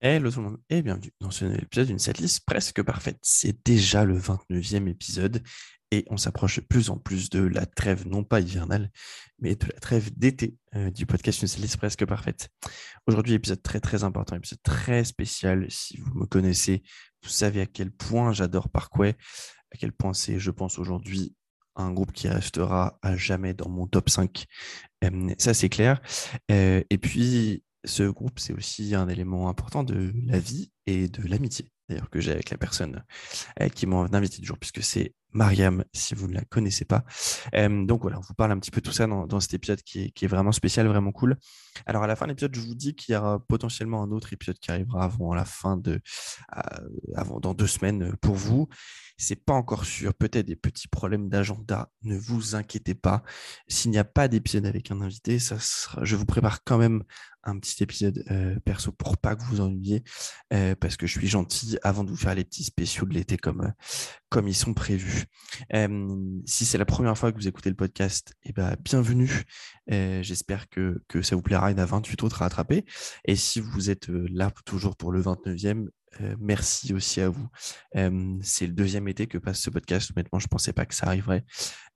Hello tout le monde et bienvenue dans ce nouvel épisode d'une setlist presque parfaite. C'est déjà le 29e épisode et on s'approche de plus en plus de la trêve, non pas hivernale, mais de la trêve d'été euh, du podcast Une setlist presque parfaite. Aujourd'hui, épisode très très important, épisode très spécial. Si vous me connaissez, vous savez à quel point j'adore Parkway, à quel point c'est, je pense, aujourd'hui un groupe qui restera à jamais dans mon top 5. Euh, ça, c'est clair. Euh, et puis, ce groupe, c'est aussi un élément important de la vie et de l'amitié, d'ailleurs, que j'ai avec la personne euh, qui m'a invité du jour, puisque c'est Mariam, si vous ne la connaissez pas. Euh, donc voilà, on vous parle un petit peu tout ça dans, cet épisode qui est, vraiment spécial, vraiment cool. Alors à la fin de l'épisode, je vous dis qu'il y aura potentiellement un autre épisode qui arrivera avant la fin de, euh, avant dans deux semaines pour vous. C'est pas encore sûr, peut-être des petits problèmes d'agenda. Ne vous inquiétez pas. S'il n'y a pas d'épisode avec un invité, ça sera, je vous prépare quand même un petit épisode euh, perso pour pas que vous vous ennuyiez, euh, parce que je suis gentil avant de vous faire les petits spéciaux de l'été comme, euh, comme ils sont prévus. Si c'est la première fois que vous écoutez le podcast, eh ben, bienvenue. J'espère que, que ça vous plaira. Il y en a 28 autres à rattraper. Et si vous êtes là toujours pour le 29e, euh, merci aussi à vous. c'est le deuxième été que passe ce podcast. Honnêtement, je ne pensais pas que ça arriverait.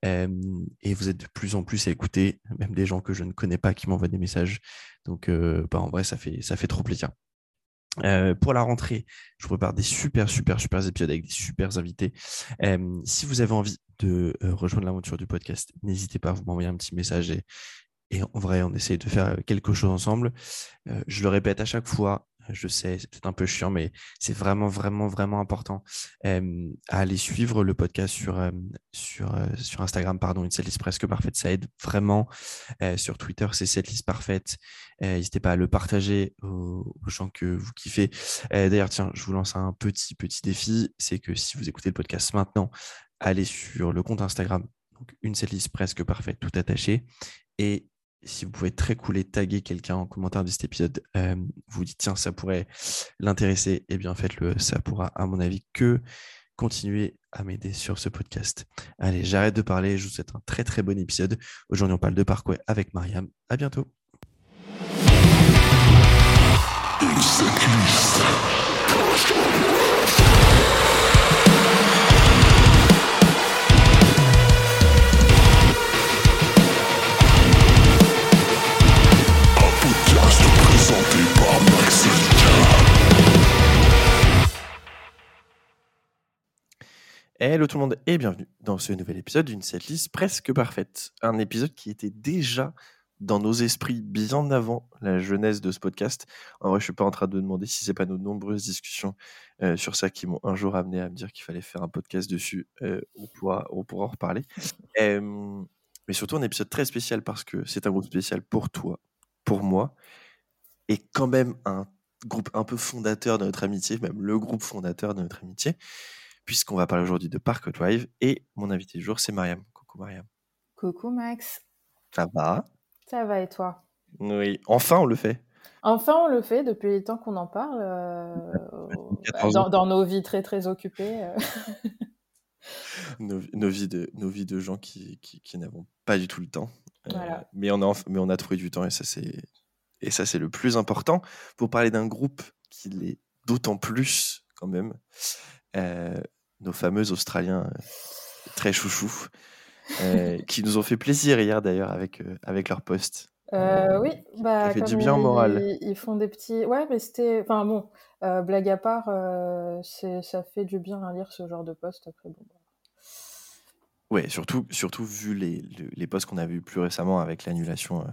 et vous êtes de plus en plus à écouter, même des gens que je ne connais pas qui m'envoient des messages. Donc, euh, bah, en vrai, ça fait, ça fait trop plaisir. Euh, pour la rentrée, je prépare des super, super, super épisodes avec des super invités. si vous avez envie de rejoindre l'aventure du podcast, n'hésitez pas à vous m'envoyer un petit message et, et en vrai, on essaye de faire quelque chose ensemble. je le répète à chaque fois, je sais, c'est peut-être un peu chiant, mais c'est vraiment, vraiment, vraiment important à aller suivre le podcast sur, Instagram, pardon, une setlist presque parfaite. Ça aide vraiment. sur Twitter, c'est setlist parfaite. N'hésitez pas à le partager aux, gens que vous kiffez. D'ailleurs, tiens, je vous lance un petit, petit défi. C'est que si vous écoutez le podcast maintenant, allez sur le compte Instagram, donc une setlist presque parfaite, tout attaché, et si vous pouvez très cool et taguer quelqu'un en commentaire de cet épisode, euh, vous dites tiens, ça pourrait l'intéresser, eh bien faites-le. Ça pourra, à mon avis, que continuer à m'aider sur ce podcast. Allez, j'arrête de parler. Je vous souhaite un très très bon épisode. Aujourd'hui, on parle de parcours avec Mariam. À bientôt. Hello tout le monde et bienvenue dans ce nouvel épisode d'une setlist presque parfaite. Un épisode qui était déjà dans nos esprits bien avant la jeunesse de ce podcast. En vrai, je suis pas en train de demander si c'est pas nos nombreuses discussions euh, sur ça qui m'ont un jour amené à me dire qu'il fallait faire un podcast dessus. Euh, on, pourra, on pourra en reparler. mais surtout un épisode très spécial parce que c'est un groupe spécial pour toi, pour moi, et quand même un groupe un peu fondateur de notre amitié, même le groupe fondateur de notre amitié puisqu'on va parler aujourd'hui de Park Drive. Et mon invité du jour, c'est Mariam. Coucou Mariam. Coucou Max. Ça va? Ça va et toi? Oui, enfin on le fait. Enfin on le fait depuis le temps qu'on en parle, euh, dans, nos vies très très occupées. Euh. nos, vies de, nos vies de gens qui, qui, n'avons pas du tout le temps. Euh, mais, on a, mais on a trouvé du temps et ça c'est et ça c'est le plus important pour parler d'un groupe qui l'est d'autant plus quand même euh, nos fameux Australiens euh, très chouchous, euh, qui nous ont fait plaisir hier d'ailleurs avec, avec leur poste. oui, bah, ça fait du bien au moral. Ils, font des petits. Ouais, mais c'était. Enfin bon, blague à part, ça fait du bien à lire ce genre de poste après. Bon. Ouais, surtout, surtout vu les, les, postes qu'on a vus plus récemment avec l'annulation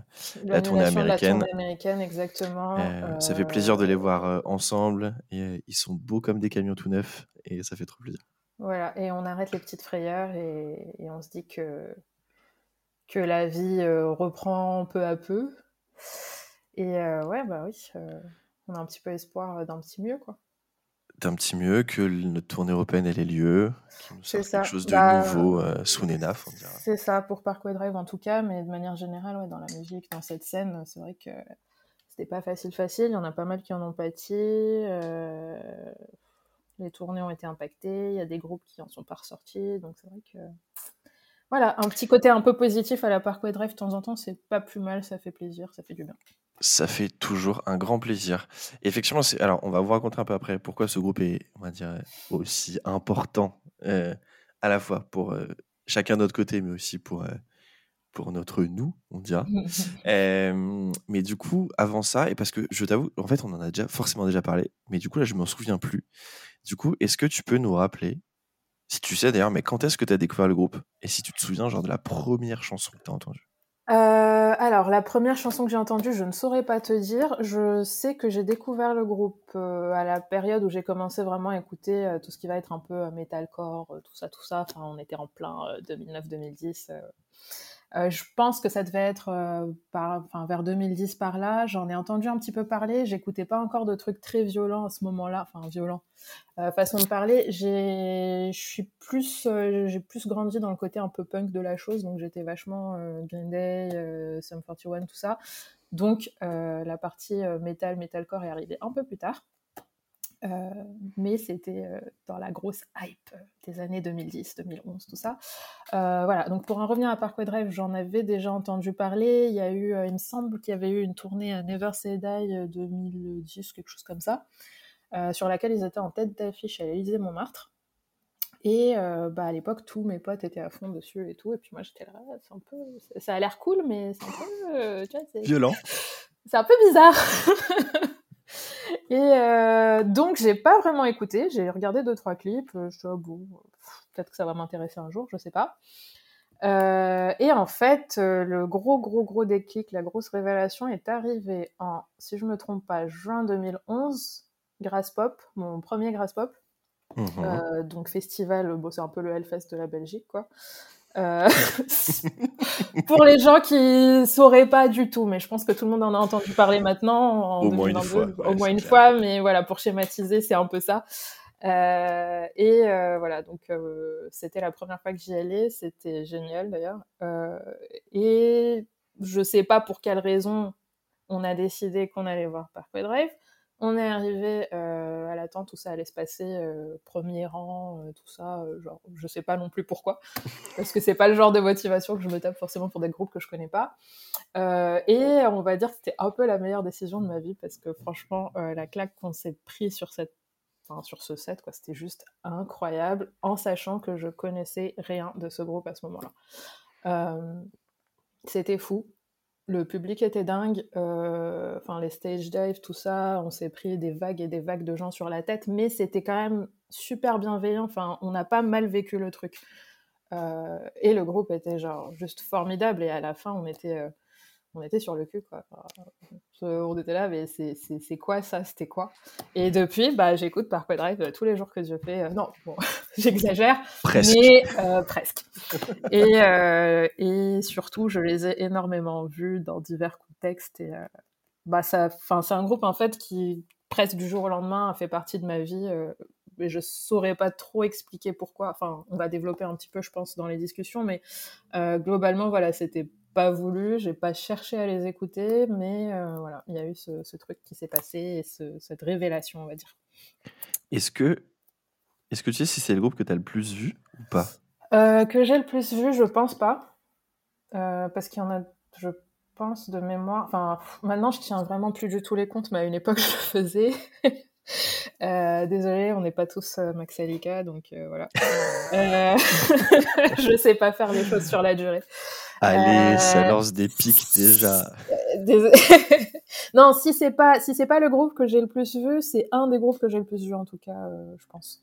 de la tournée américaine. La américaine, exactement. Ça fait plaisir de les voir ensemble. Et, ils sont beaux comme des camions tout neufs et ça fait trop plaisir. Voilà, et on arrête les petites frayeurs et, et on se dit que, que la vie euh, reprend peu à peu. Et euh, ouais, bah oui, euh, on a un petit peu espoir d'un petit mieux, quoi. D'un petit mieux, que notre tournée européenne ait lieu, c'est quelque chose de bah, nouveau sous Nenaf, on dirait. C'est ça, pour Parkway Drive en tout cas, mais de manière générale, ouais, dans la musique, dans cette scène, c'est vrai que c'était pas facile facile, il y en a pas mal qui en ont pâti les tournées ont été impactées, il y a des groupes qui en sont pas ressortis, donc c'est vrai que voilà, un petit côté un peu positif à la Parkway Drive de temps en temps, c'est pas plus mal, ça fait plaisir, ça fait du bien. Ça fait toujours un grand plaisir. effectivement, c'est alors on va vous raconter un peu après pourquoi ce groupe est, on va dire, aussi important, euh, à la fois pour, euh, chacun de notre côté, mais aussi pour, euh, pour notre nous, on dira. mais du coup, avant ça et parce que je t'avoue, en fait, on en a déjà forcément déjà parlé, mais du coup, là, je m'en souviens plus. Du coup, est-ce que tu peux nous rappeler, si tu sais d'ailleurs, mais quand est-ce que tu as découvert le groupe? Et si tu te souviens, genre, de la première chanson que tu as entendue? Euh, alors, la première chanson que j'ai entendue, je ne saurais pas te dire. Je sais que j'ai découvert le groupe euh, à la période où j'ai commencé vraiment à écouter euh, tout ce qui va être un peu metalcore, tout ça, tout ça. Enfin, on était en plein 2009-2010. Euh, je pense que ça devait être euh, par, enfin, vers 2010 par là. J'en ai entendu un petit peu parler. J'écoutais pas encore de trucs très violents à ce moment-là, enfin violents, euh, façon de parler. J'ai, suis plus, j'ai plus grandi dans le côté un peu punk de la chose, donc j'étais vachement Green Day, Sum 41, tout ça. Donc la partie metal, metalcore est arrivée un peu plus tard. Euh, mais c'était euh, dans la grosse hype des années 2010, 2011, tout ça. Euh, voilà, donc pour en revenir à Parkway Drive, j'en avais déjà entendu parler. Il y a eu, il me semble qu'il y avait eu une tournée à Never Say Die 2010, quelque chose comme ça, sur laquelle ils étaient en tête d'affiche à l'Élysée Montmartre. Et bah, à l'époque, tous mes potes étaient à fond dessus et tout. Et puis moi, j'étais là, c'est un peu, ça a l'air cool, mais c'est un peu, tu vois, violent. C'est un peu bizarre. Et euh, donc, j'ai pas vraiment écouté. J'ai regardé deux, trois clips. Je suis bon, peut-être que ça va m'intéresser un jour, je sais pas. Euh, et en fait, euh, le gros, gros, gros déclic, la grosse révélation est arrivée en, si je me trompe pas, juin 2011, Grass Pop, mon premier Grass Pop. Mmh donc festival, bon, c'est un peu le Hellfest de la Belgique, quoi. Euh, pour les gens qui sauraient pas du tout, mais je pense que tout le monde en a entendu parler maintenant. au moins une fois. au moins une fois, mais voilà, pour schématiser, c'est un peu ça. Euh, et euh, voilà, donc c'était la première fois que j'y allais, c'était génial d'ailleurs. et je sais pas pour quelle raison on a décidé qu'on allait voir Parkway Drive. On est arrivé euh, à l'attente où ça allait se passer, euh, premier rang, euh, tout ça. genre, je sais pas non plus pourquoi, parce que c'est pas le genre de motivation que je me tape forcément pour des groupes que je connais pas. et on va dire que c'était un peu la meilleure décision de ma vie parce que franchement, la claque qu'on s'est pris sur cette, ce set, quoi, c'était juste incroyable, en sachant que je connaissais rien de ce groupe à ce moment-là. c'était fou le public était dingue. Euh, enfin, les stage dives, tout ça, on s'est pris des vagues et des vagues de gens sur la tête, mais c'était quand même super bienveillant. Enfin, on n'a pas mal vécu le truc. Euh, et le groupe était genre juste formidable. Et à la fin, on était euh, on était sur le cul, quoi. on était là, mais c'est quoi ça? C'était quoi? Et depuis, bah, j'écoute Parkway Drive euh, tous les jours que je fais. Euh, non, bon, j'exagère, mais euh, presque. et, et surtout, je les ai énormément vus dans divers contextes. Et bah, ça, c'est un groupe en fait qui presque du jour au lendemain a fait partie de ma vie. et je saurais pas trop expliquer pourquoi. Enfin, on va développer un petit peu, je pense, dans les discussions, mais globalement, voilà, c'était pas voulu, j'ai pas cherché à les écouter, mais euh, voilà, il y a eu ce, truc qui s'est passé et cette révélation, on va dire. Est-ce que, est-ce que tu sais si c'est le groupe que tu as le plus vu ou pas? Euh, Que j'ai le plus vu, je pense pas. Euh, parce qu'il y en a, je pense, de mémoire. Enfin, maintenant, je tiens vraiment plus du tout les comptes, mais à une époque, je le faisais. désolé, on n'est pas tous Max Alika, donc voilà. je sais pas faire les choses sur la durée. Allez, ça euh, lance des pics déjà. non, si c'est pas si c'est pas le groupe que j'ai le plus vu, c'est un des groupes que j'ai le plus vu en tout cas, euh, je pense.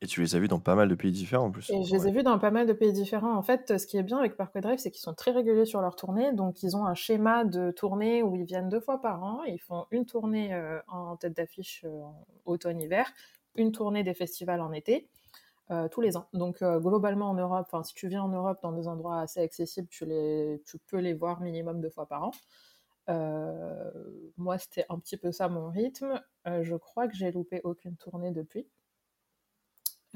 Et tu les as vus dans pas mal de pays différents en plus. Et je les ai vus dans pas mal de pays différents. En fait, ce qui est bien avec Parkway Drive, c'est qu'ils sont très réguliers sur leur tournée. Donc, ils ont un schéma de tournée où ils viennent deux fois par an. Ils font une tournée euh, en tête d'affiche automne-hiver, une tournée des festivals en été. Euh, tous les ans. Donc euh, globalement en Europe, si tu viens en Europe dans des endroits assez accessibles, tu, les, tu peux les voir minimum deux fois par an. Euh, moi, c'était un petit peu ça mon rythme. je crois que j'ai loupé aucune tournée depuis.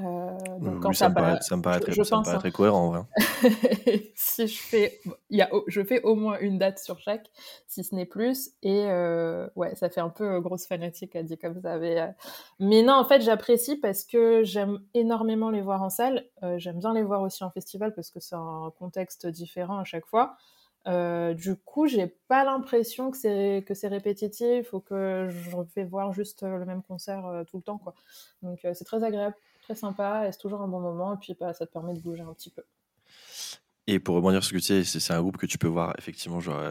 Euh, donc quand ça, me paraît, ça, me paraît, très, ça me paraît très cohérent si je fais, y a, je fais au moins une date sur chaque, si ce n'est plus. Et euh, ouais, ça fait un peu euh, grosse fanatique à dire comme ça. Mais, mais non, en fait, j'apprécie parce que j'aime énormément les voir en salle. j'aime bien les voir aussi en festival parce que c'est un contexte différent à chaque fois. Du coup, j'ai pas l'impression que c'est que c'est répétitif ou que je fais voir juste le même concert tout le temps, quoi. Donc c'est très agréable, très sympa, et c'est toujours un bon moment. Et puis bah, ça te permet de bouger un petit peu. Et pour rebondir sur ce que tu sais, c'est un groupe que tu peux voir effectivement genre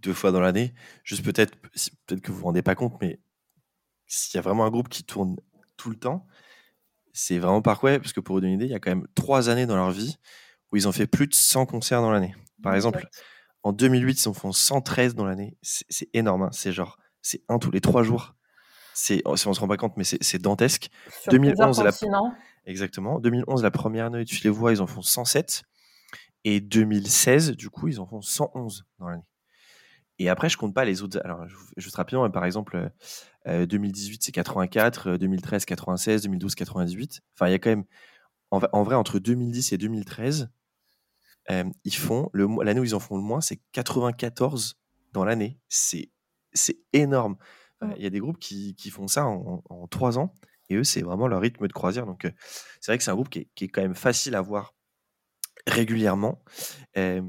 deux fois dans l'année. Juste peut-être, peut-être que vous vous rendez pas compte, mais s'il y a vraiment un groupe qui tourne tout le temps, c'est vraiment Parkway, parce que pour vous donner une idée, il y a quand même trois années dans leur vie où ils ont fait plus de 100 concerts dans l'année. Par exemple, en 2008, ils en font 113 dans l'année. C'est énorme, hein. c'est genre, c'est un tous les trois jours. C'est, on se rend pas compte, mais c'est dantesque. Sur 2011, la... Exactement. 2011, la première année, tu les vois, ils en font 107. Et 2016, du coup, ils en font 111 dans l'année. Et après, je compte pas les autres. Alors, juste rapidement, par exemple, 2018, c'est 84, 2013, 96, 2012, 98. Enfin, il y a quand même. En, vrai, entre 2010 et 2013, ils font. L'année où ils en font le moins, c'est 94 dans l'année. C'est énorme. Il y a des groupes qui, qui font ça en, trois ans. Et eux, c'est vraiment leur rythme de croisière. Donc, c'est vrai que c'est un groupe qui est, qui est, quand même facile à voir régulièrement. et,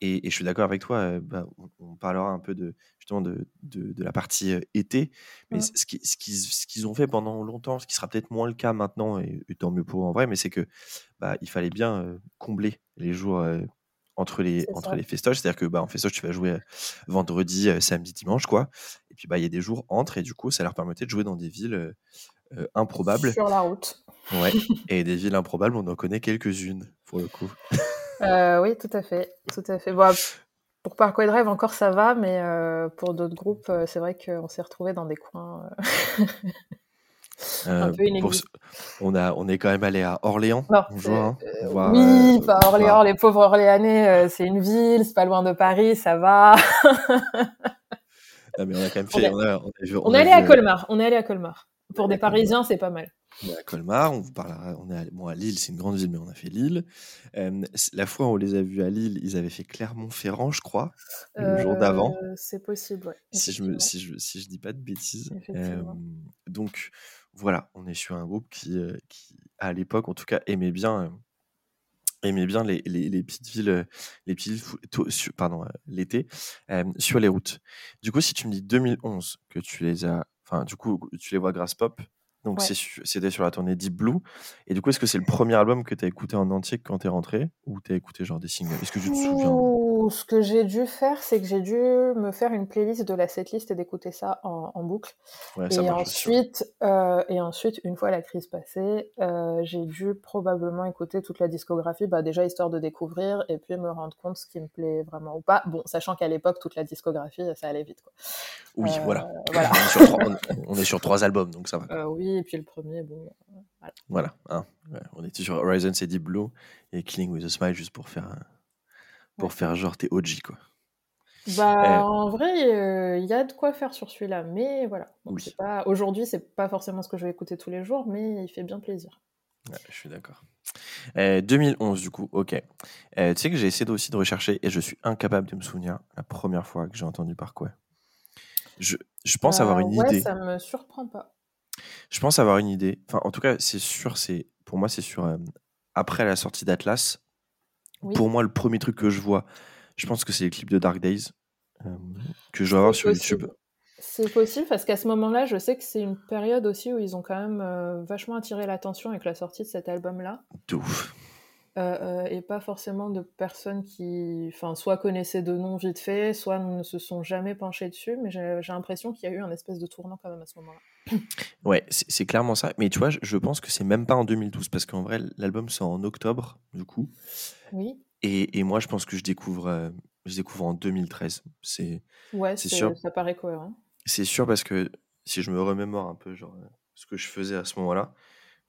je suis d'accord avec toi, bah, on, parlera un peu de, justement de, de, la partie été, mais ce qu'ils ce qu'ils ont fait pendant longtemps, ce qui sera peut-être moins le cas maintenant, et, tant mieux pour en vrai, mais c'est que bah, il fallait bien combler les jours entre les, entre les festoches. C'est-à-dire que bah, en festoche, tu vas jouer vendredi, samedi, dimanche, quoi. Et puis bah, il y a des jours entre, et du coup, ça leur permettait de jouer dans des villes improbables. Sur la route. Ouais, et des villes improbables, on en connaît quelques-unes, pour le coup. Euh, oui, tout à fait. Tout à fait. Bon, pour Parkway Drive, encore ça va, mais euh, pour d'autres groupes, euh, c'est vrai qu'on s'est retrouvés dans des coins peu on, a, on est quand même allé à Orléans. Hein. oui, pas Orléans, les pauvres Orléanais, c'est une ville, c'est pas loin de Paris, ça va. mais on a quand même fait. On, est allé à Colmar. On est allé à Colmar. Pour des Parisiens, c'est pas mal. On est à Colmar, on vous parlera, on est à, bon, à Lille, c'est une grande ville, mais on a fait Lille. la fois où on les a vus à Lille, ils avaient fait Clermont-Ferrand, je crois, le jour d'avant. Euh, c'est possible, ouais. Si je, me, si, je, si je dis pas de bêtises. donc voilà, on est sur un groupe qui, euh, qui à l'époque, en tout cas, aimait bien aimait bien les, les, les, petites villes, les petites pardon, euh, l'été, sur les routes. Du coup, si tu me dis 2011 que tu les as, enfin, du coup, tu les vois grâce pop, donc c'était sur la tournée Deep Blue. Et du coup, est-ce que c'est le premier album que tu as écouté en entier quand tu es rentré ou tu as écouté genre des singles? Est-ce que tu te souviens? Ce que j'ai dû faire, c'est que j'ai dû me faire une playlist de la setlist et d'écouter ça en, boucle. et, ensuite, euh, et ensuite, une fois la crise passée, euh, j'ai dû probablement écouter toute la discographie, bah, déjà histoire de découvrir et puis me rendre compte ce qui me plaît vraiment ou pas. Bon, sachant qu'à l'époque, toute la discographie, ça allait vite. Quoi. Oui, euh, voilà. voilà. On, est sur trois, on, est sur trois, albums, donc ça va. oui, et puis le premier, bon. Voilà. voilà hein. on était sur Horizon, c'est Deep Blue et Killing with a Smile juste pour faire, pour faire genre t'es OG, quoi. Bah, en vrai, il y a de quoi faire sur celui-là, mais voilà. pas... Aujourd'hui, c'est pas forcément ce que je vais écouter tous les jours, mais il fait bien plaisir. je suis d'accord. 2011, du coup, ok. tu sais que j'ai essayé aussi de rechercher et je suis incapable de me souvenir la première fois que j'ai entendu par quoi. Je, je pense avoir une ouais, idée. Ça me surprend pas. Je pense avoir une idée. Enfin, en tout cas, c'est sûr, c'est pour moi, c'est sur après la sortie d'Atlas. Pour moi, le premier truc que je vois, je pense que c'est les clips de Dark Days que je dois avoir sur YouTube. C'est possible parce qu'à ce moment-là, je sais que c'est une période aussi où ils ont quand même vachement attiré l'attention avec la sortie de cet album-là. Ouf. Euh, euh, et pas forcément de personnes qui, enfin, soit connaissaient de nom vite fait, soit ne se sont jamais penchées dessus, mais j'ai l'impression qu'il y a eu un espèce de tournant quand même à ce moment-là. Ouais, c'est clairement ça. Mais tu vois, je, pense que c'est même pas en 2012, parce qu'en vrai, l'album sort en octobre, du coup. Oui. Et, et, moi, je pense que je découvre, euh, je découvre en 2013. C'est ouais, sûr. Ça paraît cohérent. C'est sûr parce que si je me remémore un peu, genre, ce que je faisais à ce moment-là,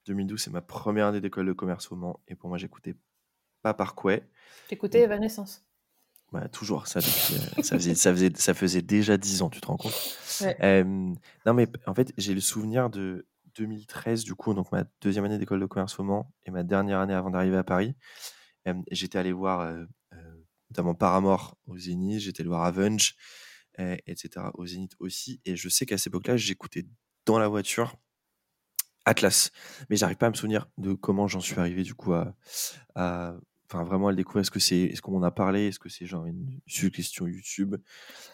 2012, c'est ma première année d'école de commerce au Mans. Et pour moi, j'écoutais pas par quoi. T'écoutais Evanescence? Bah, toujours, ça, euh, ça, faisait, ça, faisait, ça faisait déjà 10 ans, tu te rends compte? Non, mais en fait, j'ai le souvenir de 2013, du coup, donc ma deuxième année d'école de commerce au Mans et ma dernière année avant d'arriver à Paris. j'étais allé voir euh, euh, notamment Paramore au Zénith, j'étais allé voir Avenge, etc. au Zénith aussi. Et je sais qu'à cette époque-là, j'écoutais dans la voiture Atlas. Mais j'arrive pas à me souvenir de comment j'en suis arrivé du coup à, enfin vraiment à le découvrir Est-ce que c'est, est-ce qu'on en a parlé? Est-ce que c'est genre une suggestion YouTube?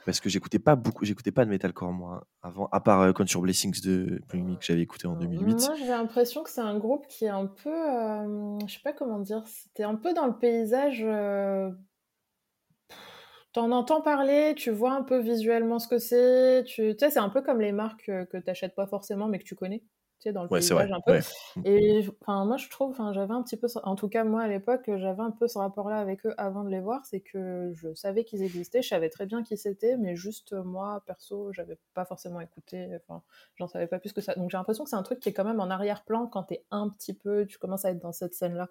Parce que j'écoutais pas beaucoup, j'écoutais pas de metalcore moi avant, à part euh, Your Blessings de Blue que j'avais écouté en 2008. Moi j'ai l'impression que c'est un groupe qui est un peu, euh, je sais pas comment dire, c'était un peu dans le paysage. Euh... T'en entends parler, tu vois un peu visuellement ce que c'est, tu sais, c'est un peu comme les marques euh, que t'achètes pas forcément mais que tu connais dans le paysage un peu. Et enfin, moi, je trouve, enfin, j'avais un petit peu, en tout cas, moi, à l'époque, j'avais un peu ce rapport-là avec eux avant de les voir, c'est que je savais qu'ils existaient, je savais très bien qui c'était, mais juste moi, perso, j'avais pas forcément écouté, enfin, j'en savais pas plus que ça. Donc j'ai l'impression que c'est un truc qui est quand même en arrière-plan quand t'es un petit peu, tu commences à être dans cette scène-là.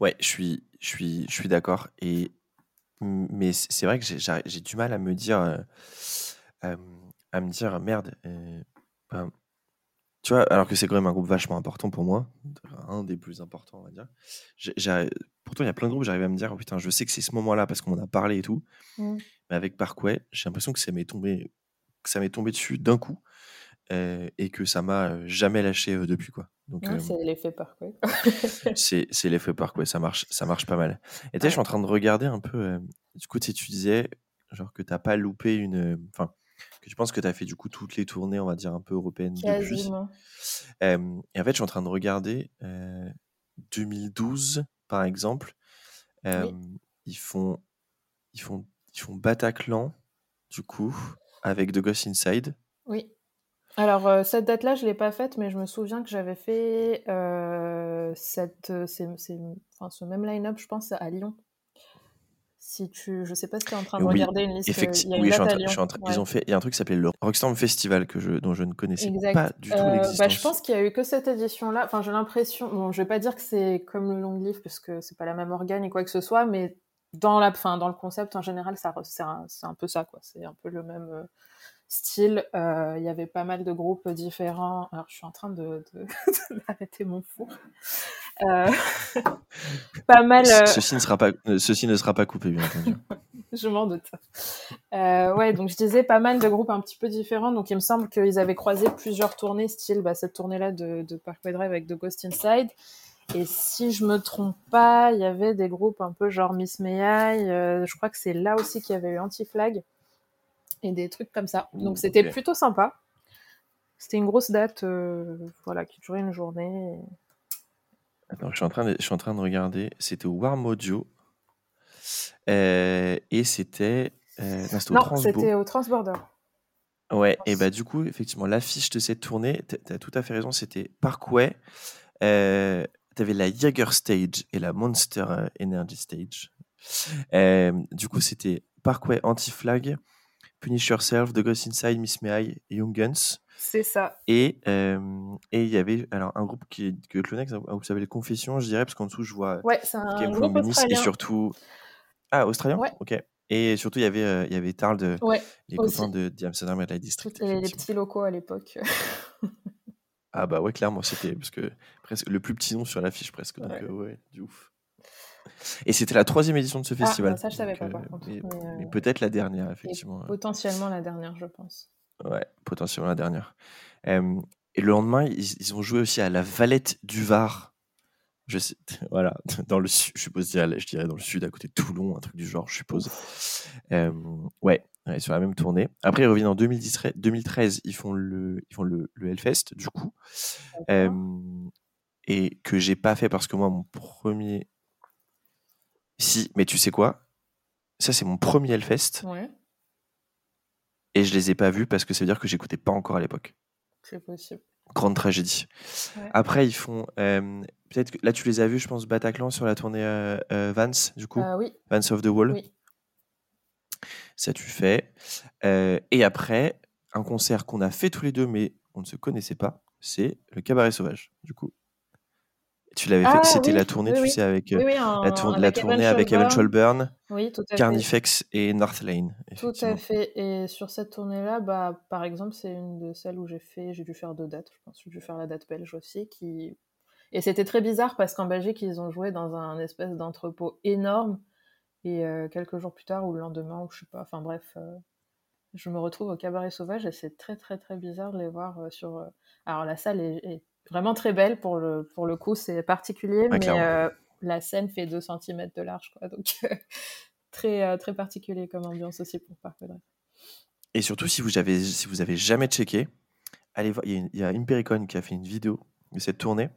Ouais, je suis, je suis, je suis d'accord. Et mais c'est vrai que j'ai du mal à me dire, euh, euh, à me dire merde. Euh, ben, tu vois, alors que c'est quand même un groupe vachement important pour moi, un des plus importants, on va dire. pourtant, il y a plein de groupes, j'arrive à me dire, oh putain, je sais que c'est ce moment-là parce qu'on en a parlé et tout. Mmh. Mais avec Parkway, j'ai l'impression que ça m'est tombé, que ça m'est tombé dessus d'un coup euh, et que ça m'a jamais lâché euh, depuis quoi. Donc euh, c'est l'effet Parkway. c'est c'est l'effet Parkway, ça marche, ça marche pas mal. Et tu sais, je suis en train de regarder un peu. du coup, tu disais genre que t'as pas loupé une, enfin que tu penses que tu as fait du coup toutes les tournées, on va dire, un peu européennes depuis. et en fait, je suis en train de regarder 2012, par exemple. Ils font ils font ils font Bataclan du coup avec The Ghost Inside. Oui. Alors cette date-là, je l'ai pas faite, mais je me souviens que j'avais fait cette, enfin, ce même line-up, je pense, à Lyon si tu, je sais pas si tu es en train de regarder une liste. Effectivement, oui, je suis en train, ils ont fait, il y a un truc qui s'appelle le Rockstorm Festival que je, dont je ne connaissais pas du tout euh, bah, je pense qu'il y a eu que cette édition-là. Enfin, j'ai l'impression, bon, je vais pas dire que c'est comme le long livre parce que c'est pas la même organe et quoi que ce soit, mais dans la, fin, dans le concept en général, ça, c'est un, un, peu ça, quoi. C'est un peu le même. Style. Euh, il y avait pas mal de groupes différents. Alors, je suis en train de, d'arrêter mon four. Euh, pas mal. Euh, ceci ne sera pas, ceci ne sera pas coupé, bien entendu. je m'en doute. ouais, donc je disais pas mal de groupes un petit peu différents. Donc, il me semble qu'ils avaient croisé plusieurs tournées, style bah, cette tournée-là de, de Parkway Drive avec The Ghost Inside. Et si je me trompe pas, il y avait des groupes un peu genre Miss May je crois que c'est là aussi qu'il y avait eu Anti-Flag et des trucs comme ça. Donc c'était plutôt sympa. C'était une grosse date euh, voilà, qui durait une journée. Attends, je suis en train de, je suis en train de regarder. C'était au Warm Audio. Euh, et c'était. Euh, non, c'était au Transborder. Ouais, et bah du coup, effectivement, l'affiche de cette tournée, tu as tout à fait raison, c'était Parkway. Euh, tu avais la Jaeger Stage et la Monster Energy Stage. du coup, c'était Parkway Anti-Flag, Punish Yourself, The Ghost Inside, Miss May Young Guns. C'est ça. Et euh, et il y avait alors un groupe qui que Clonex, un groupe s'appelait Confession, je dirais, parce qu'en dessous je vois. Ouais, c'est un groupe australien. Et surtout. Ah, australien? Ouais. Ok. Et surtout, il y avait, euh, il y avait Tarl, de, ouais, les copains de The Amsterdam Red Light District. Les, les petits locaux à l'époque. ah bah ouais, clairement, c'était parce que presque le plus petit nom sur l'affiche presque. Donc ouais, euh, ouais du ouf. Et c'était la troisième édition de ce ah, festival. Ah, ça, je savais pas, par euh, contre. Mais, peut-être la dernière, effectivement. potentiellement la dernière, je pense. Ouais, potentiellement la dernière. et le lendemain, ils, ont joué aussi à la Valette du Var. Je sais, voilà, dans le je suppose, je dirais dans le sud, à côté de Toulon, un truc du genre, je suppose. ouais, sur la même tournée. Après, ils reviennent en 2013, 2013 ils font le, ils font le, le Hellfest, du coup. et que j'ai pas fait parce que moi, mon premier si, mais tu sais quoi? Ça, c'est mon premier Hellfest. Ouais. Et je les ai pas vus parce que ça veut dire que j'écoutais pas encore à l'époque. C'est possible. Grande tragédie. Après, ils font. Peut-être que là, tu les as vus, je pense, Bataclan sur la tournée euh, euh, Vance, du coup. Oui. Vance of the Wall. Oui. Ça, tu fais. Euh, et après, un concert qu'on a fait tous les deux, mais on ne se connaissait pas, c'est le Cabaret Sauvage, du coup. Tu l'avais fait, ah c'était la tournée, tu sais, avec euh, la, tournée avec Evan Burn, Carnifex et North Lane. Tout à fait. Et sur cette tournée-là, bah, par exemple, c'est une de celles où j'ai fait, j'ai dû faire deux dates. Je pense que j'ai dû faire la date belge aussi, qui et c'était très bizarre parce qu'en Belgique, ils ont joué dans un espèce d'entrepôt énorme. Et euh, quelques jours plus tard, ou le lendemain, ou je sais pas, enfin bref, euh, je me retrouve au Cabaret Sauvage et c'est très très très bizarre de les voir sur. Alors la salle est vraiment très belle pour le, pour le coup, c'est particulier, mais euh, la scène fait 2 cm de large, quoi. Donc, très, très particulier comme ambiance aussi pour Drive. Et surtout, si vous avez, si vous avez jamais checké, allez voir, il y, a une Impericon qui a fait une vidéo de cette tournée,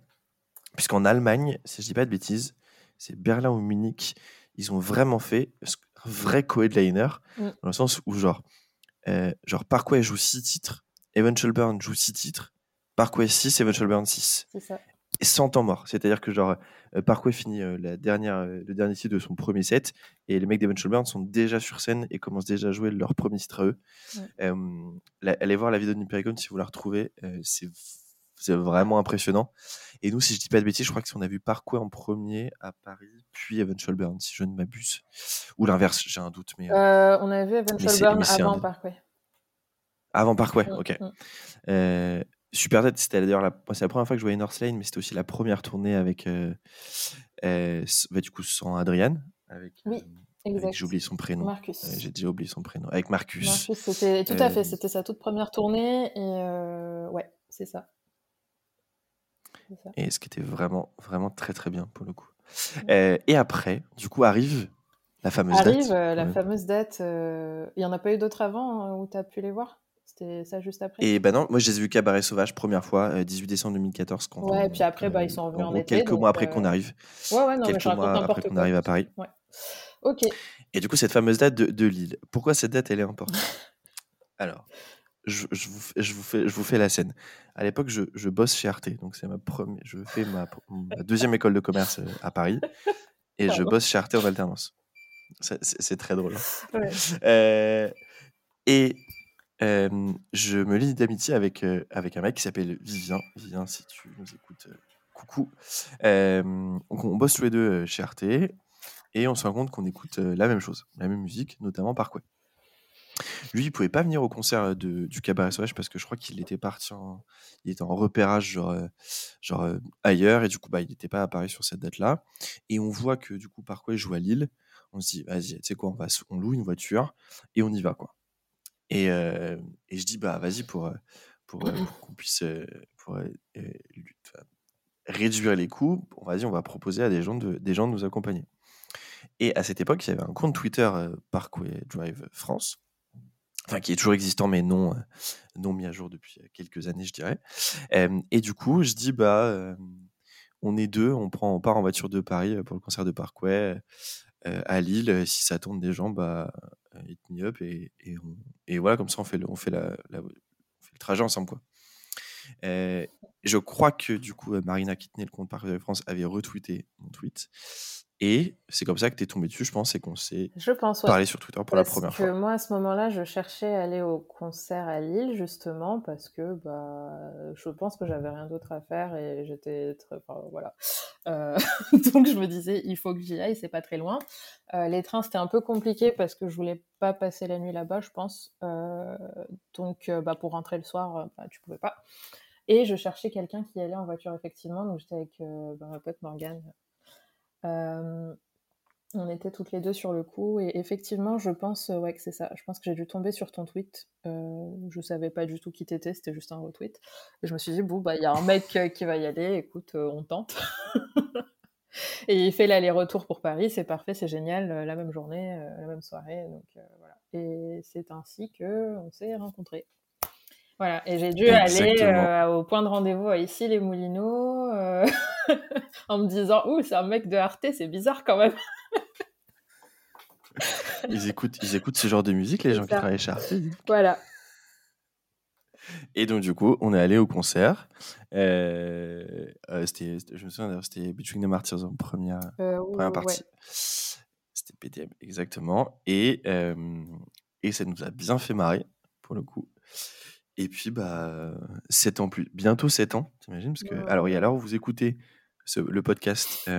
puisqu'en Allemagne, si je dis pas de bêtises, c'est Berlin ou Munich, ils ont vraiment fait un vrai co-headliner, mm. dans le sens où genre, euh, genre Parkway joue 6 titres, Eventual Burn joue 6 titres, Parkway 6, Eventual Burn 6. C'est ça. Et sans temps mort. C'est-à-dire que genre, euh, Parkway finit euh, la dernière, euh, le dernier titre de son premier set, et les mecs d'Eventual Burn sont déjà sur scène et commencent déjà à jouer leur premier titre à eux. allez voir la vidéo de Hypericon si vous la retrouvez, c'est c'est vraiment impressionnant. Et nous, si je dis pas de bêtises, je crois que si on a vu Parkway en premier à Paris, puis Eventual Burn, si je ne m'abuse. Ou l'inverse, j'ai un doute. Mais, euh... on a vu Eventual Burn avant Parkway. Avant Parkway, mm, ok. Mm. Euh, Super Dead, c'était d'ailleurs la... c'est la première fois que je voyais North Lane, mais c'était aussi la première tournée avec, euh, euh, bah, du coup, sans Adrian. Avec, oui. J'ai oublié son prénom. Marcus. J'ai déjà oublié son prénom. Avec Marcus. Marcus, c'était tout à fait. C'était sa toute première tournée. Et ouais, c'est ça. Et ce qui était vraiment, vraiment très, très bien pour le coup. Euh, et après, du coup, arrive la fameuse arrive, date. Euh, la fameuse date. Euh, il n'y en a pas eu d'autres avant hein, où tu as pu les voir? C'était ça juste après Et ben non, moi je les ai vus Cabaret Sauvage première fois, 18 décembre 2014. Quand ouais, et puis après, bah, ils sont revenus en, été. Quelques mois après qu'on arrive. Ouais, ouais, non, quelques mais mois après qu'on arrive à Paris. Ouais. Ok. Et du coup, cette fameuse date de, de Lille. Pourquoi cette date, elle est importante? Alors, je, vous, je, vous fais, je vous fais la scène. À l'époque, je, je, bosse chez Arte, donc c'est ma première, je fais ma, deuxième école de commerce euh, à Paris, et je bosse chez Arte en alternance. C'est très drôle. Hein. Euh, et je me lie d'amitié avec, avec un mec qui s'appelle Vivien. Vivien, si tu nous écoutes, coucou. on bosse tous les deux chez Arte, et on se rend compte qu'on écoute la même chose, la même musique, notamment par lui, il pouvait pas venir au concert de, du Cabaret Sauvage parce que je crois qu'il était parti en, il était en repérage genre, genre ailleurs et du coup bah il n'était pas à Paris sur cette date-là. Et on voit que du coup par joue à Lille. On se dit vas-y, tu sais quoi, on va, on loue une voiture et on y va quoi. Et, je dis bah vas-y pour pour, qu'on puisse pour, réduire les coûts, on va dire on va proposer à des gens de des gens de nous accompagner. Et à cette époque, il y avait un compte Twitter Parkway Drive France enfin qui est toujours existant mais non non mis à jour depuis quelques années je dirais et du coup je dis bah on est deux on prend on part en voiture de Paris pour le concert de Parkway à Lille si ça tourne des gens bah hit me up et, et, voilà comme ça on fait le, on fait la, on fait le trajet ensemble quoi. Je crois que du coup Marina qui le compte Parkway de France avait retweeté mon tweet et c'est comme ça que tu es tombé dessus, je pense, et qu'on s'est parlé sur Twitter pour la première que fois. Moi, à ce moment-là, je cherchais à aller au concert à Lille, justement, parce que bah, je pense que j'avais rien d'autre à faire et j'étais très. Enfin, voilà. Euh, donc, je me disais, il faut que j'y aille, c'est pas très loin. Euh, les trains, c'était un peu compliqué parce que je voulais pas passer la nuit là-bas, je pense. Euh, donc, bah, pour rentrer le soir, bah, tu pouvais pas. Et je cherchais quelqu'un qui allait en voiture, effectivement. Donc, j'étais avec bah, ma pote Morgane on était toutes les deux sur le coup et effectivement, je pense ouais, que c'est ça. Je pense que j'ai dû tomber sur ton tweet. Euh, je savais pas du tout qui t'étais, c'était juste un retweet. Et je me suis dit, bon, bah, il y a un mec euh, qui va y aller, écoute, euh, on tente. et il fait l'aller-retour pour Paris, c'est parfait, c'est génial, la même journée, la même soirée. Donc voilà. Et c'est ainsi que on s'est rencontrés. Voilà, et j'ai dû aller euh, au point de rendez-vous ici, les Moulineaux, euh, en me disant Ouh, c'est un mec de Arte, c'est bizarre quand même. ils, écoutent, ils écoutent ce genre de musique, les gens qui travaillent chez Arte. Voilà. Et donc, du coup, on est allé au concert. Euh, c'était, je me souviens d'ailleurs, c'était Between the Martyrs en première, première partie. C'était PTM, exactement. Et, et ça nous a bien fait marrer, pour le coup. Et puis, bah, 7 ans plus. Bientôt 7 ans, t'imagines Parce que, alors, il y a l'heure où vous écoutez le podcast,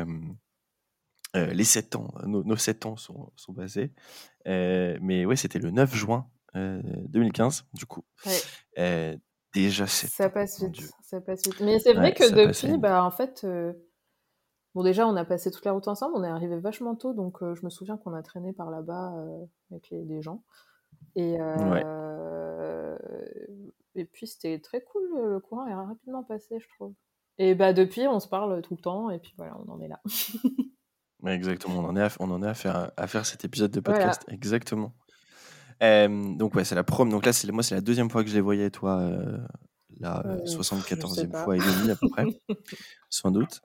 les 7 ans, nos, nos 7 ans sont, sont passés. mais ouais, c'était le 9 juin 2015, du coup. déjà 7 ça passe vite, ça passe vite. Mais c'est vrai que depuis, bah, en fait, bon, déjà, on a passé toute la route ensemble, on est arrivé vachement tôt, donc je me souviens qu'on a traîné par là-bas avec les, les gens. Et, euh, et puis c'était très cool, le courant est rapidement passé, je trouve. Et bah depuis, on se parle tout le temps, et puis voilà, on en est là. Exactement, on en est à, on en est à faire, à faire cet épisode de podcast. Exactement. donc ouais, c'est la prom. Donc là, c'est moi, c'est la deuxième fois que je les voyais, toi, euh, la 74e fois et demie à peu près, sans doute.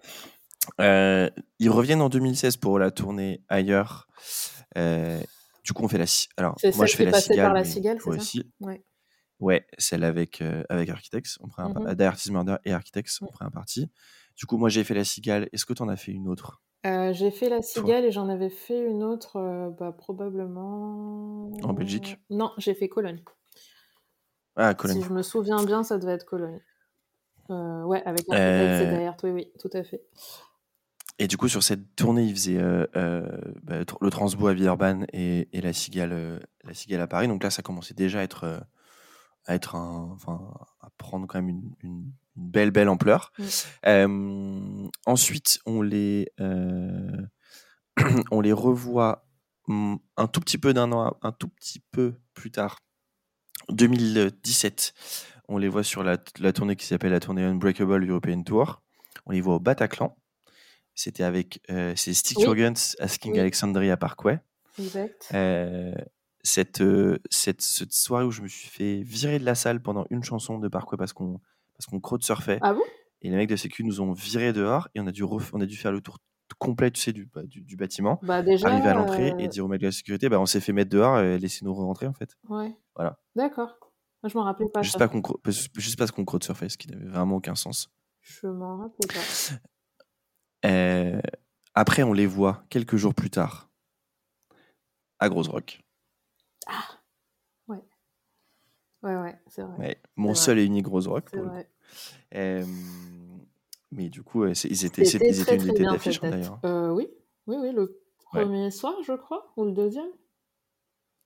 Euh, ils reviennent en 2016 pour la tournée ailleurs. Euh, du coup, on fait la. Alors, moi, je fais la cigale. Par la cigale, aussi. Ouais. Ouais, celle avec euh, avec Architects. On prend un... Mm Murder et Architects. On prend un parti. Du coup, moi, j'ai fait la cigale. Est-ce que tu en as fait une autre? J'ai fait la cigale et j'en avais fait une autre, bah, probablement. En Belgique Non, j'ai fait Cologne. Ah, Cologne. Si je me souviens bien, ça devait être Cologne. ouais, avec Architects et derrière, oui, oui, tout à fait. Et du coup, sur cette tournée, il faisait euh, euh, bah, le Transbo à Villeurbanne et, et, la, cigale, euh, la Cigale à Paris. Donc là, ça commençait déjà à être, à, être un, enfin, à prendre quand même une, une, belle, belle ampleur. ensuite, on les, on les revoit mm, un tout petit peu d'un an, un tout petit peu plus tard, 2017. On les voit sur la, la tournée qui s'appelle la tournée Unbreakable European Tour. On les voit au Bataclan. C'était avec euh, c'est Stick Your Guns Asking Alexandria Parkway. Exact. Euh, cette, euh, cette, cette, soirée où je me suis fait virer de la salle pendant une chanson de Parkway parce qu'on parce qu'on surfait. Ah bon? Et les mecs de Sécu nous ont viré dehors et on a dû, on a dû faire le tour complet tu sais, du, bah, du, du, bâtiment. Bah déjà, arriver à l'entrée et dire aux mecs de la sécurité bah, on s'est fait mettre dehors et laisser nous rentrer en fait. Ouais. Voilà. D'accord. Je m'en rappelle pas. Juste, pas qu'on, juste parce qu'on surfait, ce qui n'avait vraiment aucun sens. Je m'en rappelle pas. Euh, après, on les voit quelques jours plus tard à Grosse Rock. Ah, ouais. Ouais, ouais, c'est vrai. mon seul et unique Grosse Rock. Pour vrai. Euh, mais du coup, ils étaient, ils étaient une tête d'affiche d'ailleurs. Euh, oui, oui, oui, le premier soir, je crois, ou le deuxième.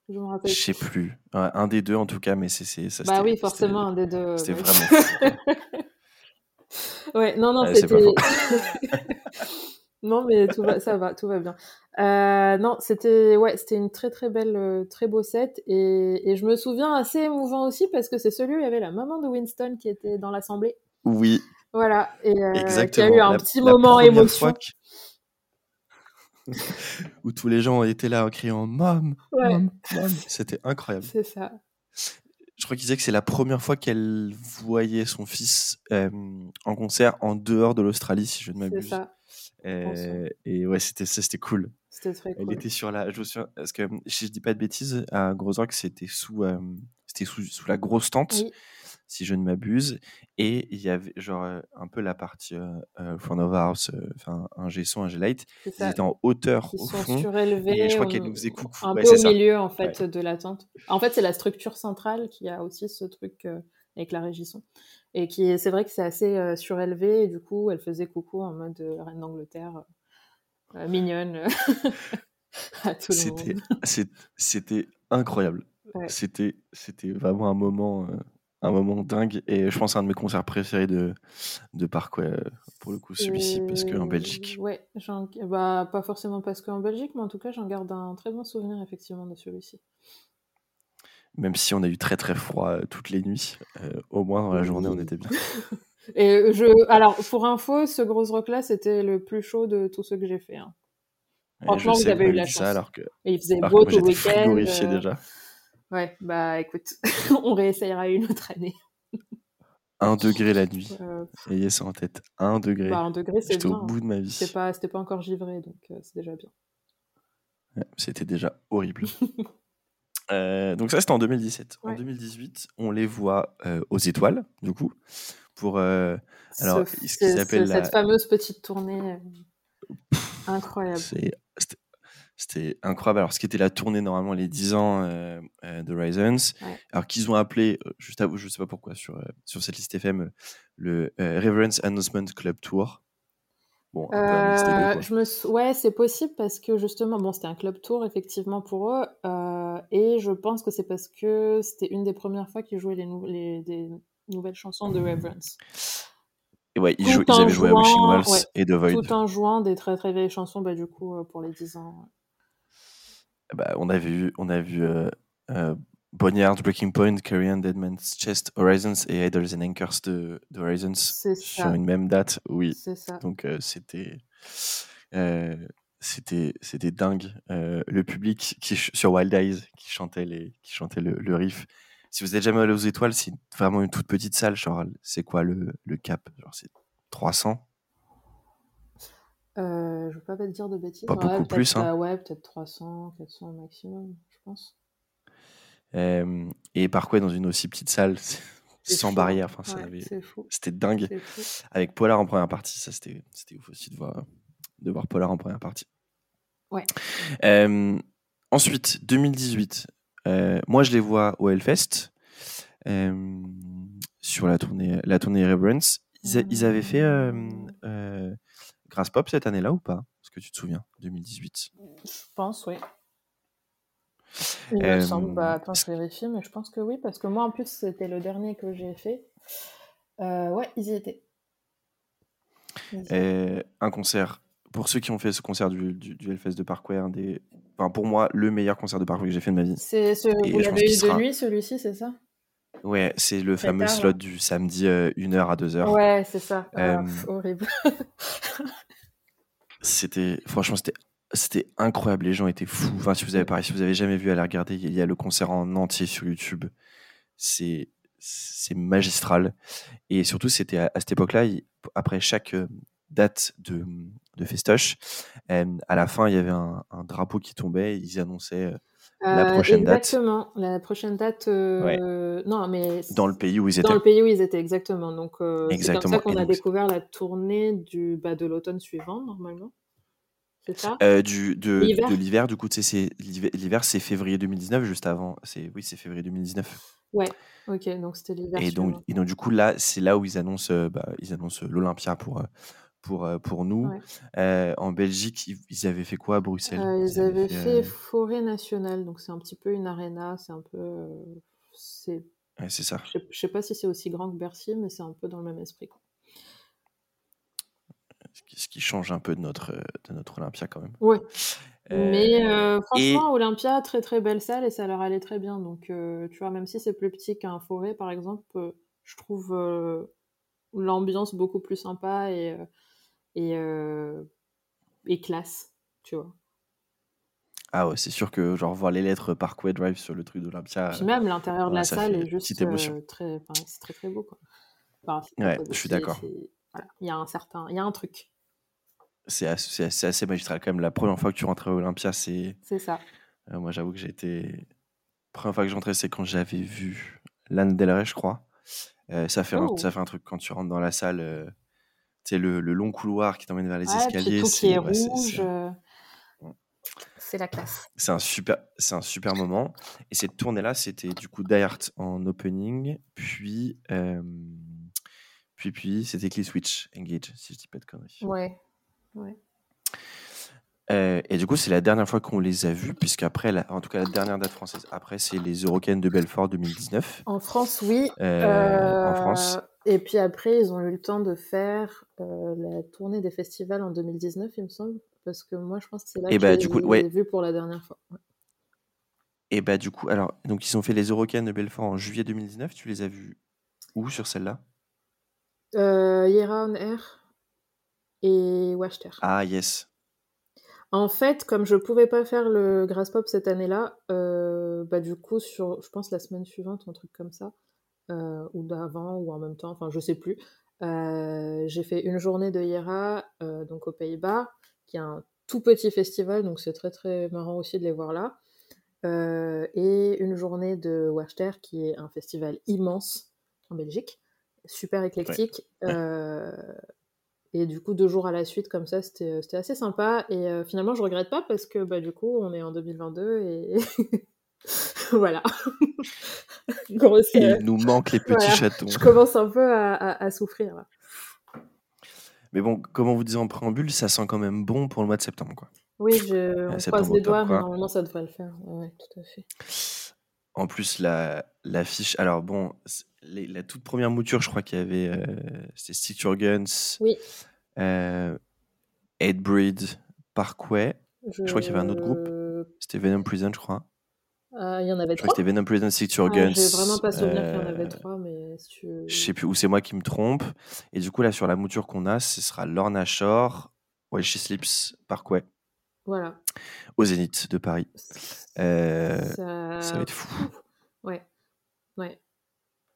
Je me rappelle. Je sais plus. un des deux en tout cas, mais c'est ça. Bah oui, forcément, un des deux. C'était vraiment. ouais, non, non, c'était. non, mais tout va, ça va, tout va bien. Euh, non, c'était ouais, c'était une très très belle, euh, très beau set et, et, je me souviens assez émouvant aussi parce que c'est celui où il y avait la maman de Winston qui était dans l'assemblée. Oui. Voilà, et euh, qui a eu un petit moment émotion. où tous les gens étaient là en criant Mom, Mom, Mom. C'était incroyable. C'est ça je crois qu'il disait que c'est la première fois qu'elle voyait son fils euh, en concert en dehors de l'Australie, si je ne m'abuse. C'est ça. Euh, et ouais, c'était c'était cool. C'était très cool. Elle était sur la, je me parce que si je dis pas de bêtises, à Gros Rock, c'était sous, euh, c'était sous, sous, la grosse tente. Oui si je ne m'abuse. Et il y avait genre euh, un peu la partie euh, euh front of house, euh, enfin un G-son, un G-light. Ils étaient en hauteur Ils au sont fond. Surélevés, et je crois qu'elle nous faisait coucou. Un peu au milieu en fait de la tente. En fait, c'est la structure centrale qui a aussi ce truc avec la régisson. Et qui c'est vrai que c'est assez surélevé et du coup, elle faisait coucou en mode reine d'Angleterre, mignonne. à tout le monde. C'était incroyable. C'était c'était vraiment un moment un moment dingue et je pense un de mes concerts préférés de, de Parkway pour le coup celui-ci parce qu'en Belgique. Ouais, bah, pas forcément parce qu'en Belgique, mais en tout cas j'en garde un très bon souvenir effectivement de celui-ci. Même si on a eu très très froid euh, toutes les nuits, euh, au moins dans la journée on était bien. et je, alors pour info, ce gros rock là c'était le plus chaud de tous ceux que j'ai fait. Hein. Franchement, vous avez eu la chance. alors que, et il faisait beau tout le week-end. Euh... déjà. Ouais, bah écoute, on réessayera une autre année. Un degré la nuit. Euh, Ayez ça en tête. Un degré. Bah, un degré, c'est J'étais au bout de ma vie. C'était pas, pas encore givré, donc euh, c'est déjà bien. c'était déjà horrible. Euh, donc ça, c'était en 2017. En 2018, on les voit aux étoiles, du coup, pour alors ce, s'appelle cette fameuse petite tournée incroyable. C'était incroyable. Alors, ce qui était la tournée normalement les 10 ans euh, euh, de Horizons, alors qu'ils ont appelé, euh, juste à vous, je sais pas pourquoi, sur, sur cette liste FM, le Reverence Announcement Club Tour. Bon, je me... Ouais, c'est possible parce que justement, bon, c'était un club tour effectivement pour eux, et je pense que c'est parce que c'était une des premières fois qu'ils jouaient les, les des nouvelles chansons de Reverence. Et ouais, ils, ils avaient joué à Wishing Wells et The Void. Tout en jouant des très très vieilles chansons, bah, du coup, pour les 10 ans. Bah, on a vu, on a vu euh, euh, Boneyard, Breaking Point, Carrion, Deadman's Chest, Horizons et Idols and Anchors de, de Horizons sur une même date. Oui. Ça. Donc euh, c'était euh, c'était c'était dingue. Euh, le public qui, sur Wild Eyes qui chantait, les, qui chantait le, riff. Si vous êtes jamais allé aux étoiles, c'est vraiment une toute petite salle. Genre, c'est quoi le, le cap? Genre, c'est 300 euh, Je veux pas te dire de bêtises. Pas beaucoup plus. Hein. ouais, peut-être 300, 400 maximum, je pense. Euh, et par quoi dans une aussi petite salle sans barrière. Enfin, c'était dingue. Avec Polar en première partie, ça c'était ouf aussi de voir, de voir Polar en première partie. Ouais. Euh, ensuite, 2018, euh, moi je les vois au Hellfest euh, sur la tournée, la tournée Reverence. Ils, avaient fait euh, Grass Pop cette année-là ou pas? Est-ce que tu te souviens? 2018 Je pense, oui. Il me semble, bah, attends, je vérifie, mais je pense que oui, parce que moi en plus c'était le dernier que j'ai fait. ouais, ils y étaient. un concert pour ceux qui ont fait ce concert du, du, du Hellfest de Parkway, des, enfin, pour moi, le meilleur concert de Parkway que j'ai fait de ma vie. C'est ce vous l'avez eu de nuit, celui-ci, c'est ça? Ouais, c'est le fameux slot du samedi 1h euh, à 2h. Ouais, c'est ça. Ah, euh, horrible. c'était, franchement, c'était c'était incroyable, les gens étaient fous. Enfin, si vous avez pareil, si vous avez jamais vu, à la regarder. Il y a le concert en entier sur YouTube. C'est c'est magistral. Et surtout, c'était à, cette époque-là, après chaque euh, date de, de festoche. à la fin, il y avait un, drapeau qui tombait. ils annonçaient euh, la euh, prochaine date. Exactement, la prochaine date. Euh, non, mais dans le pays où ils étaient. Dans le pays où ils étaient, exactement. Donc, c'est comme ça qu'on a découvert la tournée du, bah, de l'automne suivant, normalement. C'est ça? du, de l'hiver, du coup, l'hiver, c'est février 2019, juste avant. C'est oui, c'est février 2019. Ouais, ok, donc c'était l'hiver. Et donc, et donc, du coup, là, c'est là où ils annoncent, bah, ils annoncent l'Olympia pour pour, euh, pour nous. Euh, en Belgique, ils, avaient fait quoi à Bruxelles? Euh, ils, avaient, fait, Forêt Nationale, donc c'est un petit peu une arena, c'est un peu. c'est c'est ça. Je sais, sais pas si c'est aussi grand que Bercy, mais c'est un peu dans le même esprit. Ce qui change un peu de notre, de notre Olympia quand même. Oui. mais franchement, Olympia, très très belle salle et ça leur allait très bien. Donc, tu vois, même si c'est plus petit qu'un forêt, par exemple, je trouve l'ambiance beaucoup plus sympa et, et, euh, et classe, tu vois. Ah ouais, c'est sûr que genre voir les lettres Parkway Drive sur le truc d'Olympia. Puis même l'intérieur de la salle est juste euh, très, c'est très très beau quoi. ouais, je suis d'accord. Il y a un certain, il y a un truc. C'est assez, assez, magistral quand même. La première fois que tu rentres à Olympia, c'est. C'est ça. Euh, moi, j'avoue que j'ai été. La première fois que j'entrais, c'est quand j'avais vu Lana Del Rey, je crois. ça, fait un, oh! ça fait un truc quand tu rentres dans la salle c'est le, long couloir qui t'emmène vers les escaliers. C'est rouge. Euh, c'est la classe. C'est un super, c'est un super moment. Et cette tournée-là, c'était du coup Die en opening, puis, euh, puis, puis, c'était Key Switch Engage, si je dis pas de conneries. Ouais, ouais. Euh, et du coup, c'est la dernière fois qu'on les a vus, puisqu'après, en tout cas, la dernière date française, après, c'est les Eurocaines de Belfort 2019. En France, oui. en France. Et puis après, ils ont eu le temps de faire euh, la tournée des festivals en 2019, il me semble. Parce que moi, je pense que c'est là que bah, je l'ai vu pour la dernière fois. Et bah du coup, alors, donc ils ont fait les Eurocaines de Belfort en juillet 2019. Tu les as vus où sur celle-là? Euh, Yera on Air et Wachter. Ah, yes. En fait, comme je pouvais pas faire le Grass Pop cette année-là, euh, bah du coup, sur, je pense la semaine suivante, un truc comme ça, euh, ou d'avant ou en même temps, enfin je sais plus. Euh, j'ai fait une journée de Yera, donc aux Pays-Bas, qui est un tout petit festival, donc c'est très très marrant aussi de les voir là. et une journée de Wachter, qui est un festival immense en Belgique, super éclectique. et du coup, deux jours à la suite, comme ça, c'était assez sympa. Et finalement, je regrette pas parce que bah, du coup, on est en 2022 et voilà. Il nous manque les petits chatons. Je commence un peu à, souffrir. Mais bon, comme on vous disait en préambule, ça sent quand même bon pour le mois de septembre. Quoi. Oui, je on croise les doigts, mais normalement ça devrait le faire. Ouais, tout à fait. En plus, la, la fiche. Alors bon, la toute première mouture, je crois qu'il y avait. Euh, c'était Stick Your Guns. Oui. Euh, Breed, Parkway. Je... je crois qu'il y avait un autre groupe. C'était Venom Prison, je crois. Euh, il y en avait trois. C'était Venom Prison Stick Your Guns. J'ai vraiment pas souvenir qu'il y en avait euh, trois, mais si tu... Je sais plus, où c'est moi qui me trompe. Et du coup, là, sur la mouture qu'on a, ce sera Lorna Shore, While She Sleeps, Parkway. Voilà. Au Zénith de Paris. Euh, Ça... ça va être fou. Ouais. Ouais.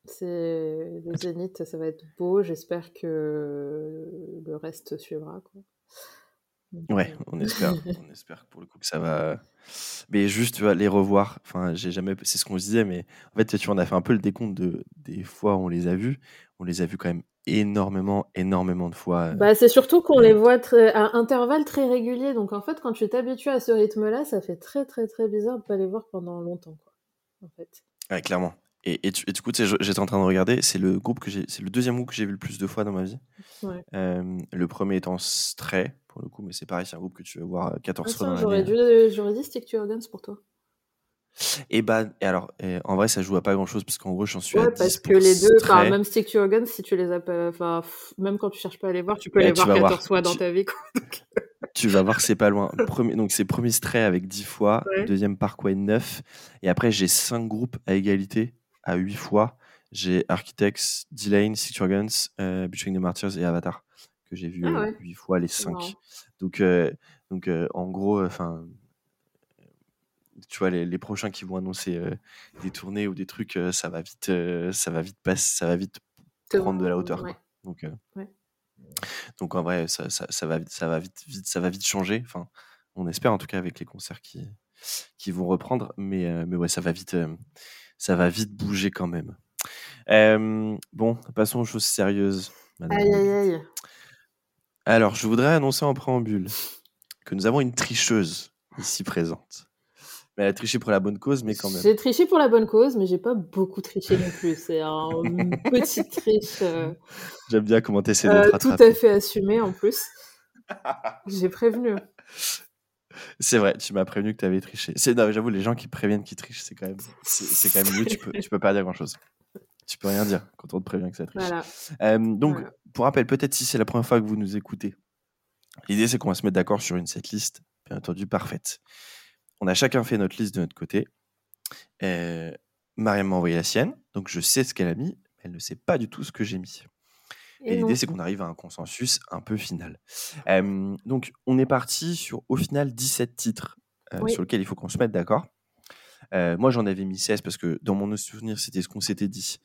C'est le Zénith, ça va être beau. J'espère que le reste suivra. Quoi. Ouais, euh, on espère, on espère pour le coup que ça va. Mais juste, tu vois, les revoir. Enfin, j'ai jamais. C'est ce qu'on se disait, mais en fait, tu vois, on a fait un peu le décompte de des fois où on les a vus. On les a vus quand même énormément, énormément de fois. euh, Bah, c'est surtout qu'on euh, les voit très- à intervalles très réguliers. Donc en fait, quand tu t'habitues à ce rythme-là, ça fait très très très bizarre de pas les voir pendant longtemps. Quoi, en fait. Ouais, clairement. Et, et, et du coup, j'étais en train de regarder. C'est le groupe que j'ai. C'est le deuxième groupe que j'ai vu le plus de fois dans ma vie. Ouais. Euh, le premier étant Stray, pour le coup, mais c'est pareil, c'est un groupe que tu vas voir euh, Ah, 14 fois dans j'aurais dû, j'aurais dit Stick to Your Guns pour toi. Et bah, et alors, euh, en vrai, ça joue à pas grand chose, parce qu'en gros, j'en suis à Ouais, 10 parce que les deux, Stray. même Stick to Guns, si tu les as pas, enfin, même quand tu cherches pas à les voir, tu peux Ouais, les tu voir vas 14 voir. fois dans Tu- ta vie. Quoi. Donc, Tu vas voir que c'est pas loin. Premier, donc c'est premier Stray avec 10 fois, Ouais. deuxième Parkway 9, et après j'ai 5 groupes à égalité à 8 fois. J'ai Architects, D-Lane, Six Your Guns, euh, Between the Martyrs et Avatar, que j'ai vu Ah euh, ouais. 8 fois les c'est 5. marrant. Donc, euh, donc euh, en gros, enfin, tu vois, les, les prochains qui vont annoncer euh, des tournées ou des trucs, euh, ça va vite, euh, ça va vite passer, ça va vite Te- prendre de la hauteur. ouais. quoi. Donc, Ouais. donc en vrai, ça, ça, ça va, vite- ça va vite, vite, ça va vite changer. Enfin, on espère en tout cas avec les concerts qui, qui vont reprendre, mais, mais ouais, ça va vite, ça va vite bouger quand même. Bon, passons aux choses sérieuses. Madame Aïe, Lulu. aïe, aïe. Alors, je voudrais annoncer en préambule que nous avons une tricheuse ici présente. Mais elle a triché pour la bonne cause, mais quand même. J'ai triché pour la bonne cause, mais j'ai pas beaucoup triché non plus. C'est un- une petite triche euh, J'aime bien comment tu essaies de euh, tout à fait assumée en plus. J'ai prévenu. C'est vrai, tu m'as prévenu que tu avais triché. J'avoue, les gens qui préviennent qu'ils trichent, c'est quand même, c'est, c'est quand même mieux. Tu peux, tu peux pas dire grand chose. Tu peux rien dire quand on te prévient que ça triche. Voilà. Euh, donc, Voilà. pour rappel, peut-être si c'est la première fois que vous nous écoutez, l'idée c'est qu'on va se mettre d'accord sur une setlist, bien entendu, parfaite. On a chacun fait notre liste de notre côté. Euh, Mariam m'a envoyé la sienne, donc je sais ce qu'elle a mis, elle ne sait pas du tout ce que j'ai mis. Et, l'idée, c'est qu'on arrive à un consensus un peu final. Euh, donc, on est parti sur, au final, 17 titres euh, Oui. sur lesquels il faut qu'on se mette d'accord. Euh, moi, j'en avais mis 16 parce que dans mon souvenir, c'était ce qu'on s'était dit.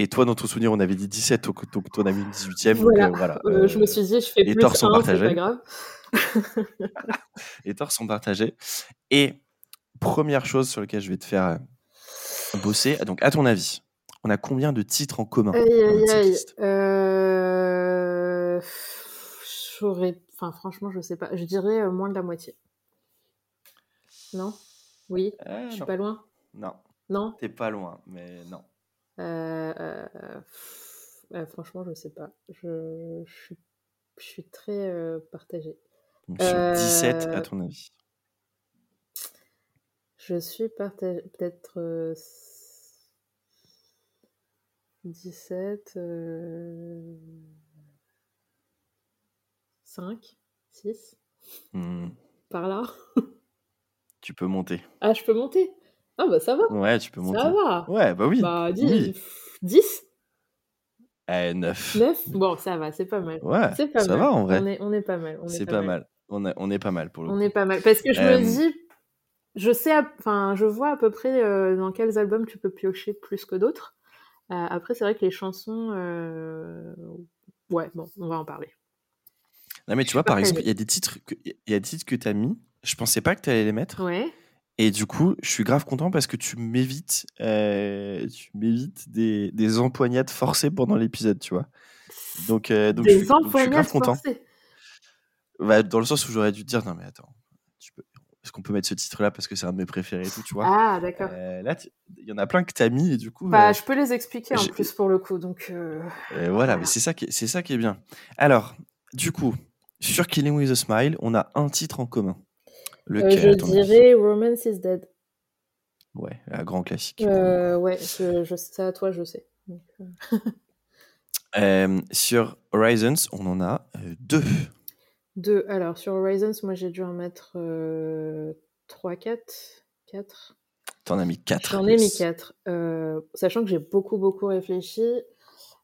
Et toi, dans ton souvenir, on avait dit 17, donc, donc toi, on a mis une 18e. Donc, Voilà. euh, voilà. Euh, je me Euh, suis dit, je fais les plus torts sont partagés. pas grave. les torts sont partagés. Et première chose sur laquelle je vais te faire bosser, donc à ton avis, on a combien de titres en commun Euh... J'aurais... Enfin, franchement, je sais pas. Je dirais moins de la moitié. Non? Oui? Je suis non. pas loin? Non, Non? T'es pas loin, mais non. Euh, euh, euh, Franchement, je sais pas. Je, je suis... je suis très partagée. Donc, sur 17, à ton avis? Je suis partagée. Peut-être euh, 17. euh, 5 6 Hmm, Par là tu peux monter. Ah, je peux monter Ah, bah ça va. Ouais, tu peux monter. Ça va. Ouais, bah oui. Bah, 10, oui. 10 Eh, 9. 9 Bon, ça va, c'est pas mal. Ouais, C'est pas ça mal. va en vrai. On est, on est pas mal. on est C'est pas mal. On, a- on est pas mal pour le On coup. est pas mal. Parce que je Euh, me dis, je sais, enfin, je vois à peu près euh, dans quels albums tu peux piocher plus que d'autres. Euh, après, c'est vrai que les chansons, euh, ouais, bon, on va en parler. Non, mais tu vois, par exemple, il y a des titres que, il y a des titres que tu as mis. Je pensais pas que tu allais les mettre. Ouais. Et du coup, je suis grave content parce que tu m'évites, euh, tu m'évites des, des empoignades forcées pendant l'épisode, tu vois. Donc, euh, donc, je, suis, donc je suis empoignades grave content. Bah, dans le sens où j'aurais dû te dire, non, mais attends, peux, est-ce qu'on peut mettre ce titre-là parce que c'est un de mes préférés et tout, tu vois? Ah, d'accord. Euh, là, il y en a plein que tu as mis et du coup, Bah, je peux les expliquer en plus pour le coup, donc. voilà, Voilà. mais c'est ça, qui est- c'est ça qui est bien. Alors, du coup, sur Killing with a Smile, on a un titre en commun. Euh, Lequel, je dirais Romance is Dead. Ouais, un grand classique. Euh, ouais, je, je, ça, à toi, je sais. Donc, euh, sur Horizons, on en a deux. Deux. Alors, sur Horizons, moi, j'ai dû en mettre euh, 3, 4. 4. T'en as mis quatre. J'en ai mis yes. 4. sachant que j'ai beaucoup, beaucoup réfléchi.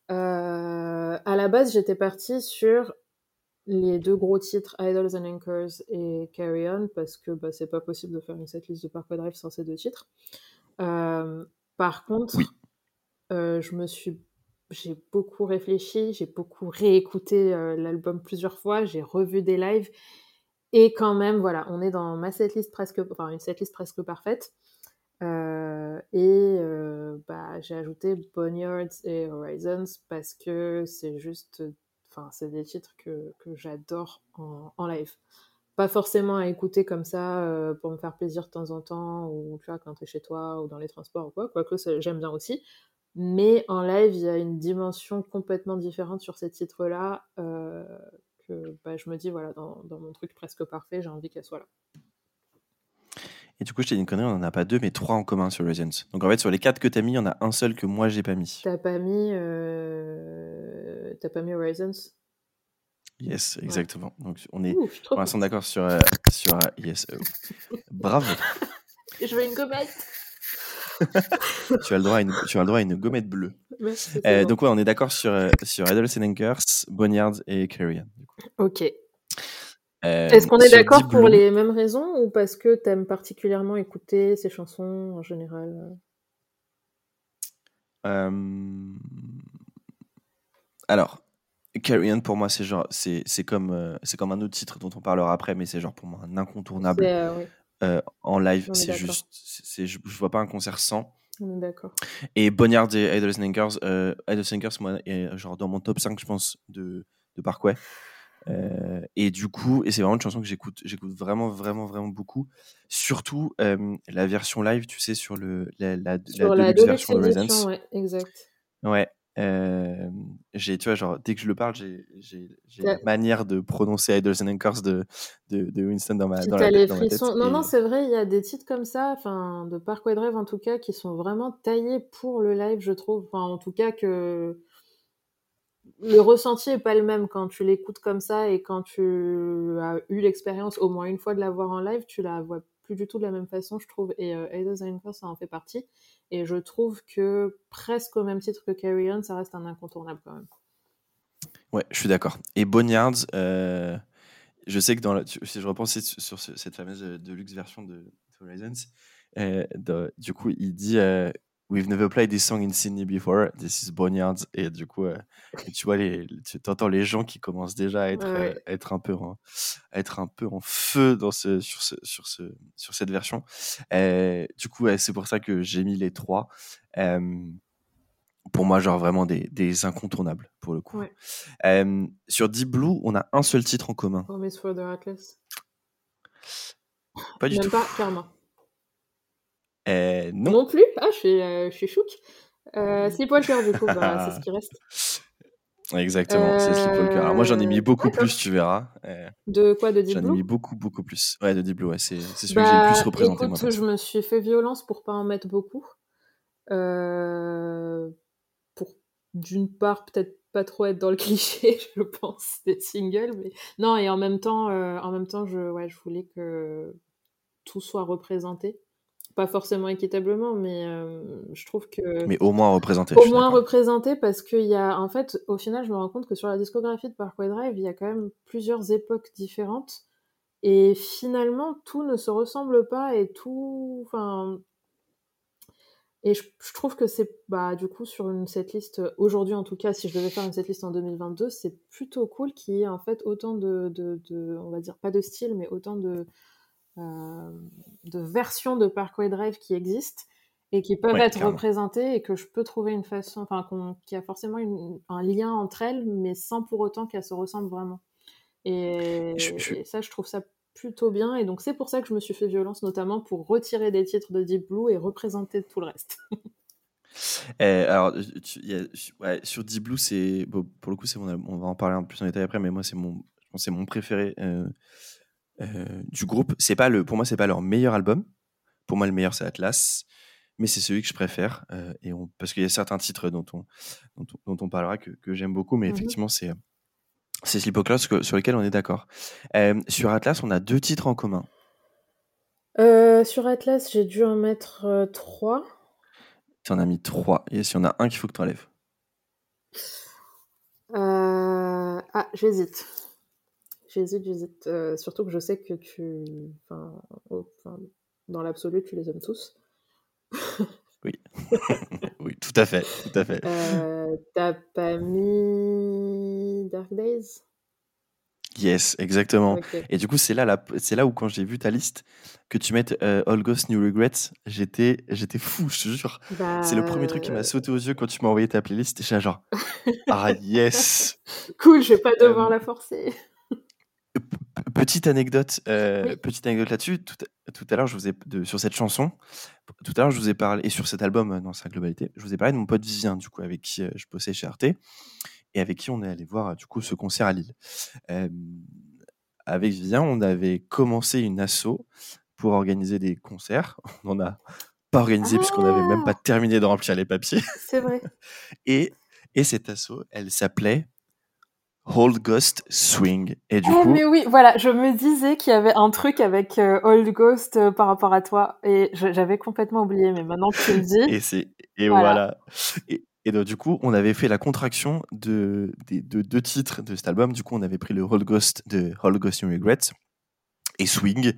À la base, j'étais partie sur les deux gros titres, Idols and Anchors et Carry On, parce que bah, c'est pas possible de faire une setlist de Parkway Drive sans ces deux titres. Euh, par contre, euh, je me suis, j'ai beaucoup réfléchi, j'ai beaucoup réécouté euh, l'album plusieurs fois, j'ai revu des lives, et quand même, voilà, on est dans ma setlist presque, enfin une setlist presque parfaite. et bah, j'ai ajouté Boneyards et Horizons parce que c'est juste Enfin, c'est des titres que, j'adore en, live. Pas forcément à écouter comme ça euh, pour me faire plaisir de temps en temps, ou tu vois, quand chez toi, ou dans les transports, ou quoi, quoique j'aime bien aussi. Mais en live, il y a une dimension complètement différente sur ces titres-là euh, que bah, je me dis, voilà, dans mon truc presque parfait, j'ai envie qu'elle soit là. Et du coup, je t'ai dit une connerie, on n'en a pas deux, mais trois en commun sur Residence. Donc en fait, sur les quatre que tu as mis, il y en a un seul que moi, j'ai pas mis. T'as pas mis. Euh... T'as pas mis Horizons Yes, exactement. Donc on est pour l'instant d'accord sur, euh, sur uh, yes. Euh, bravo. je veux une gommette. tu, as le droit à une, tu as le droit à une gommette bleue. Euh, donc ouais, on est d'accord sur, sur Adolescent Anchors, Boneyard et Carrion. Ok. Est-ce qu'on est, d'accord pour les mêmes raisons ou parce que tu aimes particulièrement écouter ces chansons en général Alors, Carry On pour moi c'est genre c'est c'est comme euh, c'est comme un autre titre dont on parlera après mais c'est genre pour moi un incontournable euh, euh, en live. C'est juste c'est je, je, vois pas un concert sans. D'accord. Et Boneyard et Idol Snankers euh, Idol Snankers moi est genre dans mon top 5 je pense de de Parkway et du coup et c'est vraiment une chanson que j'écoute j'écoute vraiment vraiment vraiment beaucoup surtout la version live tu sais sur le la la, sur la, deluxe, version de Residence ouais exact ouais euh, j'ai, tu vois, genre, dès que je le parle, j'ai, j'ai, j'ai une manière de prononcer Idols and Anchors de, de, de Winston dans ma, dans la, les dans ma tête. Non, non, c'est vrai, il y a des titres comme ça, enfin, de Parkway Drive en tout cas, qui sont vraiment taillés pour le live, je trouve. Enfin, en tout cas, que le ressenti est pas le même quand tu l'écoutes comme ça et quand tu as eu l'expérience au moins une fois de la voir en live, tu la vois plus du tout de la même façon, je trouve. Et euh, Anchors, ça en fait partie. Et je trouve que presque au même titre que Carry On, ça reste un incontournable quand même. Ouais, je suis d'accord. Et Boneyards, euh, je sais que si je repense sur cette fameuse euh, Deluxe version de Horizons, euh, du coup, il dit We've never played this song in Sydney before. This is Boneyards. Et du coup, euh, tu vois, les, tu entends les gens qui commencent déjà à être, ouais. euh, être, un, peu en, être un peu en feu dans ce, sur, ce, sur, ce, sur cette version. Du coup, c'est pour ça que j'ai mis les trois. Pour moi, genre vraiment des, des incontournables, pour le coup. Ouais. sur Deep Blue, on a un seul titre en commun. Promise for the Atlas. Pas du Même tout. pas, Karma. Euh, non. non. plus? Ah, je suis, euh, je suis chouque. Euh, Sleepwalker, du coup, bah, c'est ce qui reste. Exactement, c'est Sleepwalker. Alors moi, j'en ai mis beaucoup plus, tu verras. Euh, de quoi? De Deep J'en ai mis beaucoup, beaucoup plus. Ouais, de Deep Blue, ouais, c'est celui bah, que j'ai le plus représenté. Écoute, moi, je me suis fait violence pour pas en mettre beaucoup. Euh, pour, d'une part, peut-être pas trop être dans le cliché, je pense, des singles. Mais... Non, et en même temps, euh, en même temps je, ouais, je voulais que tout soit représenté pas forcément équitablement, mais euh, je trouve que. Mais au moins représenté. Au moins représenté parce qu'il y a, en fait, au final, je me rends compte que sur la discographie de Parkway Drive, il y a quand même plusieurs époques différentes. Et finalement, tout ne se ressemble pas et tout. Enfin. Et je, je trouve que c'est, bah, du coup, sur une setlist, aujourd'hui en tout cas, si je devais faire une setlist en 2022, c'est plutôt cool qu'il y ait en fait autant de, de, de, on va dire, pas de style, mais autant de, de versions de Parkway Drive qui existent et qui peuvent ouais, être clairement. représentées et que je peux trouver une façon, enfin, qui a forcément une, un lien entre elles, mais sans pour autant qu'elles se ressemblent vraiment. Et, je, je... et, ça, je trouve ça plutôt bien. Et donc, c'est pour ça que je me suis fait violence, notamment pour retirer des titres de Deep Blue et représenter tout le reste. Eh, alors, tu, y a, ouais, sur Deep Blue, c'est bon, pour le coup, c'est mon, on va en parler un peu plus en détail après, mais moi, c'est mon, c'est mon préféré. Euh, euh, du groupe. C'est pas le, pour moi, c'est pas leur meilleur album. Pour moi, le meilleur c'est Atlas, mais c'est celui que je préfère. Euh, et on, parce qu'il y a certains titres dont on, dont on, dont on parlera que, que j'aime beaucoup, mais mm -hmm. effectivement, c'est c'est Sleepwalker sur lequel on est d'accord. Euh, sur Atlas, on a deux titres en commun. Euh, sur Atlas, j'ai dû en mettre euh, trois. Tu en as mis trois. Et s'il y en a un qu'il faut que tu enlèves Ah, j'hésite. Tu hésites, j'hésite. Euh, surtout que je sais que tu. Enfin, dans l'absolu, tu les aimes tous. oui. oui, tout à fait. Tout à fait. Euh, T'as pas mis Dark Days? Yes, exactement. Et du coup, c'est là, la, c'est là où, quand j'ai vu ta liste, que tu mettes euh, All Ghost New Regrets, j'étais, j'étais fou, je te jure. C'est le premier truc qui m'a bah sauté aux yeux quand tu m'as envoyé ta playlist. J'étais genre, ah yes Cool, je vais pas devoir la forcer. Petite anecdote, euh, petite anecdote là-dessus. Tout, tout, à l'heure, je vous ai de, sur cette chanson. Tout à l'heure, je vous ai parlé et sur cet album euh, dans sa globalité. Je vous ai parlé de mon pote Vivien, du coup, avec qui je bossais chez Arte et avec qui on est allé voir du coup ce concert à Lille. avec Vivien, on avait commencé une asso pour organiser des concerts. On n'en a pas organisé puisqu'on n'avait même pas ah! terminé de remplir les papiers. C'est vrai. et, et cette asso, elle s'appelait Old Ghost Swing. Et du eh, coup... Mais oui, voilà, je me disais qu'il y avait un truc avec Old Ghost par rapport à toi et j'avais complètement oublié, mais maintenant que tu le dis. Et c'est et voilà. Et, et donc, du coup, on avait fait la contraction de, deux titres de cet album. Du coup, on avait pris le Whole Ghost de Whole Ghost You Regrets et Swing.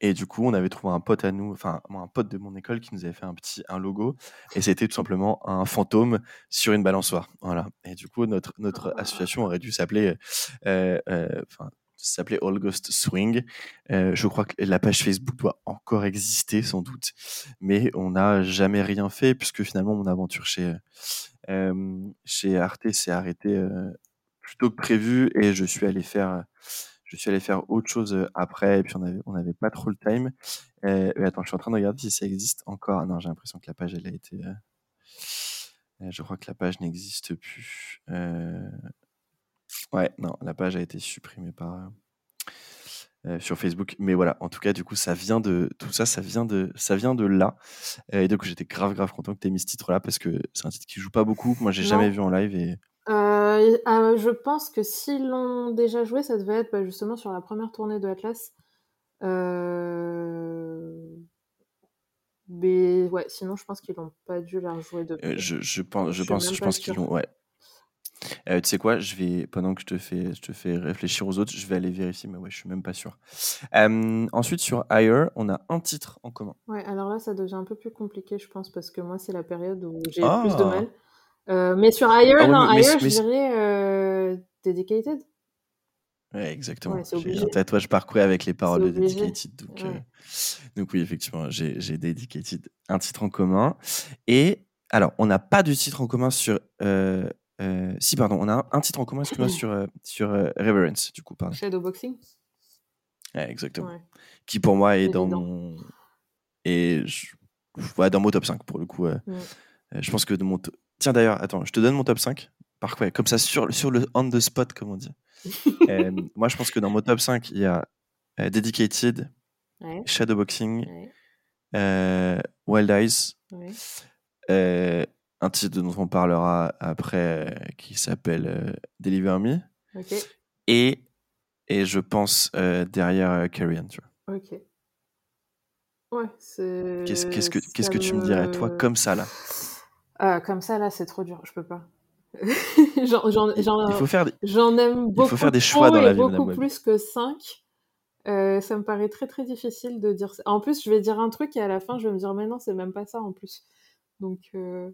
Et du coup, on avait trouvé un pote à nous, enfin, un pote de mon école qui nous avait fait un petit un logo. Et c'était tout simplement un fantôme sur une balançoire. Voilà. Et du coup, notre, notre association aurait dû s'appeler, euh, euh, s'appelait All Ghost Swing. Euh, je crois que la page Facebook doit encore exister sans doute, mais on n'a jamais rien fait puisque finalement mon aventure chez euh, chez Arte s'est arrêtée plutôt que prévu et je suis allé faire je suis allé faire autre chose après et puis on avait on n'avait pas trop le time. attends, je suis en train de regarder si ça existe encore. Non, j'ai l'impression que la page elle a été je crois que la page n'existe plus. Ouais, non, la page a été supprimée par euh, sur Facebook. Mais voilà, en tout cas, du coup, ça vient de tout ça, ça vient de ça vient de là. et donc j'étais grave grave content que tu aies mis ce titre-là parce que c'est un titre qui joue pas beaucoup. Moi, j'ai jamais vu en live et. Euh, ah, je pense que s'ils l'ont déjà joué, ça devait être bah, justement sur la première tournée de Atlas. Euh, mais ouais, sinon je pense qu'ils n'ont pas dû la rejouer depuis. je, je pense, je, pense, je pense qu'ils l'ont. Ouais, euh, tu sais quoi, je vais, pendant que je te, fais, je te fais réfléchir aux autres, je vais aller vérifier, mais ouais, je suis même pas sûr. ensuite, sur Higher, on a un titre en commun. Ouais, alors là, ça devient un peu plus compliqué, je pense, parce que moi, c'est la période où j'ai plus de ah! mal. Euh, mais sur Higher, ah non, Higher, je dirais euh, Dedicated. Ouais, exactement. j'ai un tatouage parcouru avec les paroles de Dedicated. Donc, donc oui, effectivement, j'ai Dedicated, un titre en commun. Et alors, on n'a pas de titre en commun sur euh, si, pardon, on a un, titre en commun sur, euh, sur euh, Reverence, du coup. Pardon. Shadowboxing ouais, Exactement. Qui pour moi est dans mon. Et je... ouais, dans mon top 5 pour le coup. je pense que de mon. Tiens d'ailleurs, attends, je te donne mon top 5. Par quoi? Comme ça, sur, sur le on the spot, comme on dit. moi, je pense que dans mon top 5, il y a Dedicated, Shadowboxing, Wild Eyes un titre dont on parlera après euh, qui s'appelle euh, Deliver Me. Et, et je pense euh, derrière Carrie tu vois. Ok. Ouais, c'est. Qu'est-ce, que, qu'est-ce que tu me dirais, toi, comme ça, là? Ah, Comme ça, là, c'est trop dur, je peux pas. j'en, faire des... aime beaucoup. Il faut faire des choix dans la vie. Beaucoup plus que 5. ça me paraît très très difficile de dire ça. En plus, je vais dire un truc et à la fin, je vais me dire, mais non, c'est même pas ça en plus. Donc. Euh,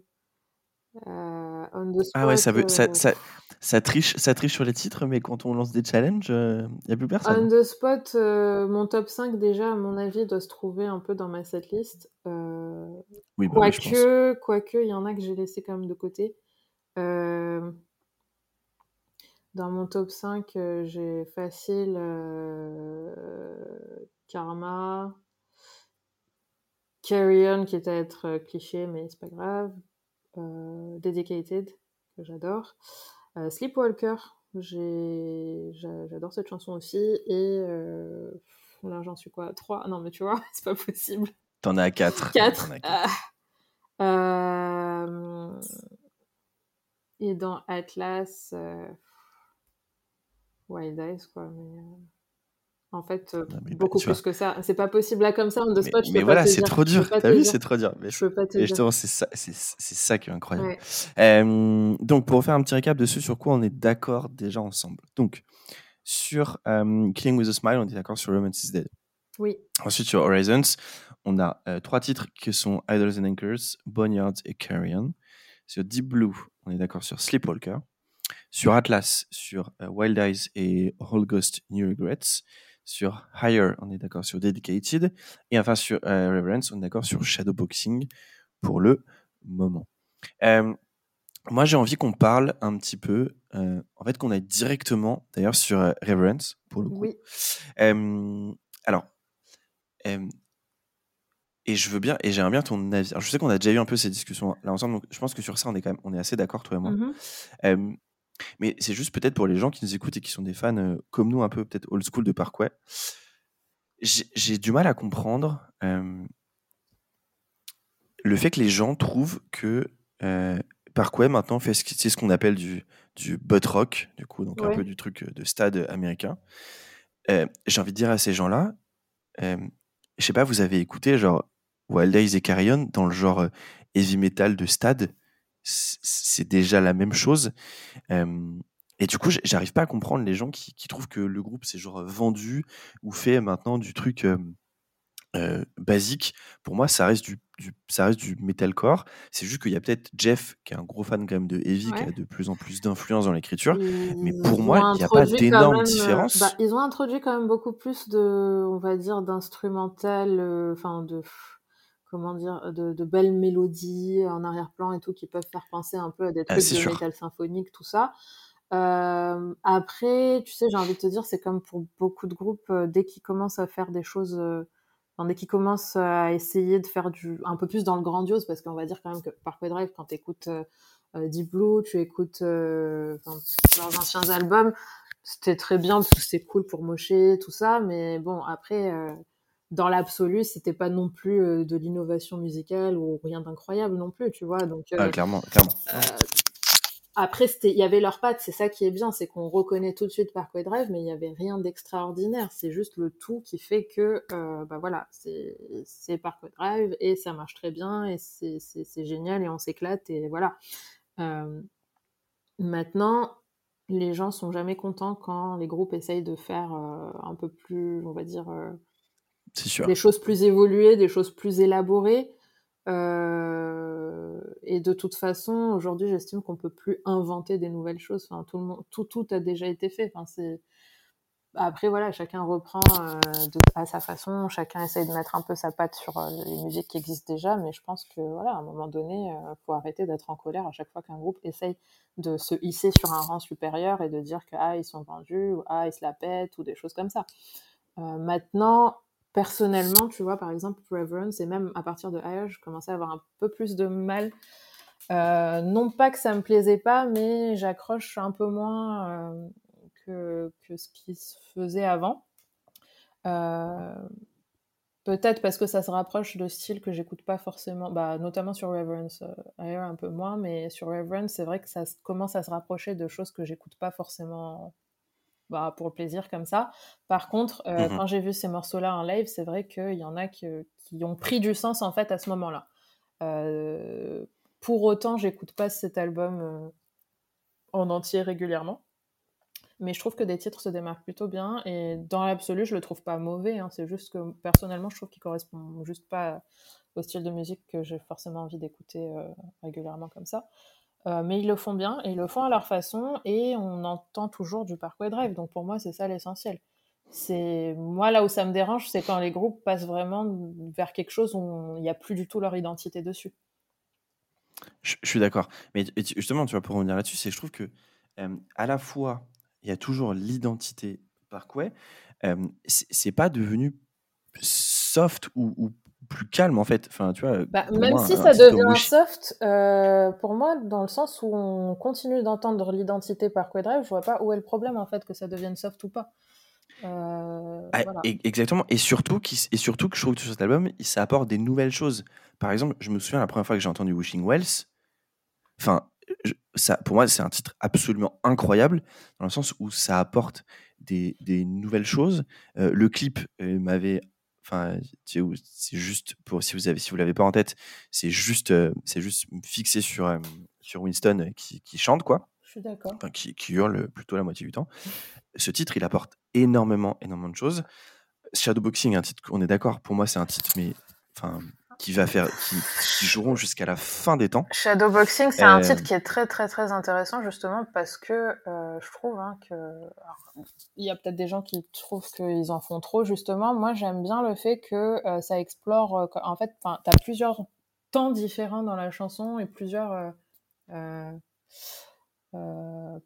ah ouais, ça, veut, ça, euh, ça, ça, triche, ça triche sur les titres, mais quand on lance des challenges, il euh, n'y a plus personne. On the spot, mon top 5, déjà, à mon avis, doit se trouver un peu dans ma setlist. oui, bah quoique, quoique, il y en a que j'ai laissé quand même de côté. dans mon top 5, j'ai facile Karma, Carry On, qui est à être cliché, mais c'est pas grave. Euh, Dedicated, que j'adore. Euh, Sleepwalker, j'adore cette chanson aussi. Et euh, là, j'en suis quoi? 3 Non, mais tu vois, c'est pas possible. T'en as 4. 4. Ah. et dans Atlas, Wild Eyes, quoi. Mais, en fait, euh, bah, beaucoup plus que ça. C'est pas possible là comme ça, on the spot. Mais, mais voilà, c'est trop dur. T'as vu, c'est trop dur. Mais je peux pas te et justement, c'est ça, c'est, ça qui est incroyable. donc, pour faire un petit récap de ce sur quoi on est d'accord déjà ensemble. Donc, Sur Killing with a Smile, on est d'accord sur Romance is Dead. Oui. Ensuite, sur Horizons, on a trois titres qui sont Idols and Anchors, Boneyard et Carrion. Sur Deep Blue, on est d'accord sur Sleepwalker. Sur Atlas, sur Wild Eyes et Whole Ghost New Regrets. Sur Higher, on est d'accord sur Dedicated. Et enfin, sur Reverence, on est d'accord sur Shadowboxing pour le moment. moi, j'ai envie qu'on parle un petit peu, en fait, qu'on aille directement, d'ailleurs, sur Reverence, pour le coup. Oui. alors, et je veux bien, et j'aimerais bien ton avis. Alors, je sais qu'on a déjà eu un peu ces discussions là ensemble, donc je pense que sur ça, on est quand même, on est assez d'accord, toi et moi. Mmh mais c'est juste peut-être pour les gens qui nous écoutent et qui sont des fans comme nous, un peu peut-être old school de Parkway. J'ai du mal à comprendre le fait que les gens trouvent que Parkway maintenant fait ce, ce qu'on appelle du, du butt rock, du coup, donc un peu du truc de stade américain. J'ai envie de dire à ces gens-là, je sais pas, vous avez écouté genre Wild Days et Carrion dans le genre heavy metal de stade? C'est déjà la même chose. et du coup, j'arrive pas à comprendre les gens qui, trouvent que le groupe c'est genre vendu ou fait maintenant du truc basique. Pour moi, ça reste du, ça reste du metalcore. C'est juste qu'il y a peut-être Jeff qui est un gros fan quand même de heavy, qui a de plus en plus d'influence dans l'écriture. Mais pour moi, il n'y a pas d'énorme différence. Bah, ils ont introduit quand même beaucoup plus de, on va dire, d'instrumental, enfin de comment dire, de, de, belles mélodies en arrière-plan et tout qui peuvent faire penser un peu à des ah, trucs de métal symphonique, tout ça. Euh, après, tu sais, j'ai envie de te dire, c'est comme pour beaucoup de groupes, euh, dès qu'ils commencent à faire des choses, euh, dès qu'ils commencent à essayer de faire du, un peu plus dans le grandiose, parce qu'on va dire quand même que Parkway Drive, quand tu écoutes Deep Blue, tu écoutes leurs anciens albums, c'était très bien parce que c'est cool pour mocher, tout ça, mais bon, après dans l'absolu, c'était pas non plus euh, de l'innovation musicale ou rien d'incroyable non plus, tu vois. Donc, ah, euh, clairement, clairement. Euh, après, il y avait leurs pattes, c'est ça qui est bien, c'est qu'on reconnaît tout de suite Parkway Drive, mais il y avait rien d'extraordinaire. C'est juste le tout qui fait que, bah voilà, c'est Parkway Drive et ça marche très bien et c'est génial et on s'éclate et voilà. maintenant, les gens sont jamais contents quand les groupes essayent de faire un peu plus, on va dire des choses plus évoluées, des choses plus élaborées. Euh, et de toute façon, aujourd'hui, j'estime qu'on peut plus inventer des nouvelles choses. Tout, tout, a déjà été fait. Après, voilà, chacun reprend euh, à sa façon, chacun essaye de mettre un peu sa patte sur euh, les musiques qui existent déjà, mais je pense que, voilà, un moment donné, il faut arrêter d'être en colère à chaque fois qu'un groupe essaye de se hisser sur un rang supérieur et de dire que, ah, ils sont vendus, ou ah, ils se la pètent, ou des choses comme ça. maintenant, personnellement, tu vois, par exemple, Reverence, et même à partir de Higher, je commençais à avoir un peu plus de mal. Euh, non pas que ça me plaisait pas, mais j'accroche un peu moins euh, que, que, ce qui se faisait avant. Euh, peut-être parce que ça se rapproche de styles que j'écoute pas forcément, bah, notamment sur Reverence, Higher un peu moins, mais sur Reverence, c'est vrai que ça commence à se rapprocher de choses que j'écoute pas forcément bah, pour le plaisir comme ça. Par contre, euh, mmh quand j'ai vu ces morceaux-là en live, c'est vrai qu'il y en a qui, qui, ont pris du sens en fait à ce moment-là. Euh, pour autant, j'écoute pas cet album euh, en entier régulièrement. Mais je trouve que des titres se démarquent plutôt bien et dans l'absolu, je le trouve pas mauvais. Hein. C'est juste que personnellement, je trouve qu'il correspond juste pas au style de musique que j'ai forcément envie d'écouter régulièrement comme ça. Euh, mais ils le font bien ils le font à leur façon et on entend toujours du Parkway Drive. Donc pour moi, c'est ça l'essentiel. C'est moi là où ça me dérange, c'est quand les groupes passent vraiment vers quelque chose où il n'y a plus du tout leur identité dessus. Je, suis d'accord. Mais justement, tu vas pour revenir là-dessus, c'est je trouve que à la fois il y a toujours l'identité Parkway, euh, c'est pas devenu soft ou plus calme en fait. Enfin, tu vois, bah, même si ça devient soft, euh, pour moi, dans le sens où on continue d'entendre l'identité par Drive, je vois pas où est le problème en fait que ça devienne soft ou pas. Euh, ah, exactement. Et surtout, et surtout que je trouve que sur cet album, ça apporte des nouvelles choses. Par exemple, je me souviens la première fois que j'ai entendu Wishing Wells. Enfin, ça, pour moi, c'est un titre absolument incroyable dans le sens où ça apporte des, des nouvelles choses. Euh, le clip m'avait Enfin, c'est juste pour si vous avez si vous l'avez pas en tête, c'est juste euh, c'est juste fixé sur euh, sur Winston qui, qui, chante quoi. Je suis d'accord. Enfin, qui, qui hurle plutôt la moitié du temps. Ce titre, il apporte énormément, énormément de choses. Shadowboxing, un titre, on est d'accord, pour moi, c'est un titre, mais enfin, qui va faire, qui, joueront jusqu'à la fin des temps. Shadowboxing, c'est un titre euh, qui est très très très intéressant justement parce que euh, je trouve hein, que il y a peut-être des gens qui trouvent qu'ils en font trop justement. Moi, j'aime bien le fait que euh, ça explore. en fait, tu as plusieurs temps différents dans la chanson et plusieurs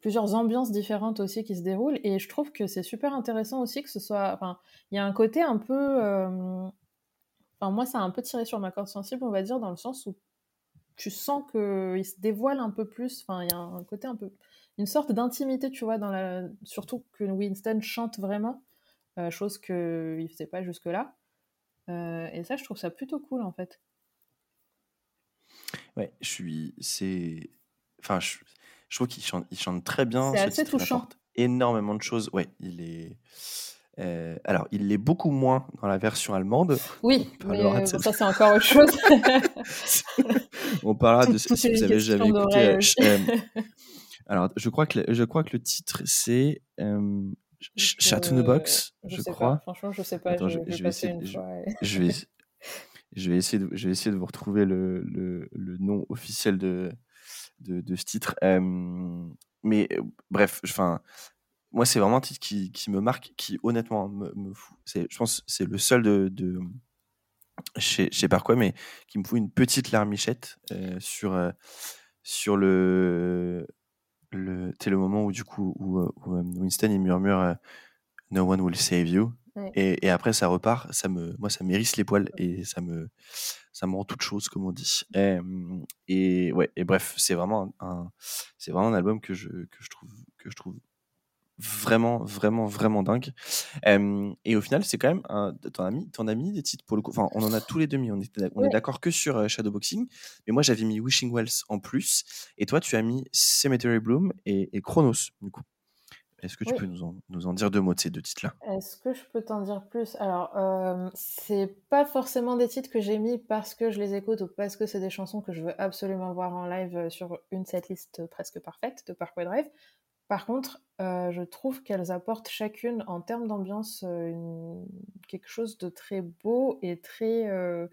plusieurs ambiances différentes aussi qui se déroulent et je trouve que c'est super intéressant aussi que ce soit enfin il y a un côté un peu moi, ça a un peu tiré sur ma corde sensible, on va dire, dans le sens où tu sens qu'il se dévoile un peu plus. Enfin, il y a un côté un peu. Une sorte d'intimité, tu vois, dans la... surtout que Winston chante vraiment, euh, chose qu'il ne faisait pas jusque-là. Euh, et ça, je trouve ça plutôt cool, en fait. Ouais, je suis. C'est. Enfin, je, je trouve qu'il chante, il chante très bien. C'est assez touchant. énormément de choses. Ouais, il est. Euh, alors, il l'est beaucoup moins dans la version allemande. Oui, mais ça c'est encore autre chose. on parlera de ce si vous avez jamais écouté. Euh, alors, je crois que le, je crois que le titre c'est euh, Chateau Box, je, crois. Franchement, je sais pas. je, vais essayer, je, vais, je vais essayer de, je vais essayer de vous retrouver le, le, le nom officiel de, de, de ce titre. mais bref, enfin, moi, c'est vraiment un titre qui, qui, me marque, qui honnêtement me, me fout. Je pense que c'est le seul de, de chez, chez Parkway, mais qui me fout une petite larmichette euh, sur, euh, sur le, le, le moment où, du coup, où, euh, Winston il murmure No one will save you. Et, et, après, ça repart. Ça me, moi, ça m'érisse les poils et ça me, ça me rend toute chose, comme on dit. Et, et ouais, et bref, c'est vraiment un, c'est vraiment un album que je, que je trouve, que je trouve vraiment, vraiment, vraiment dingue. et au final, c'est quand même un, ton ami, ton ami des titres pour le coup. Enfin, on en a tous les demi. On, était, on est d'accord que sur euh, Shadowboxing, mais moi j'avais mis Wishing Wells en plus, et toi tu as mis Cemetery Bloom et, Chronos du coup. Est-ce que tu peux nous en, nous en, dire deux mots de ces deux titres-là? Est-ce que je peux t'en dire plus? Alors, euh, c'est pas forcément des titres que j'ai mis parce que je les écoute ou parce que c'est des chansons que je veux absolument voir en live euh, sur une setlist presque parfaite de Parkway Drive. Par contre, euh, je trouve qu'elles apportent chacune, en termes d'ambiance, euh, quelque chose de très beau et très. Euh,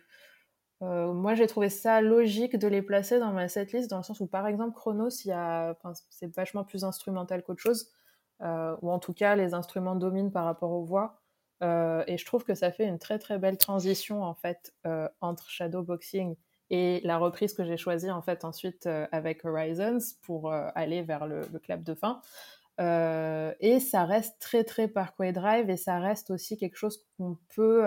moi, j'ai trouvé ça logique de les placer dans ma setlist, dans le sens où, par exemple, Chronos, c'est vachement plus instrumental qu'autre chose, ou en tout cas, les instruments dominent par rapport aux voix. et je trouve que ça fait une très très belle transition en fait entre Shadowboxing et la reprise que j'ai choisie en fait ensuite euh, avec Horizons pour euh, aller vers le, clap de fin. Euh, et ça reste très très Parkway Drive et ça reste aussi quelque chose qu'on peut.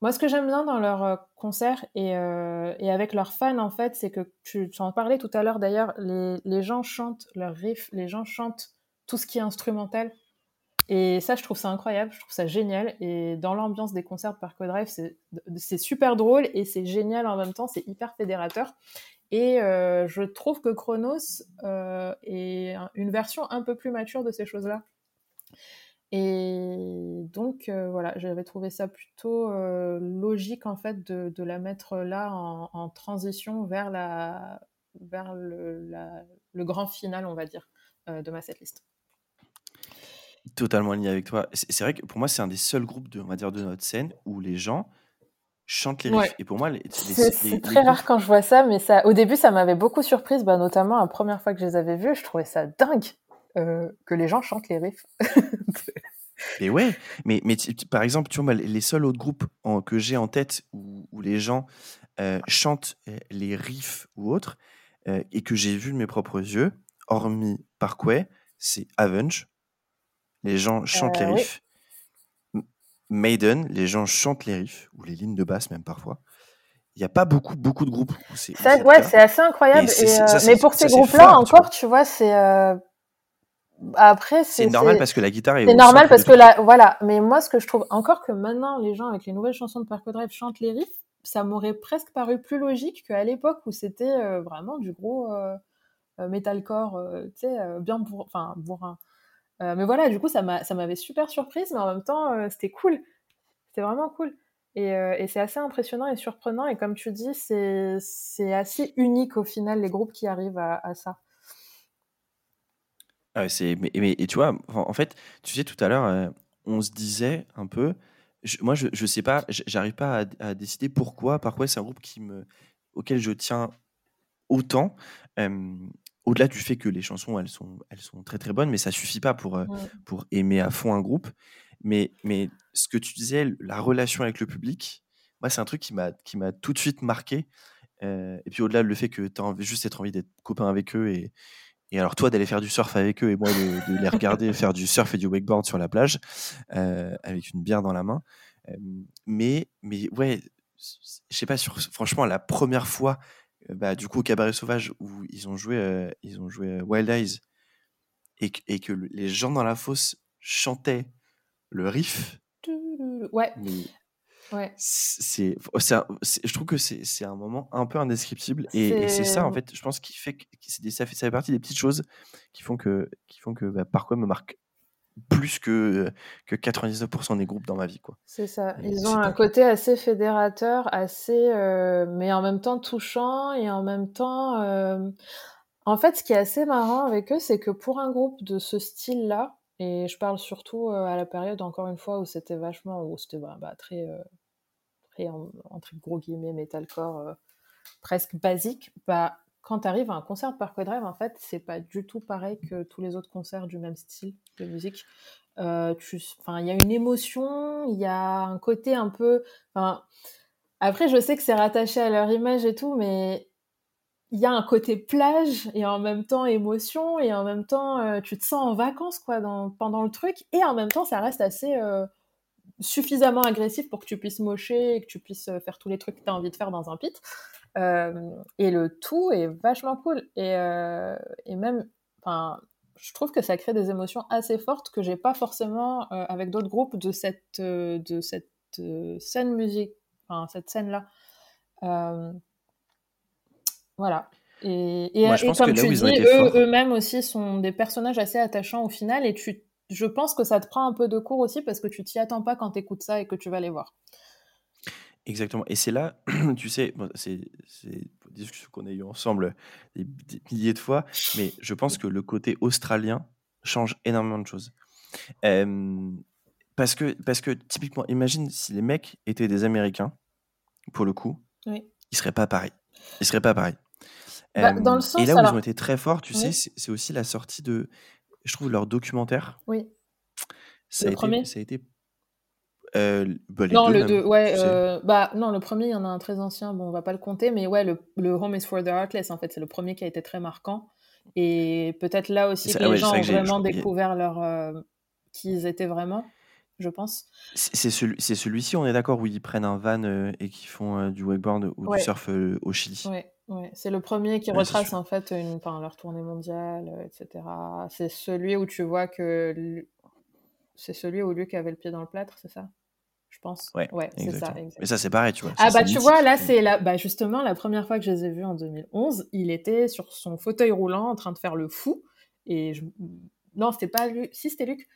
Moi, ce que j'aime bien dans leurs concerts et, et, avec leurs fans, en fait, c'est que tu, tu, en parlais tout à l'heure d'ailleurs, les, les, gens chantent leurs riffs, les gens chantent tout ce qui est instrumental. Et ça, je trouve ça incroyable, je trouve ça génial. Et dans l'ambiance des concerts de Parkway Drive, c'est super drôle et c'est génial en même temps, c'est hyper fédérateur. Et euh, je trouve que Chronos euh, est une version un peu plus mature de ces choses-là. Et donc, euh, voilà, j'avais trouvé ça plutôt logique, en fait, de, la mettre là en, transition vers le, le, grand final, on va dire, de ma setlist. Totalement aligné avec toi. C'est vrai que pour moi, c'est un des seuls groupes de, on va dire, de notre scène où les gens chantent les riffs. Et pour moi, c'est très rare quand je vois ça, mais ça, au début, ça m'avait beaucoup surprise, bah, notamment la première fois que je les avais vus, je trouvais ça dingue euh, que les gens chantent les riffs. mais ouais, mais, mais par exemple, tu vois, les seuls autres groupes que j'ai en tête où, où les gens euh, chantent euh, les riffs ou autres, et que j'ai vu de mes propres yeux, hormis Parkway, c'est Avenge les gens chantent les euh, riffs. Maiden, les gens chantent les riffs, ou les lignes de basse même parfois. Il n'y a pas beaucoup, beaucoup de groupes c'est. Ouais, c'est assez incroyable. Euh, mais pour ces groupes-là, encore, tu vois, c'est. Euh, après, c'est. normal parce que la guitare est. C'est normal parce que la. Voilà. Mais moi, ce que je trouve, encore que maintenant, les gens avec les nouvelles chansons de Park Drive chantent les riffs, ça m'aurait presque paru plus logique qu'à l'époque où c'était vraiment du gros metalcore, tu sais, bien pour. Enfin, bourrin euh, mais voilà, du coup, ça m'avait super surprise, mais en même temps, euh, c'était cool. C'était vraiment cool. Euh, et, c'est assez impressionnant et surprenant. Et comme tu dis, c'est assez unique au final, les groupes qui arrivent à, ça. Ah c'est, mais, et tu vois, en fait, tu sais, tout à l'heure, on se disait un peu, moi, je, je sais pas, j'arrive pas à, décider pourquoi, par quoi c'est un groupe qui me, auquel je tiens autant. Au-delà du fait que les chansons, elles sont, elles sont très très bonnes, mais ça suffit pas pour, euh, pour aimer à fond un groupe. Mais, mais ce que tu disais, la relation avec le public, moi, c'est un truc qui m'a, qui m'a tout de suite marqué. Euh, et puis au-delà, le fait que tu as juste être envie d'être copain avec eux et, et alors toi d'aller faire du surf avec eux et moi de, les regarder faire du surf et du wakeboard sur la plage euh, avec une bière dans la main. Euh, mais, mais ouais, je sais pas, sur, franchement, la première fois, bah, du coup, au Cabaret Sauvage, où ils ont joué, ils ont joué Wild Eyes, et, et, que les gens dans la fosse chantaient le riff. Ouais. Ouais. C'est, je trouve que c'est un moment un peu indescriptible et, c'est ça en fait, je pense qu'il fait que ça fait ça fait partie des petites choses qui font que qui font que bah, me marque plus que que 99% des groupes dans ma vie quoi. C'est ça. Ils ont un côté assez fédérateur, assez euh, mais en même temps touchant et en même temps euh, en fait ce qui est assez marrant avec eux c'est que pour un groupe de ce style là et je parle surtout euh, à la période encore une fois où c'était vachement où c'était bah, bah très entre gros guillemets metalcore euh, presque basique, bah, quand tu arrives à un concert de Parkway Drive, en fait, c'est pas du tout pareil que tous les autres concerts du même style de musique. Euh, il y a une émotion, il y a un côté un peu. Après, je sais que c'est rattaché à leur image et tout, mais il y a un côté plage et en même temps émotion et en même temps euh, tu te sens en vacances quoi pendant le truc et en même temps ça reste assez suffisamment agressif pour que tu puisses mocher et que tu puisses euh, faire tous les trucs que tu as envie de faire dans un pit. Euh, et le tout est vachement cool. Et, euh, et même, enfin, je trouve que ça crée des émotions assez fortes que j'ai pas forcément avec d'autres groupes de cette, de cette scène musique, enfin, cette scène-là. voilà. Et, et, comme tu dis, eux, eux-mêmes aussi sont des personnages assez attachants au final et tu je pense que ça te prend un peu de cours aussi parce que tu t'y attends pas quand tu écoutes ça et que tu vas les voir. Exactement. Et c'est là, tu sais, c'est des discussions qu'on a eues ensemble des, milliers de fois, mais je pense que le côté australien change énormément de choses. parce, que, parce que, typiquement, imagine si les mecs étaient des Américains, pour le coup, oui. ils seraient pas pareils. Ils seraient pas pareils. Bah, dans le sens, et là où ils ont été très forts, tu sais, c'est aussi la sortie de je trouve leur documentaire. Oui. Ça le a premier. Été, ça a été. Euh, bah, non, le deux, ouais. Euh, bah non, le premier, il y en a un très ancien. Bon, on va pas le compter, mais ouais, le, le Home is for the Heartless, en fait, c'est le premier qui a été très marquant. Et peut-être là aussi que les gens ont vraiment découvert leur euh, qui ils étaient vraiment, je pense. C'est celui, celui-ci, on est d'accord, où ils prennent un van et qui font du wakeboard ou du surf au Chili. Ouais. Ouais, c'est le premier qui retrace en fait une, enfin, leur tournée mondiale, etc. C'est celui où tu vois que c'est celui où Luc avait le pied dans le plâtre, c'est ça? Je pense. Ouais, ouais c'est ça. Mais ça c'est pareil, tu vois. Ah bah tu vois, là c'est la... bah, justement la première fois que je les ai vus en 2011, il était sur son fauteuil roulant en train de faire le fou et je... non c'était pas Luc, si c'était Luc.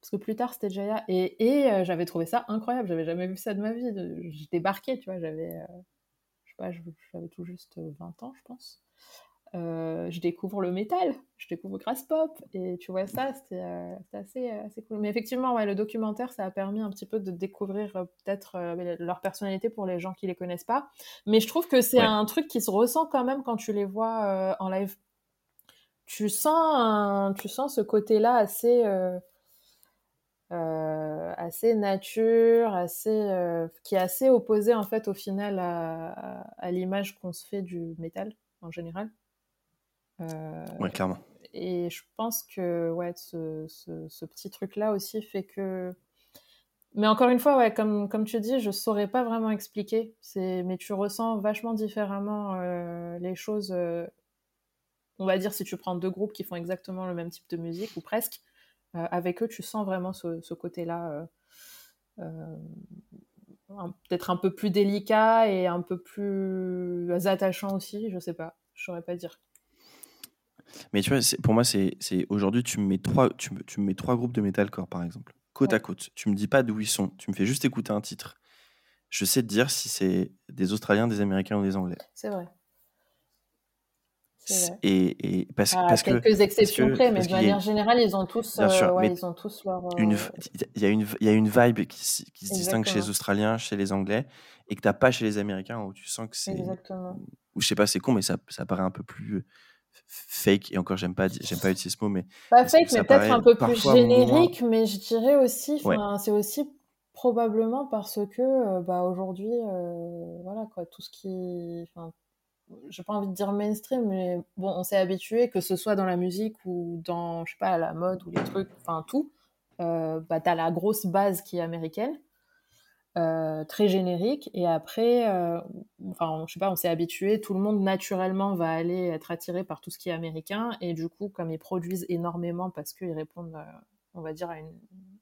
Parce que plus tard, c'était Jaya. Et, et euh, j'avais trouvé ça incroyable. J'avais jamais vu ça de ma vie. Je débarquais, tu vois. J'avais, euh, j'avais tout juste 20 ans, je pense. Euh, je découvre le métal, je découvre Grass Pop, et tu vois ça, c'était euh, assez, euh, assez, cool. Mais effectivement, ouais, le documentaire, ça a permis un petit peu de découvrir peut-être leur personnalité pour les gens qui les connaissent pas. Mais je trouve que c'est un truc qui se ressent quand même quand tu les vois en live. Tu sens, tu sens ce côté-là assez assez nature, assez, qui est assez opposé en fait au final à, à l'image qu'on se fait du métal en général. Euh, ouais, clairement. Et je pense que ouais, ce, ce, petit truc-là aussi fait que. Mais encore une fois, ouais, comme, comme tu dis, je saurais pas vraiment expliquer. Mais tu ressens vachement différemment les choses. on va dire si tu prends deux groupes qui font exactement le même type de musique ou presque, euh, avec eux, tu sens vraiment ce, côté-là euh, euh, peut-être un peu plus délicat et un peu plus attachant aussi, je sais pas, je saurais pas dire. Mais tu vois, pour moi, c'est aujourd'hui, tu me mets trois, tu me, mets trois groupes de metalcore par exemple, côte à côte. Tu me dis pas d'où ils sont, tu me fais juste écouter un titre. Je sais te dire si c'est des Australiens, des Américains ou des Anglais. C'est vrai. Et, et, parce, ah, parce quelques exceptions près, mais de manière générale, ils ont tous, euh, ouais, ils ont tous leur. Il y, a une, y a une vibe qui, qui se distingue chez les Australiens, chez les Anglais, et que tu n'as pas chez les Américains, où tu sens que c'est. Exactement. Ou je sais pas, c'est con, mais ça, ça paraît un peu plus fake et encore j'aime pas j'aime pas utiliser ce mot mais pas fake mais peut-être un peu plus générique mais je dirais aussi c'est aussi probablement parce que euh, bah aujourd'hui euh, voilà quoi tout ce qui j'ai pas envie de dire mainstream, mais bon, on s'est habitué, que ce soit dans la musique ou dans, je sais pas, la mode ou les trucs, enfin tout, euh, bah, t'as la grosse base qui est américaine, euh, très générique, et après, euh, enfin, je sais pas, on s'est habitué, tout le monde naturellement va aller être attiré par tout ce qui est américain, et du coup, comme ils produisent énormément parce qu'ils répondent, euh, on va dire, à une,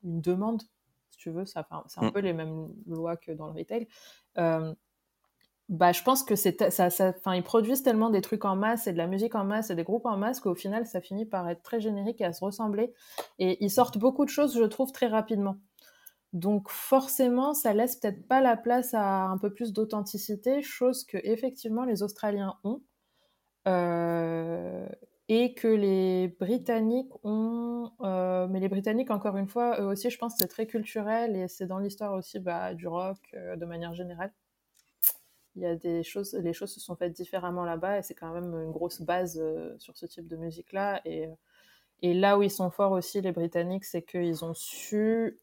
une, demande, si tu veux, ça, c'est un mm. peu les mêmes lois que dans le retail. Bah, je pense que c'est ça, ça, enfin, ils produisent tellement des trucs en masse et de la musique en masse et des groupes en masse qu'au final, ça finit par être très générique et à se ressembler. Et ils sortent beaucoup de choses, je trouve, très rapidement. Donc forcément, ça laisse peut-être pas la place à un peu plus d'authenticité, chose que effectivement les Australiens ont. Euh, et que les Britanniques ont, euh, mais les Britanniques, encore une fois, eux aussi, je pense, c'est très culturel et c'est dans l'histoire aussi bah, du rock euh, de manière générale il y a des choses, les choses se sont faites différemment là-bas et c'est quand même une grosse base sur ce type de musique-là. Et là où ils sont forts aussi, les Britanniques, c'est qu'ils ont su,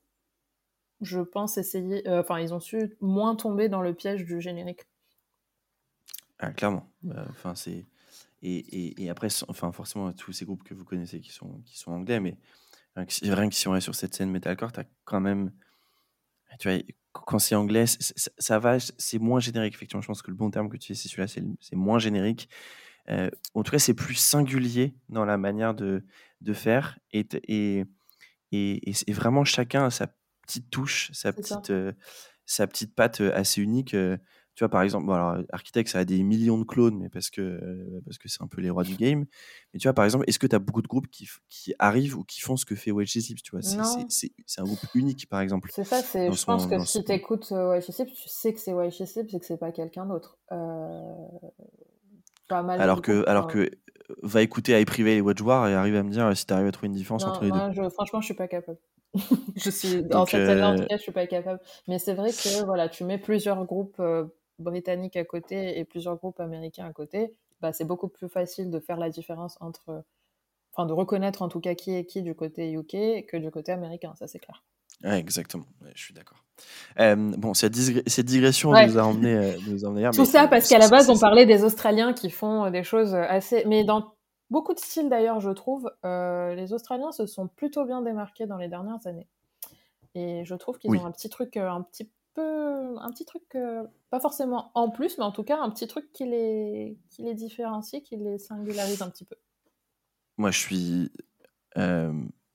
je pense, essayer, euh, enfin, ils ont su moins tomber dans le piège du générique. Ah, clairement. Enfin, c'est. Et, et, et, après, enfin, forcément, tous ces groupes que vous connaissez qui sont, qui sont anglais, mais rien que si on est sur cette scène metalcore, tu as quand même. Tu vois, quand c'est anglais, ça va, c'est moins générique. Effectivement, je pense que le bon terme que tu dis, c'est celui-là, c'est moins générique. Euh, en tout cas, c'est plus singulier dans la manière de, de faire. Et, et, et, et vraiment, chacun a sa petite touche, sa petite, euh, sa petite patte assez unique. Tu vois, par exemple, bon, alors, Architect, ça a des millions de clones, mais parce que euh, parce que c'est un peu les rois du game. Mais tu vois, par exemple, est-ce que tu as beaucoup de groupes qui, qui, arrivent ou qui font ce que fait Wedge Tu vois, c'est un groupe unique, par exemple. C'est ça, je pense que si tu écoutes euh, tu sais que c'est Wedge c'est que c'est pas quelqu'un d'autre. Euh, pas mal alors que, alors que va écouter iPrivé et Wedge War et arrive à me dire si tu arrives à trouver une différence entre les deux. franchement, je suis pas capable. je suis dans cette scène en tout cas, je suis pas capable. Mais c'est vrai que voilà, tu mets plusieurs groupes britanniques à côté et plusieurs groupes américains à côté, bah, c'est beaucoup plus facile de faire la différence entre, enfin de reconnaître en tout cas qui est qui du côté UK que du côté américain, ça c'est clair. Ouais, exactement, je suis d'accord. Euh, bon, cette, cette digression nous a emmené, euh, nous a Tout ça parce qu'à la base, on parlait des Australiens qui font euh, des choses assez. Mais dans beaucoup de styles d'ailleurs, je trouve, les Australiens se sont plutôt bien démarqués dans les dernières années. Et je trouve qu'ils ont un petit truc un petit un petit truc, euh, pas forcément en plus, mais en tout cas un petit truc qui les, qui les différencie, qui les singularise un petit peu. Moi, je suis.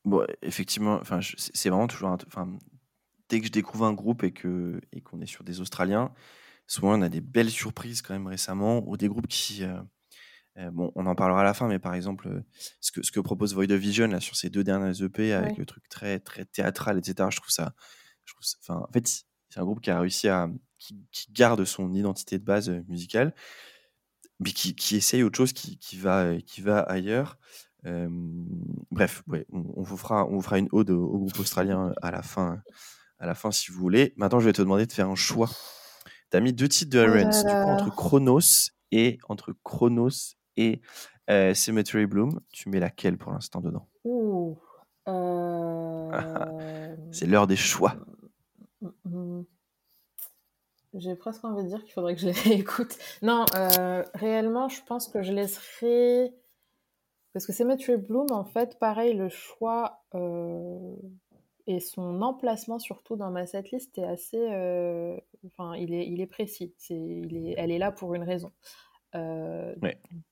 Euh, bon, effectivement, enfin, c'est vraiment toujours. Enfin, dès que je découvre un groupe et que et qu'on est sur des Australiens, souvent on a des belles surprises quand même récemment ou des groupes qui. Euh, bon, on en parlera à la fin, mais par exemple, ce que, ce que propose Void of Vision là, sur ces deux dernières EP avec le truc très, très théâtral, etc., je trouve ça. Je trouve ça en fait, c'est un groupe qui a réussi à. qui, garde son identité de base euh, musicale, mais qui, qui essaye autre chose qui, qui va, qui va ailleurs. Bref, ouais, on, vous fera, on vous fera une ode au, groupe australien à la, fin, à la fin si vous voulez. Maintenant, je vais te demander de faire un choix. Tu as mis deux titres de Arends, du entre Chronos et entre Chronos et euh, Cemetery Bloom. Tu mets laquelle pour l'instant dedans? Euh... C'est l'heure des choix. J'ai presque envie de dire qu'il faudrait que je les réécoute. Non, euh, réellement, je pense que je laisserai. Parce que c'est Cemetery Bloom, en fait, pareil, le choix euh, et son emplacement, surtout dans ma setlist, est assez. Euh, enfin, il est, il est précis. Il est, elle est là pour une raison.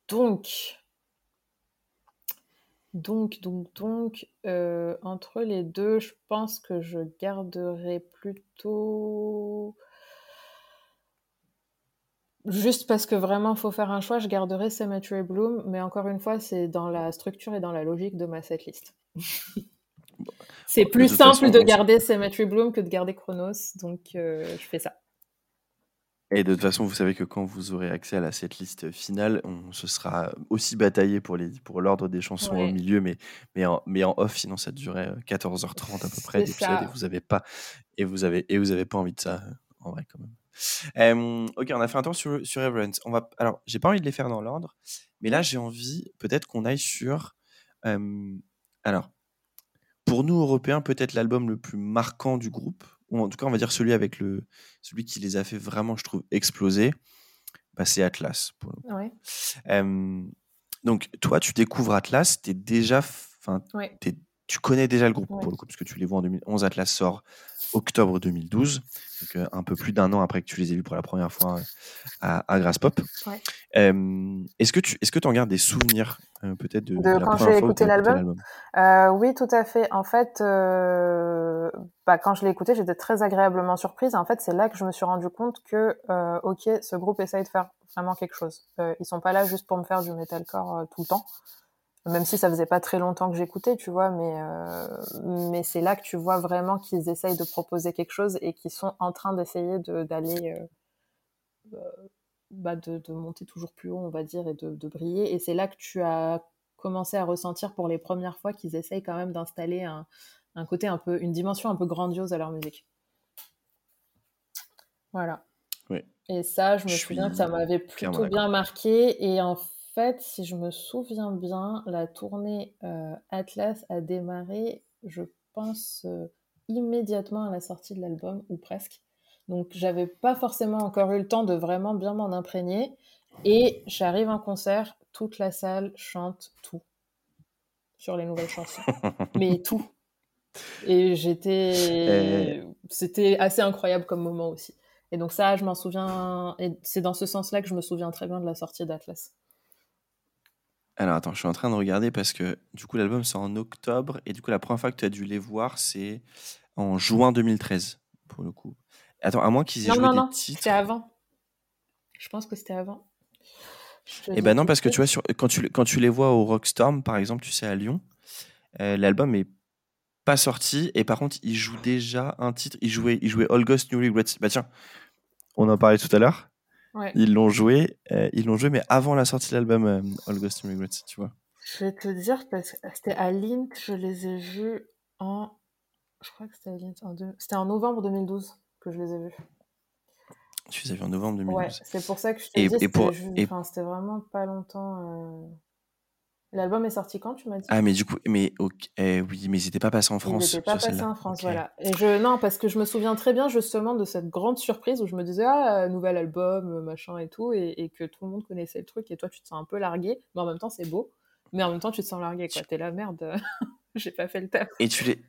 Donc, donc, donc, donc, euh, entre les deux, je pense que je garderai plutôt. Juste parce que vraiment, il faut faire un choix, je garderai Cemetery Bloom, mais encore une fois, c'est dans la structure et dans la logique de ma setlist. c'est plus simple de garder Cemetery Bloom que de garder Chronos, donc euh, je fais ça. Et de toute façon, vous savez que quand vous aurez accès à la setlist finale, on se sera aussi bataillé pour les pour l'ordre des chansons au milieu, mais mais en, mais en off, sinon ça durait 14h30 à peu près d'épisode et vous avez pas et vous avez et vous avez pas envie de ça en vrai quand même. Ok, on a fait un tour sur sur Everence. On va alors j'ai pas envie de les faire dans l'ordre, mais là j'ai envie peut-être qu'on aille sur alors pour nous Européens peut-être l'album le plus marquant du groupe ou en tout cas on va dire celui avec le celui qui les a fait vraiment je trouve exploser bah, c'est Atlas donc toi tu découvres Atlas tu es déjà enfin tu connais déjà le groupe pour le coup parce que tu les vois en 2011 Atlas sort octobre 2012 donc euh, un peu plus d'un an après que tu les aies vus pour la première fois euh, à, à Grass Pop. Est-ce que tu est-ce que en gardes des souvenirs euh, peut-être de, quand j'ai écouté l'album? Oui tout à fait. En fait bah, quand je l'ai écouté, j'étais très agréablement surprise. En fait, c'est là que je me suis rendu compte que, ok, ce groupe essaye de faire vraiment quelque chose. Ils sont pas là juste pour me faire du metalcore tout le temps, même si ça faisait pas très longtemps que j'écoutais, tu vois. Mais euh, mais c'est là que tu vois vraiment qu'ils essayent de proposer quelque chose et qu'ils sont en train d'essayer d'aller bah, de, de, monter toujours plus haut, on va dire, et de, de briller. Et c'est là que tu as commencé à ressentir pour les premières fois qu'ils essayent quand même d'installer un un côté un peu, une dimension un peu grandiose à leur musique. Voilà. Oui. Et ça, je me souviens que ça m'avait plutôt bien marqué. Et en fait, si je me souviens bien, la tournée euh, Atlas a démarré, je pense, euh, immédiatement à la sortie de l'album, ou presque. Donc, j'avais pas forcément encore eu le temps de vraiment bien m'en imprégner. Et j'arrive en concert, toute la salle chante tout sur les nouvelles chansons. Mais tout. Et j'étais. C'était assez incroyable comme moment aussi. Et donc, ça, je m'en souviens. Et c'est dans ce sens-là que je me souviens très bien de la sortie d'Atlas. Alors, attends, je suis en train de regarder parce que du coup, l'album c'est en octobre. Et du coup, la première fois que tu as dû les voir, c'est en juin 2013, pour le coup. Attends, à moins qu'ils aient non, joué non, des non, C'était avant. Je pense que c'était avant. Eh ben non, parce que tu vois, sur, quand, tu, quand tu les vois au Rockstorm, par exemple, tu sais, à Lyon, euh, l'album est pas sorti. Et par contre, il joue déjà un titre. Il jouait, il jouait All Ghost New Regrets. Bah tiens, on en parlait tout à l'heure. Ils l'ont joué, euh, ils l'ont joué, mais avant la sortie de l'album euh, All Ghost Regrets, tu vois. Je vais te dire parce que c'était à Lint, je les ai vus en, je crois que c'était à Lint en deux... c'était en novembre 2012 que je les ai vus. Tu les as vus en novembre 2012. Ouais, c'est pour ça que je te dis, c'était enfin, vraiment pas longtemps. Euh, L'album est sorti quand, tu m'as dit? Ah, mais du coup, mais eh oui, mais il n'était pas passé en France. Il n'était pas passé en France, voilà. Et je, non, parce que je me souviens très bien justement de cette grande surprise où je me disais, ah, nouvel album, machin et tout, et, que tout le monde connaissait le truc, et toi, tu te sens un peu largué, mais en même temps, c'est beau, mais en même temps, tu te sens largué, quoi. T'es la merde, j'ai pas fait le taf. Et tu les,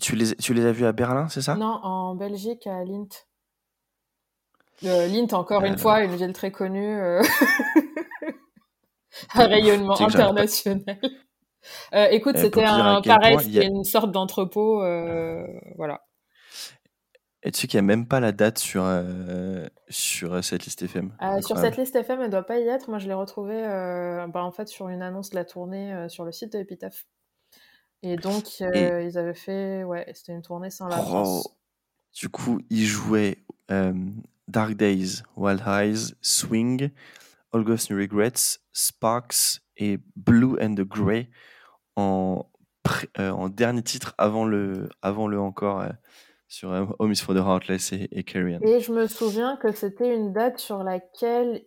tu les, tu les as vus à Berlin, c'est ça? Non, en Belgique, à Lint. Euh, Lint, encore une fois, une ville très connue. Euh. un rayonnement international. Euh, écoute, c'était un pareil, c'était une sorte d'entrepôt, euh, voilà. Et tu sais qu'il n'y a même pas la date sur, euh, sur cette liste FM Sur cette liste FM, elle ne doit pas y être. Moi, je l'ai retrouvée bah, en fait, sur une annonce de la tournée sur le site de Epitaph. Et donc, ils avaient fait. Ouais, c'était une tournée sans la France. Du coup, ils jouaient Dark Days, Wild Eyes, Swing, All Ghost New Regrets, Sparks et Blue and the Grey en, euh, en dernier titre avant le, avant le encore euh, sur euh, Home is for the Heartless et, et Carrion. Et je me souviens que c'était une date sur laquelle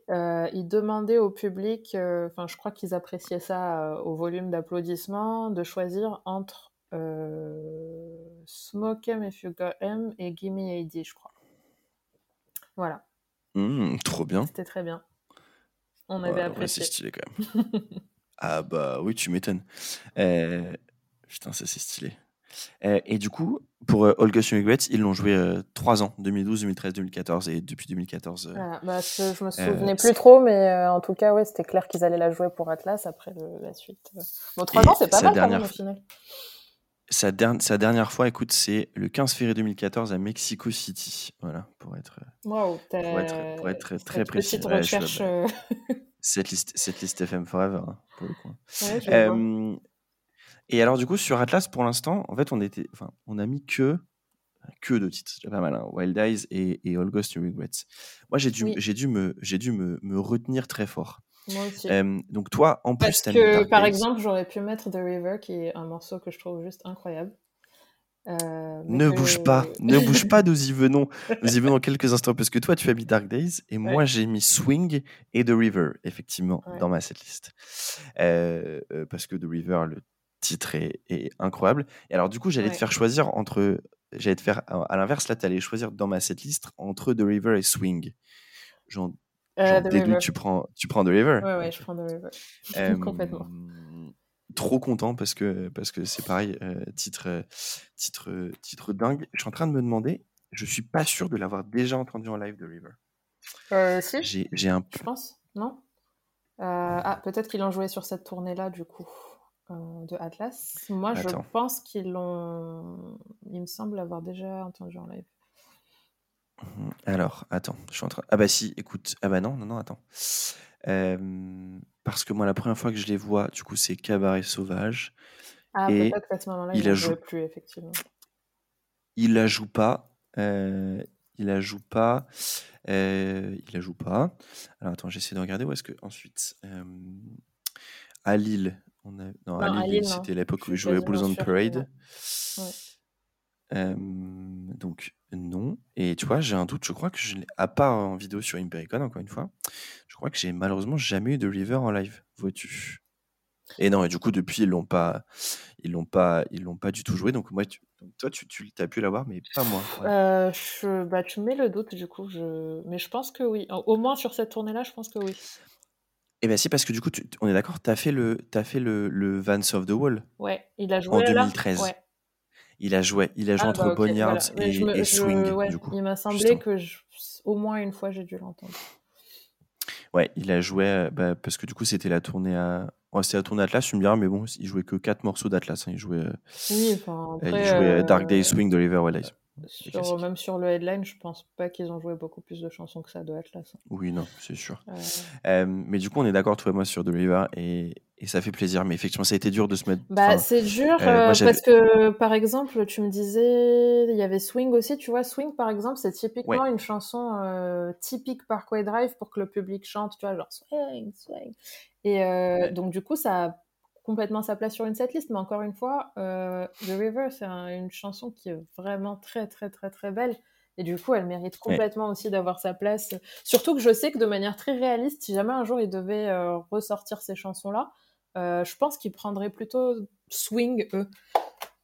ils demandaient au public, enfin je crois qu'ils appréciaient ça au volume d'applaudissements, de choisir entre Smoke Em If You Got Em et Gimme AD, je crois. Voilà. Mmh, trop bien. C'était très bien. On avait apprécié. c'est stylé quand même. ah bah oui, tu m'étonnes. Euh, putain, ça c'est stylé. Euh, et du coup, pour euh, All Ghost Regrets, ils l'ont joué euh, 3 ans, 2012, 2013, 2014, et depuis 2014. Voilà, bah, je me souvenais plus trop, mais en tout cas, ouais, c'était clair qu'ils allaient la jouer pour Atlas après la suite. Bon, 3 ans, c'est pas mal dernière... quand même, au final. Sa, sa, dernière fois, écoute, c'est le 15 février 2014 à Mexico City. Voilà, pour être, wow, pour être, pour être très précis. Recherche... cette, liste, cette liste FM Forever, hein, pour le coup. Ouais, euh, et alors, du coup, sur Atlas, pour l'instant, en fait, on, était, enfin, on a mis que. que deux titres, c'est pas mal. Hein. Wild Eyes et, et, All Ghost Regrets. Moi, j'ai dû, j'ai dû, me, dû me, me, retenir très fort. Moi aussi. donc toi, en Parce plus, que, par exemple, j'aurais pu mettre The River, qui est un morceau que je trouve juste incroyable. Euh, ne bouge pas, ne bouge pas, nous y venons. Nous y venons quelques instants, parce que toi, tu as mis Dark Days, et moi, j'ai mis Swing et The River, effectivement, dans ma setlist. Euh, euh, parce que The River, le titre est, incroyable. Et alors, du coup, j'allais te faire choisir entre. J'allais te faire. À l'inverse, là, tu allais choisir dans ma setlist entre The River et Swing. J'en déduis que tu prends, tu prends The River. Ouais, ouais, je prends The River. Complètement. trop content parce que parce que c'est pareil euh, titre euh, titre titre dingue. Je suis en train de me demander je suis pas sûr de l'avoir déjà entendu en live de River. Euh, si. J'ai un je pense non. Ah peut-être qu'ils l'ont joué sur cette tournée là du coup de Atlas. Moi je pense qu'ils l'ont il me semble avoir déjà entendu en live alors attends je suis en train ah bah si écoute ah bah non non non attends parce que moi, la première fois que je les vois, du coup, c'est Cabaret Sauvage. Ah, et peut-être qu'à ce moment-là, il, la joue plus, effectivement. Il la joue pas. Euh, il la joue pas. Euh, il la joue pas. Alors attends, j'essaie de regarder où est-ce que ensuite euh, à Lille, on a non, à Lille, c'était l'époque où il jouait Blues on Parade. Ouais donc non. Et tu vois, j'ai un doute. Je crois que je l'ai, à part en vidéo sur Impericon, encore une fois, je crois que j'ai malheureusement jamais eu de River en live. Vois-tu? Et non. Et du coup, depuis, ils l'ont pas, ils l'ont pas, ils l'ont pas du tout joué. Donc moi, toi, tu, tu as pu l'avoir, mais pas moi. Euh, je, bah, tu mets le doute du coup. Je... Mais je pense que oui. Au moins sur cette tournée-là, je pense que oui. Eh bien, si, parce que du coup, on est d'accord, tu as fait le, as fait le, le Vance of the Wall. Ouais, il a joué en 2013. ouais. Il a joué, il a joué ah, entre bah, Boneyard et, Swing. du coup, il m'a semblé que au moins une fois j'ai dû l'entendre. Ouais, il a joué euh, bah, parce que du coup c'était la tournée à. c'était la tournée Atlas, tu me diras, mais bon, il jouait que quatre morceaux d'Atlas. Hein. Il jouait, euh, oui, enfin, il jouait Dark Day Swing de River Même sur le headline, je pense pas qu'ils ont joué beaucoup plus de chansons que ça de Atlas. Hein. Oui, non, c'est sûr. Euh, mais du coup, on est d'accord, toi et moi, sur The River. Et, et ça fait plaisir. Mais effectivement, ça a été dur de se mettre. Bah, c'est dur euh, euh, parce que, par exemple, tu me disais, il y avait Swing aussi. Tu vois, Swing, par exemple, c'est typiquement une chanson euh, typique Parkway Drive pour que le public chante, tu vois, genre Swing, Swing. Et donc, du coup, ça a complètement sa place sur une setlist. Mais encore une fois, The River, c'est une chanson qui est vraiment très, très, très, très belle. Et du coup, elle mérite complètement aussi d'avoir sa place. Surtout que je sais que de manière très réaliste, si jamais un jour il devait ressortir ces chansons-là, euh, je pense qu'ils prendraient plutôt Swing, eux,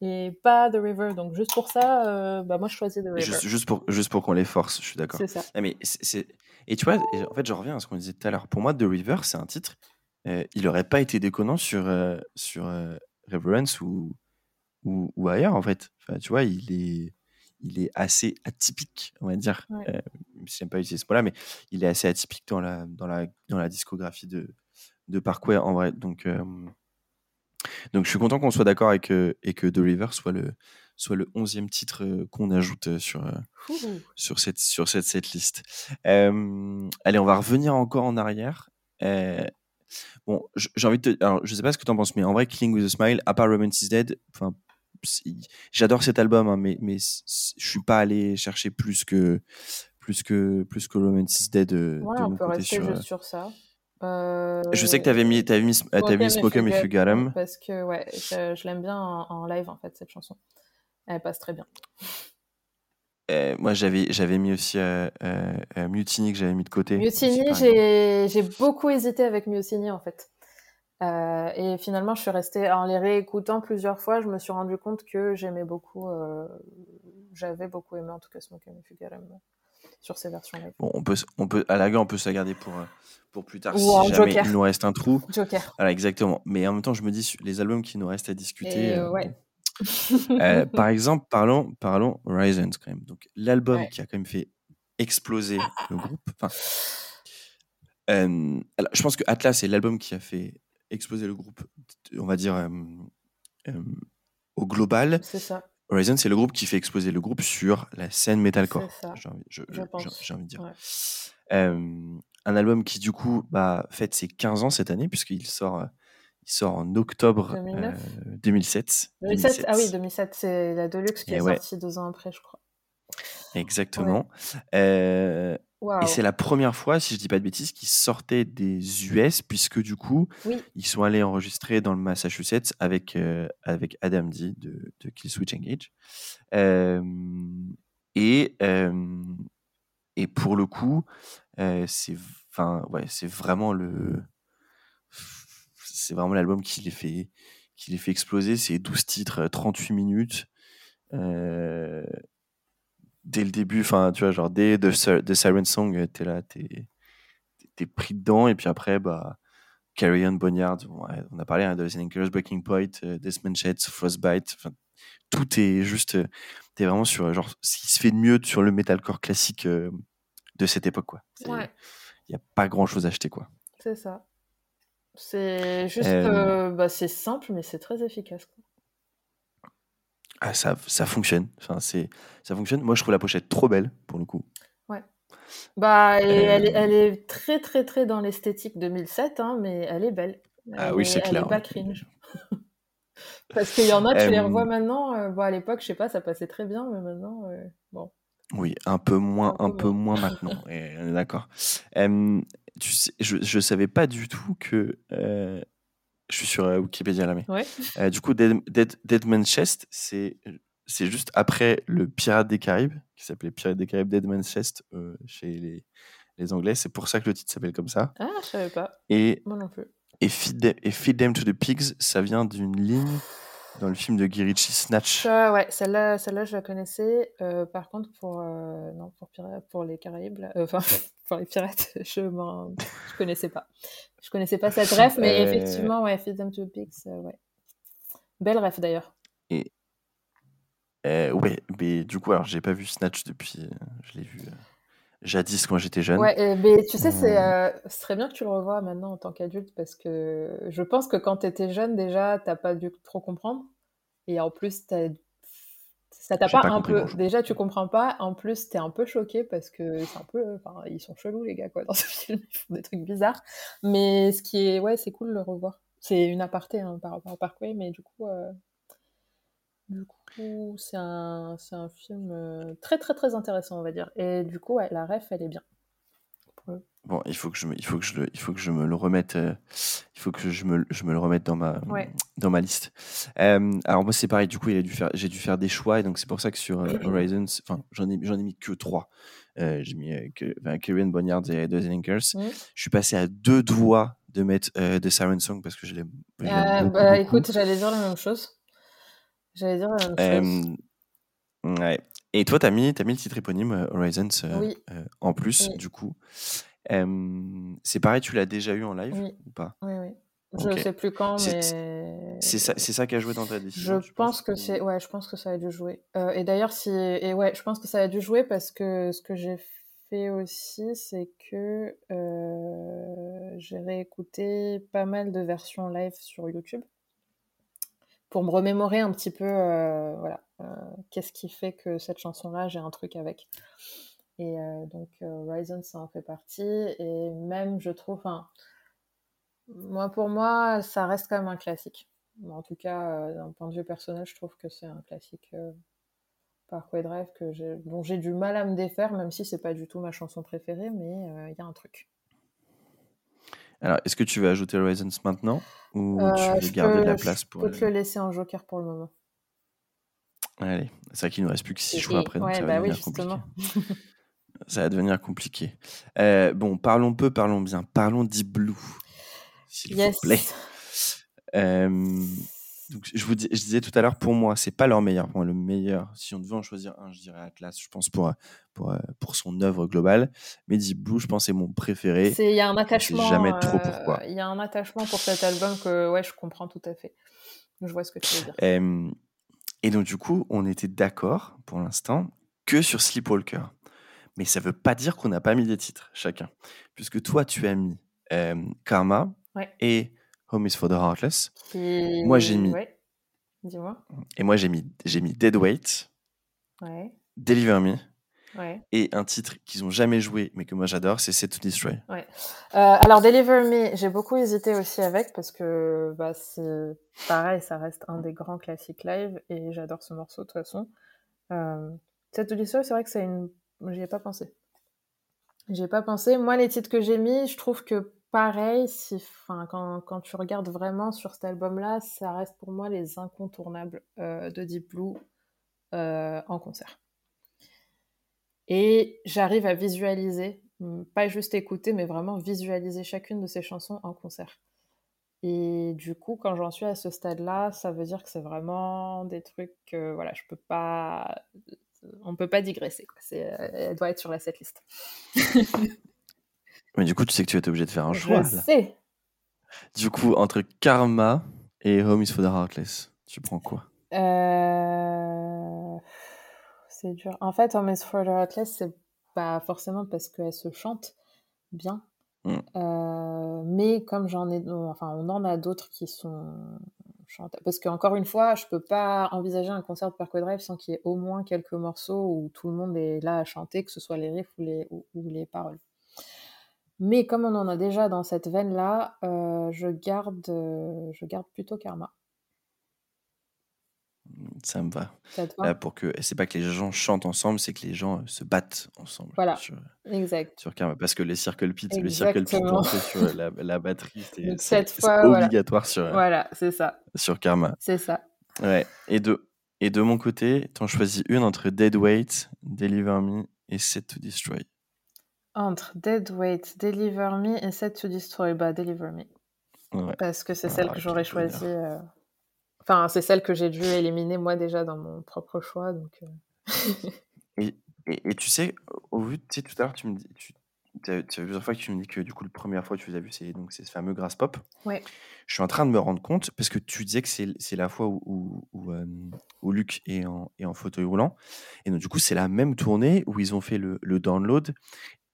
et pas The River. Donc, juste pour ça, euh, bah, moi, je choisis The River. Juste, pour, juste pour qu'on les force, je suis d'accord. C'est ça. Ah, mais c'est... Et tu vois, en fait, je reviens à ce qu'on disait tout à l'heure. Pour moi, The River, c'est un titre, euh, il n'aurait pas été déconnant sur, sur Reverence ou, ou, ou, ailleurs, en fait. Enfin, tu vois, il est, il est assez atypique, on va dire. Ouais. je n'aime pas utiliser ce mot-là, mais il est assez atypique dans la, dans la, dans la discographie de, de Parkway en vrai. Donc, euh, donc je suis content qu'on soit d'accord et que, et que The River soit le, soit le 11e titre euh, qu'on ajoute sur, euh, sur cette, sur cette, cette liste. allez, on va revenir encore en arrière. Bon, j'ai envie de te. Alors, je sais pas ce que tu en penses, mais en vrai, Killing with a Smile, à part Romance is Dead, enfin, j'adore cet album, hein, mais, mais je suis pas allé chercher plus que plus que plus que Romance is Dead. Ouais, on peut rester sur, juste sur ça. Je sais que tu avais mis, avais mis, avais mis Smoke Em If You Got Em. Parce que ouais, je, je l'aime bien en, live en fait, cette chanson. Elle passe très bien. Euh, moi, j'avais, j'avais mis aussi euh, euh, Mutiny que j'avais mis de côté. Mutiny, j'ai, j'ai beaucoup hésité avec Mutiny en fait. et finalement, je suis restée en les réécoutant plusieurs fois. Je me suis rendu compte que j'aimais beaucoup, j'avais beaucoup aimé en tout cas Smoke Em If You Got Em sur ces versions-là. Bon, on peut, on peut, à la gueule, on peut se la garder pour, euh, pour plus tard si jamais il nous reste un trou. Joker. Voilà, exactement. Mais en même temps, je me dis, les albums qui nous restent à discuter. Euh, ouais. Euh, par exemple, parlons, parlons Horizons quand même. Donc, l'album qui a quand même fait exploser le groupe. Enfin, euh, alors, je pense que Atlas est l'album qui a fait exploser le groupe, on va dire, au global. C'est ça. Horizon, c'est le groupe qui fait exploser le groupe sur la scène metalcore. J'ai envie, envie, de dire. un album qui, du coup, bah, fête ses 15 ans cette année, puisqu'il sort, il sort en octobre 2007. 2007. Ah oui, 2007, c'est la Deluxe qui est sortie deux ans après, je crois. Exactement. Euh, et c'est la première fois, si je dis pas de bêtises, qu'ils sortaient des US, puisque du coup, ils sont allés enregistrer dans le Massachusetts avec, euh, avec Adam D de, de Kill Switch Engage. Euh, et, et pour le coup, c'est ouais, c'est vraiment le. C'est vraiment l'album qui les fait, qui les fait exploser. C'est 12 titres, 38 minutes dès le début, enfin, tu vois, genre, dès The, Siren Song, euh, t'es là, t'es es pris dedans, et puis après, bah, Carry On, Boneyard, on a parlé hein, de The Breaking Point, uh, Desmond Frostbite, tout est juste, euh, t'es vraiment sur, genre, ce qui se fait de mieux sur le metalcore classique de cette époque, quoi. Il n'y a pas grand chose à acheter, quoi. C'est ça. C'est juste, bah, c'est simple, mais c'est très efficace, quoi. Ah, ça, ça fonctionne. Enfin, c'est, ça fonctionne. Moi, je trouve la pochette trop belle, pour le coup. Ouais. Bah, elle, est, elle, est, très, très, très dans l'esthétique 2007, hein, mais elle est belle. ah oui, c'est clair. Elle est pas cringe. Parce qu'il y en a, tu les revois maintenant. Euh, bon, à l'époque, je sais pas, ça passait très bien, mais maintenant, euh, bon. Oui, un peu moins, un peu, moins maintenant. D'accord. tu sais, je, je savais pas du tout que euh, je suis sur euh, Wikipédia là, mais. Euh, du coup, Dead, Dead, Man's Chest, c'est c'est juste après le Pirate des Caraïbes, qui s'appelait Pirate des Caraïbes Dead Man's Chest euh, chez les, les Anglais. C'est pour ça que le titre s'appelle comme ça. Ah, je savais pas. Et, Moi non plus. Et Feed, them, et Feed Them to the Pigs, ça vient d'une ligne dans le film de Guy Ritchie, Snatch. ouais, celle-là, celle-là, je la connaissais. par contre, pour, non, pour, pour les Caraïbes, enfin, pour les pirates, je ne connaissais pas. Je connaissais pas cette ref, mais euh, effectivement, ouais, Feed Them to Pigs, euh, ouais. Belle ref d'ailleurs. Et euh, ouais, mais du coup, alors j'ai pas vu Snatch depuis, je l'ai vu jadis quand j'étais jeune. Ouais, mais tu sais, c'est ce serait bien que tu le revoies maintenant en tant qu'adulte parce que je pense que quand tu étais jeune déjà, t'as pas dû trop comprendre. Et en plus, as ça t'a pas, un peu. Déjà, tu comprends pas. En plus, t'es un peu choqué parce que c'est un peu. Enfin, ils sont chelous, les gars, quoi, dans ce film. Ils font des trucs bizarres. Mais ce qui est. Ouais, c'est cool de le revoir. C'est une aparté hein, par rapport à Parkway, mais du coup. Euh, du coup, c'est un, un film euh, très, très, très intéressant, on va dire. Et du coup, ouais, la ref, elle est bien. Bon, il faut que je me, il faut que je le, il faut que je me le remette, euh, il faut que je me, je me le remette dans ma, dans ma liste. Euh, alors moi c'est pareil, du coup il a dû faire, j'ai dû faire des choix et donc c'est pour ça que sur euh, Horizons, enfin j'en ai, j'en ai mis que trois. j'ai mis que, Kieran Bonnyard et The Linkers. Je suis passé à deux doigts de mettre The Siren Song parce que je l'ai. bah, écoute, j'allais dire la même chose. J'allais dire la même chose. Ouais. Et toi, tu as mis, as mis le titre éponyme Horizons en plus, du coup c'est pareil, tu l'as déjà eu en live ou pas? Oui, oui. Je ne sais plus quand, mais c'est ça, ça qui a joué dans ta décision. Je pense que c'est, ouais, je pense que ça a dû jouer. Euh, et d'ailleurs, si, et ouais, je pense que ça a dû jouer parce que ce que j'ai fait aussi, c'est que euh, j'ai réécouté pas mal de versions live sur YouTube pour me remémorer un petit peu, euh, voilà, qu'est-ce qui fait que cette chanson-là, j'ai un truc avec. Et euh, donc, Horizon, euh, ça en fait partie. Et même, je trouve, moi, pour moi, ça reste quand même un classique. En tout cas, euh, d'un point de vue personnel, je trouve que c'est un classique Parkway Drive que dont j'ai du mal à me défaire, même si c'est pas du tout ma chanson préférée, mais il y a un truc. Alors, est-ce que tu veux ajouter Horizons maintenant ou tu veux garder de la place pour. Je peux te le laisser en joker pour le moment. Allez, c'est vrai qu'il nous reste plus que 6 choix après. Donc ça bah oui, ça va devenir compliqué. Euh, bon, parlons peu, parlons bien. Parlons Deep Blue, s'il vous plaît. Euh, donc, je vous dis, je disais tout à l'heure, pour moi, c'est pas leur meilleur. Pour le meilleur, si on devait en choisir un, je dirais Atlas. Je pense pour pour, pour son œuvre globale. Mais Deep Blue, je pense, c'est mon préféré. Il y a un attachement. jamais trop pourquoi. Il y a un attachement pour cet album que ouais, je comprends tout à fait. Je vois ce que tu veux dire. et donc du coup, on était d'accord pour l'instant que sur Sleepwalker mais ça veut pas dire qu'on n'a pas mis des titres chacun. Puisque toi, tu as mis Karma et Home is for the Heartless. Moi, j'ai mis. Dis-moi. Et moi, j'ai mis, j'ai mis Dead Weight, Deliver Me. Et un titre qu'ils ont jamais joué, mais que moi j'adore, c'est Set to Destroy. Euh, alors Deliver Me, j'ai beaucoup hésité aussi avec parce que bah, c'est pareil, ça reste un des grands classiques live et j'adore ce morceau de toute façon. Euh, Cette audition, c'est vrai que c'est une. J'y ai pas pensé. J'y ai pas pensé. Moi, les titres que j'ai mis, je trouve que pareil, si, enfin, quand, quand, tu regardes vraiment sur cet album-là, ça reste pour moi les incontournables euh, de Deep Blue euh, en concert. Et j'arrive à visualiser, pas juste écouter, mais vraiment visualiser chacune de ces chansons en concert. Et du coup, quand j'en suis à ce stade-là, ça veut dire que c'est vraiment des trucs que, voilà, je peux pas, on peut pas digresser. Quoi. elle doit être sur la setlist. Mais du coup, tu sais que tu vas être obligé de faire un choix. Je sais. Du coup, entre Karma et Home is for the Heartless, tu prends quoi? Euh... C'est dur. En fait, Home is for the Heartless, c'est pas forcément parce qu'elle se chante bien. Mm. Euh, mais comme j'en ai, enfin, on en a d'autres qui sont chantables. Parce qu'encore une fois, je peux pas envisager un concert de Parkway Drive sans qu'il y ait au moins quelques morceaux où tout le monde est là à chanter, que ce soit les riffs ou les, ou, les paroles. Mais comme on en a déjà dans cette veine-là, euh, je, garde, euh, je garde plutôt Karma. Ça me va. Là, pour que c'est pas que les gens chantent ensemble, c'est que les gens euh, se battent ensemble. Voilà. Sur, exact. Sur Karma. Parce que les circle pits, le circle pit sur la, la batterie, c'est obligatoire sur. Voilà, c'est ça. Sur Karma. C'est ça. Ouais. Et de et de mon côté, t'en choisis une entre Dead Weight, Deliver Me et Set to Destroy. Entre Dead Weight, Deliver Me et Set to Destroy, bah Deliver Me. Ouais. Parce que c'est celle que j'aurais choisie. Euh, Enfin, c'est celle que j'ai dû éliminer moi déjà dans mon propre choix. Donc, euh. et, et, tu sais, au vu de tu sais, tout à l'heure, tu me dis, tu, as, plusieurs fois que tu me dis que du coup, la première fois que tu les as vus, c'est donc ce fameux Grass Pop. Ouais. Je suis en train de me rendre compte parce que tu disais que c'est la fois où, où, où, euh, Luc est en, est en fauteuil roulant. Et donc, du coup, c'est la même tournée où ils ont fait le, le download.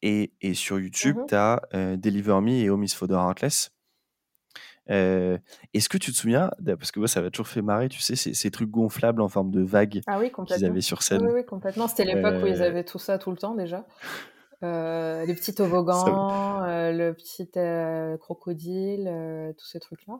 Et, et sur YouTube, mmh tu as euh, Deliver Me et Home is for Heartless. Euh, est-ce que tu te souviens, parce que moi ça m'a toujours fait marrer, tu sais, ces, trucs gonflables en forme de vagues ah qu'ils avaient sur scène. Oui, oui complètement. C'était l'époque où ils avaient tout ça tout le temps déjà. Euh, les petits toboggans, le petit crocodile, tous ces trucs-là,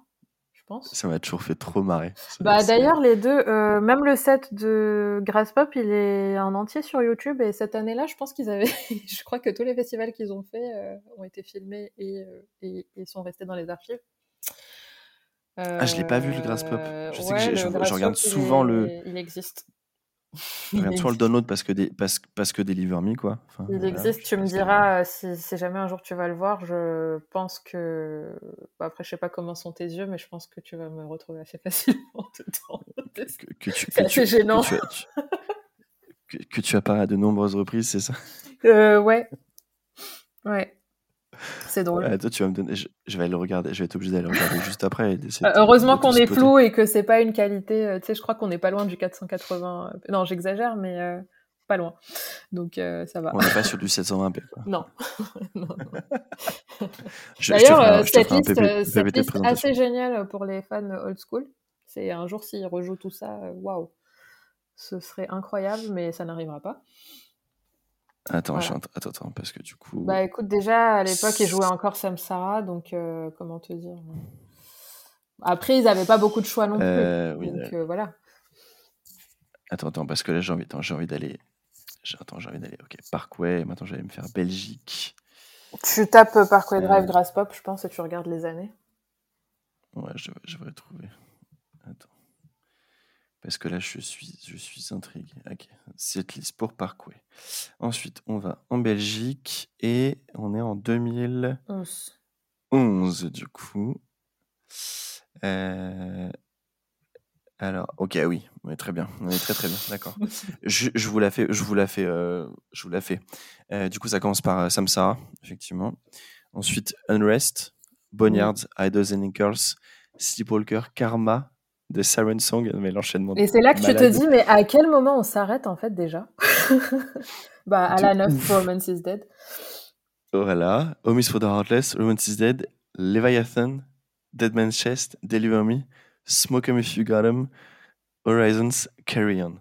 pense. Ça m'a toujours fait trop marrer. Bah, D'ailleurs, les deux, même le set de Grass Pop, il est en entier sur YouTube. Et cette année-là, je pense qu'ils avaient. je crois que tous les festivals qu'ils ont fait ont été filmés et, et, et sont restés dans les archives. Ah, je l'ai pas vu le Grass Pop. Je sais que je, regarde souvent le. Il existe. Regarde souvent le download parce que, des, parce, parce que Deliver Me, quoi. il existe, tu me diras si, si, jamais un jour tu vas le voir. Je pense que. après, je sais pas comment sont tes yeux, mais je pense que tu vas me retrouver assez facilement dedans. C'est assez gênant. Que tu, que, que tu apparais à de nombreuses reprises, c'est ça? Euh, Ouais. Ouais. C'est drôle. toi, tu vas me donner. Je, vais le regarder. Je vais être obligé d'aller le regarder juste après. Euh, heureusement qu'on est flou et que c'est pas une qualité. Euh, tu sais, je crois qu'on n'est pas loin du 480. Non, j'exagère, mais euh, pas loin. Donc ça va. On n'est pas sur du 720p. Quoi. Non. D'ailleurs, cette liste, cette liste assez géniale pour les fans old school. C'est un jour s'ils rejouent tout ça, waouh, ce serait incroyable, mais ça n'arrivera pas. Attends, attends, attends, parce que du coup. Bah écoute, déjà à l'époque, ils jouaient encore Samsara, donc euh, comment te dire. Euh. Après, ils n'avaient pas beaucoup de choix non plus. Euh, donc voilà. Attends, attends, parce que là, j'ai envie, j'ai envie d'aller. Attends, j'ai envie d'aller. Ok, Parkway. Maintenant, j'allais me faire Belgique. Tu tapes Parkway Drive Grass Pop, je pense, et tu regardes les années. Ouais, je, je vais retrouver. Parce que là, je suis, je suis intrigué. Ok, cette liste pour Parkway. Ensuite, on va en Belgique et on est en 2011. 11, du coup. Euh, alors, ok, oui, on est très bien, on est très très bien, d'accord. je, je, vous la fais, je vous la fais, euh, je vous la fais. Euh, du coup, ça commence par Samsara, effectivement. Ensuite, Unrest, Boneyards, Idols and Girls, Sleepwalker, Karma, de Siren Song, mais l'enchaînement. Et c'est là que tu te dis, mais à quel moment on s'arrête en fait déjà? Bah, à la 9, Romance is Dead. Voilà, Home is for the Heartless, Romance is Dead, Leviathan, Dead Man's Chest, Deliver Me, Smoke 'em if you got 'em, Horizons, Carry On.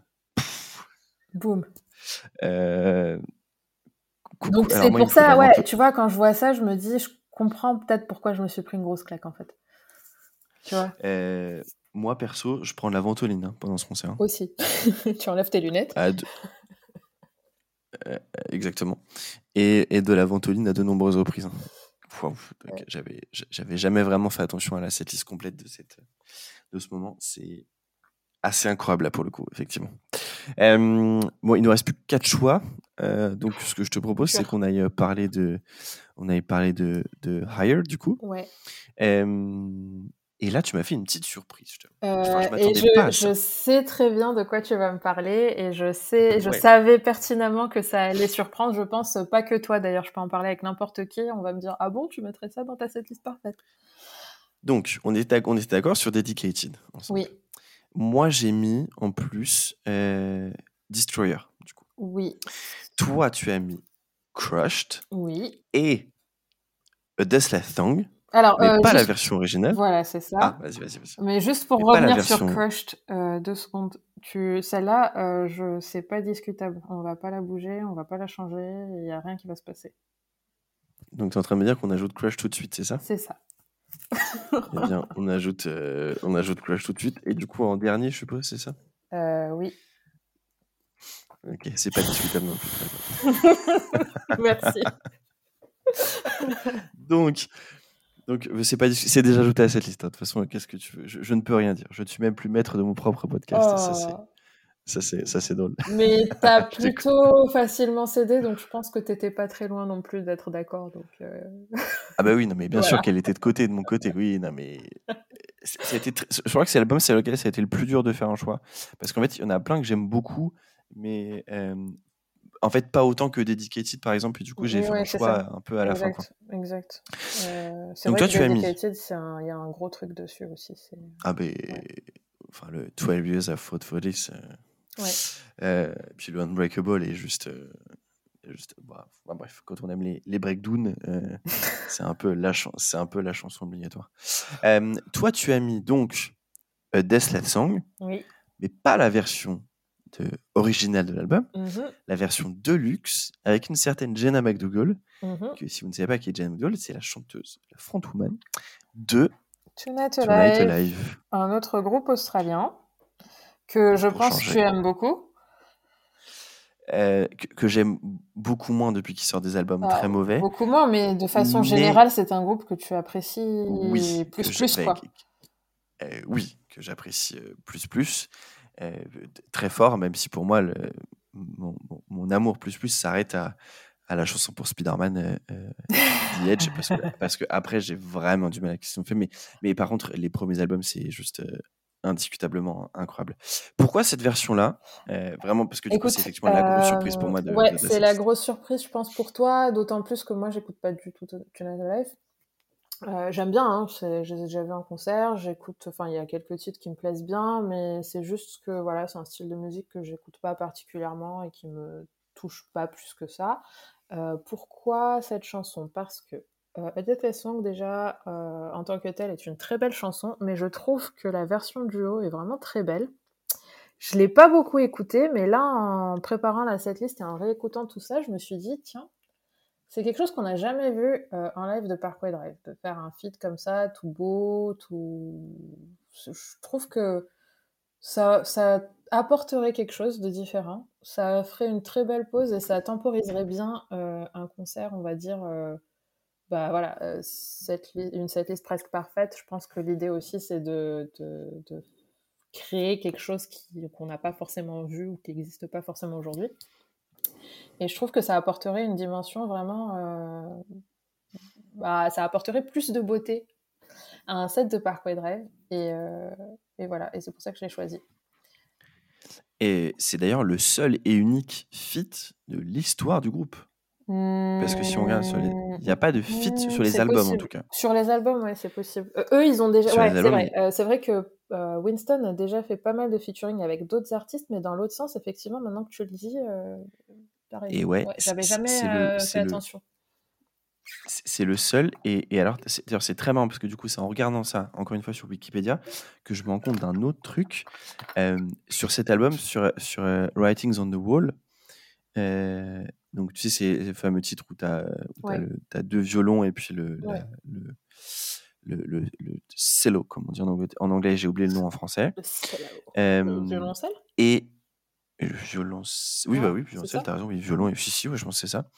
Boom. Euh... Donc c'est pour ça, ouais, tu vois, quand je vois ça, je me dis, je comprends peut-être pourquoi je me suis pris une grosse claque en fait. Tu vois? Euh, moi, perso, je prends la ventoline hein, pendant ce concert. Aussi. tu enlèves tes lunettes. À exactement. Et, et, de la ventoline à de nombreuses reprises. Hein. J'avais, j'avais jamais vraiment fait attention à la setlist complète de, cette, de ce moment. C'est assez incroyable là pour le coup, effectivement. bon, il nous reste plus que quatre choix. Euh, donc, ce que je te propose, c'est qu'on aille parler de, on aille parler de, de Higher du coup. Ouais. Et là, tu m'as fait une petite surprise. Je, euh, et je, je, sais très bien de quoi tu vas me parler et je sais, je savais pertinemment que ça allait surprendre. Je pense pas que toi d'ailleurs. Je peux en parler avec n'importe qui. On va me dire ah bon, tu mettrais ça dans ta setlist parfaite? Donc, on était, on était d'accord sur Dedicated. Oui. Moi, j'ai mis en plus euh, Destroyer, du coup. Oui. Toi, tu as mis Crushed. Oui. Et A Deathless Thong. Alors, mais euh, pas la version originale. Voilà, c'est ça. Ah, vas-y, vas-y, vas-y. Mais juste pour revenir sur Crushed, euh, deux secondes. Tu... Celle-là, euh, je... c'est pas discutable. On va pas la bouger, on va pas la changer, il y a rien qui va se passer. Donc, tu es en train de me dire qu'on ajoute Crush tout de suite, c'est ça? C'est ça. eh bien, on ajoute, on ajoute Crush tout de suite. Et du coup, en dernier, je suppose, c'est ça? Oui. Ok, c'est pas discutable non plus. Merci. Donc, donc, euh, c'est pas c'est déjà ajouté à cette liste. Hein. De toute façon, qu'est-ce que tu veux? Je, ne peux rien dire. Je ne suis même plus maître de mon propre podcast. Oh. Ça, c'est, ça, c'est drôle. Mais t'as plutôt facilement cédé, donc je pense que t'étais pas très loin non plus d'être d'accord. Donc euh. Ah bah oui, non, mais bien sûr qu'elle était de côté, de mon côté. Oui, non, mais c'était je crois que c'est l'album c'est lequel ça a été le plus dur de faire un choix, parce qu'en fait, il y en a plein que j'aime beaucoup, mais euh, en fait, pas autant que Dedicated, par exemple, et du coup, j'ai fait un choix un peu à la fin. Exact. Euh, Donc, toi, tu as mis. Il y a un gros truc dessus aussi. Ah, ben. Enfin, le 12 Years of Fought for This. Ouais. Euh, puis le Unbreakable est juste. Euh, juste bah, bah, bref, quand on aime les, les breakdowns, euh, c'est un, peu la c'est un peu la chanson obligatoire. toi, tu as mis donc Death Song, oui. mais pas la version de, originale de l'album, mm-hmm. la version deluxe avec une certaine Jenna McDougall, mm-hmm. que si vous ne savez pas qui est Jenna McDougall, c'est la chanteuse, la frontwoman de Tonight, Alive, un autre groupe australien que je pense que tu aimes beaucoup. Euh, que, j'aime beaucoup moins depuis qu'il sort des albums très mauvais. Beaucoup moins, mais de façon générale, c'est un groupe que tu apprécies oui, plus plus, quoi. Euh, oui, que j'apprécie euh, plus plus. Euh, très fort, même si pour moi, le, mon, mon, amour plus plus s'arrête à, à, la chanson pour Spider-Man euh, euh The Edge, parce que, parce que après, j'ai vraiment du mal à ce qu'ils ont fait. Mais, mais par contre, les premiers albums, c'est juste euh, indiscutablement incroyable. Pourquoi cette version-là Vraiment parce que du coup, c'est effectivement la grosse surprise pour moi. De, ouais, c'est la grosse surprise, je pense, pour toi, d'autant plus que moi, j'écoute pas du tout Tonight Alive. Euh, j'aime bien, hein, je les ai déjà vus en concert, j'écoute, enfin il y a quelques titres qui me plaisent bien, mais c'est juste que voilà, c'est un style de musique que j'écoute pas particulièrement et qui me touche pas plus que ça. Euh, pourquoi cette chanson? Parce que euh, A Song déjà euh, en tant que telle est une très belle chanson, mais je trouve que la version duo est vraiment très belle. Je l'ai pas beaucoup écoutée, mais là en préparant la setlist et en réécoutant tout ça, je me suis dit tiens c'est quelque chose qu'on n'a jamais vu euh, en live de Parkway Drive, de faire un feed comme ça, tout beau, tout. Je trouve que ça, apporterait quelque chose de différent. Ça ferait une très belle pause et ça temporiserait bien euh, un concert, on va dire. Euh, bah voilà, cette une setlist presque parfaite. Je pense que l'idée aussi, c'est de, créer quelque chose qu'on n'a pas forcément vu ou qui n'existe pas forcément aujourd'hui. Et je trouve que ça apporterait une dimension vraiment. Euh, bah, ça apporterait plus de beauté à un set de Parkway Drive. Et, euh, et voilà, et c'est pour ça que je l'ai choisi. Et c'est d'ailleurs le seul et unique feat de l'histoire du groupe. Parce que si on regarde sur les... Il n'y a pas de feat mmh, sur les albums en tout cas. Sur les albums, oui, c'est possible. Euh, eux, ils ont déjà. Ouais, c'est vrai. c'est vrai que Winston a déjà fait pas mal de featuring avec d'autres artistes, mais dans l'autre sens, effectivement, maintenant que tu le dis, et ouais, j'avais jamais euh, fait attention. C'est le seul, et, et alors c'est très marrant parce que du coup, c'est en regardant ça, encore une fois sur Wikipédia, que je me rends compte d'un autre truc euh, sur cet album, sur, sur euh, Writings on the Wall. donc, tu sais, c'est le fameux titre où tu as, as, deux violons et puis le, le, le, le, cello, comme on dit en anglais, en anglais j'ai oublié le nom en français. Le le violoncelle? Et violence. Oui, bah oui, violoncelle, t'as raison, oui, violon et si, si, ouais, je pense que c'est ça.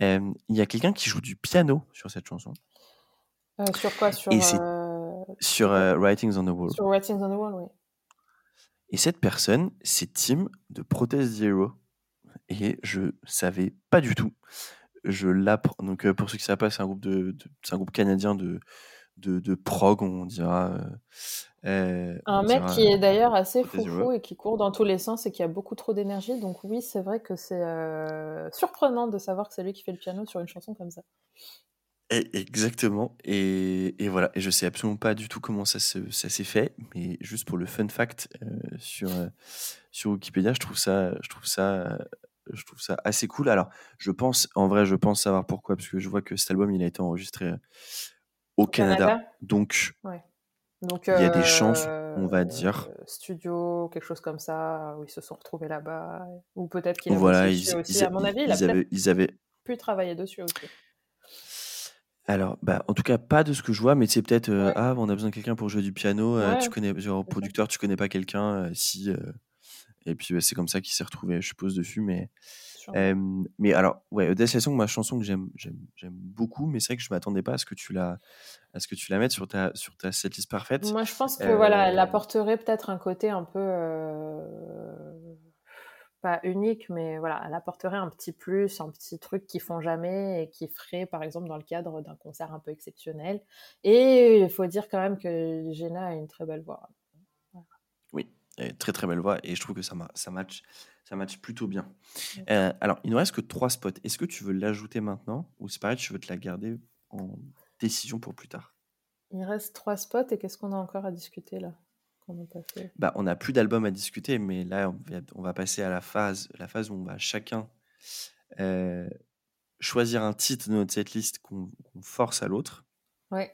Il y a quelqu'un qui joue du piano sur cette chanson? Euh, sur quoi? Sur, euh, sur euh, Writings on the Wall. Sur Writings on the Wall, oui. Et cette personne, c'est Tim de Protest Zero. Et je savais pas du tout. Je l'apprends. Donc, pour ceux qui ne savent pas, c'est un groupe de, c'est un groupe canadien de, de, de prog, on dira. Euh, un mec qui est d'ailleurs assez foufou et qui court dans tous les sens et qui a beaucoup trop d'énergie. Donc oui, c'est vrai que c'est euh, surprenant de savoir que c'est lui qui fait le piano sur une chanson comme ça. exactement. Et, et, voilà. Et je sais absolument pas du tout comment ça, ça s'est fait, mais juste pour le fun fact euh, sur sur Wikipédia, je trouve ça, je trouve ça, je trouve ça assez cool. Alors, je pense, en vrai, je pense savoir pourquoi, parce que je vois que cet album, il a été enregistré au, Canada, donc. Ouais. Donc, il y a des chances, on va dire. Euh, studio, quelque chose comme ça, où ils se sont retrouvés là-bas. Ou peut-être qu'il a voilà, ils, aussi. à mon avis, il a avaient, ils avaient pu travailler dessus aussi. Alors, bah, en tout cas, pas de ce que je vois, mais c'est peut-être euh, ah, on a besoin de quelqu'un pour jouer du piano. Euh, tu connais, genre, producteur, tu connais pas quelqu'un, si. Et puis c'est comme ça qu'il s'est retrouvé, je suppose, dessus. Mais mais alors, ouais, Audacious Song, ma chanson que j'aime, beaucoup, mais c'est vrai que je m'attendais pas à ce que tu la, à ce que tu la mettes sur ta, sur ta setlist parfaite. Moi, je pense que voilà, elle apporterait peut-être un côté un peu pas unique, mais voilà, elle apporterait un petit plus, un petit truc qu'ils font jamais et qui ferait, par exemple, dans le cadre d'un concert un peu exceptionnel. Et il faut dire quand même que Jenna a une très belle voix. Très très belle voix et je trouve que ça, ça match ça match plutôt bien. Euh, alors, il ne reste que trois spots. Est-ce que tu veux l'ajouter maintenant ou c'est pareil, tu veux te la garder en décision pour plus tard? Il reste trois spots et qu'est-ce qu'on a encore à discuter là bah, On n'a plus d'album à discuter, mais là, on va, passer à la phase, la phase où on va chacun euh, choisir un titre de notre setlist qu'on force à l'autre. Ouais.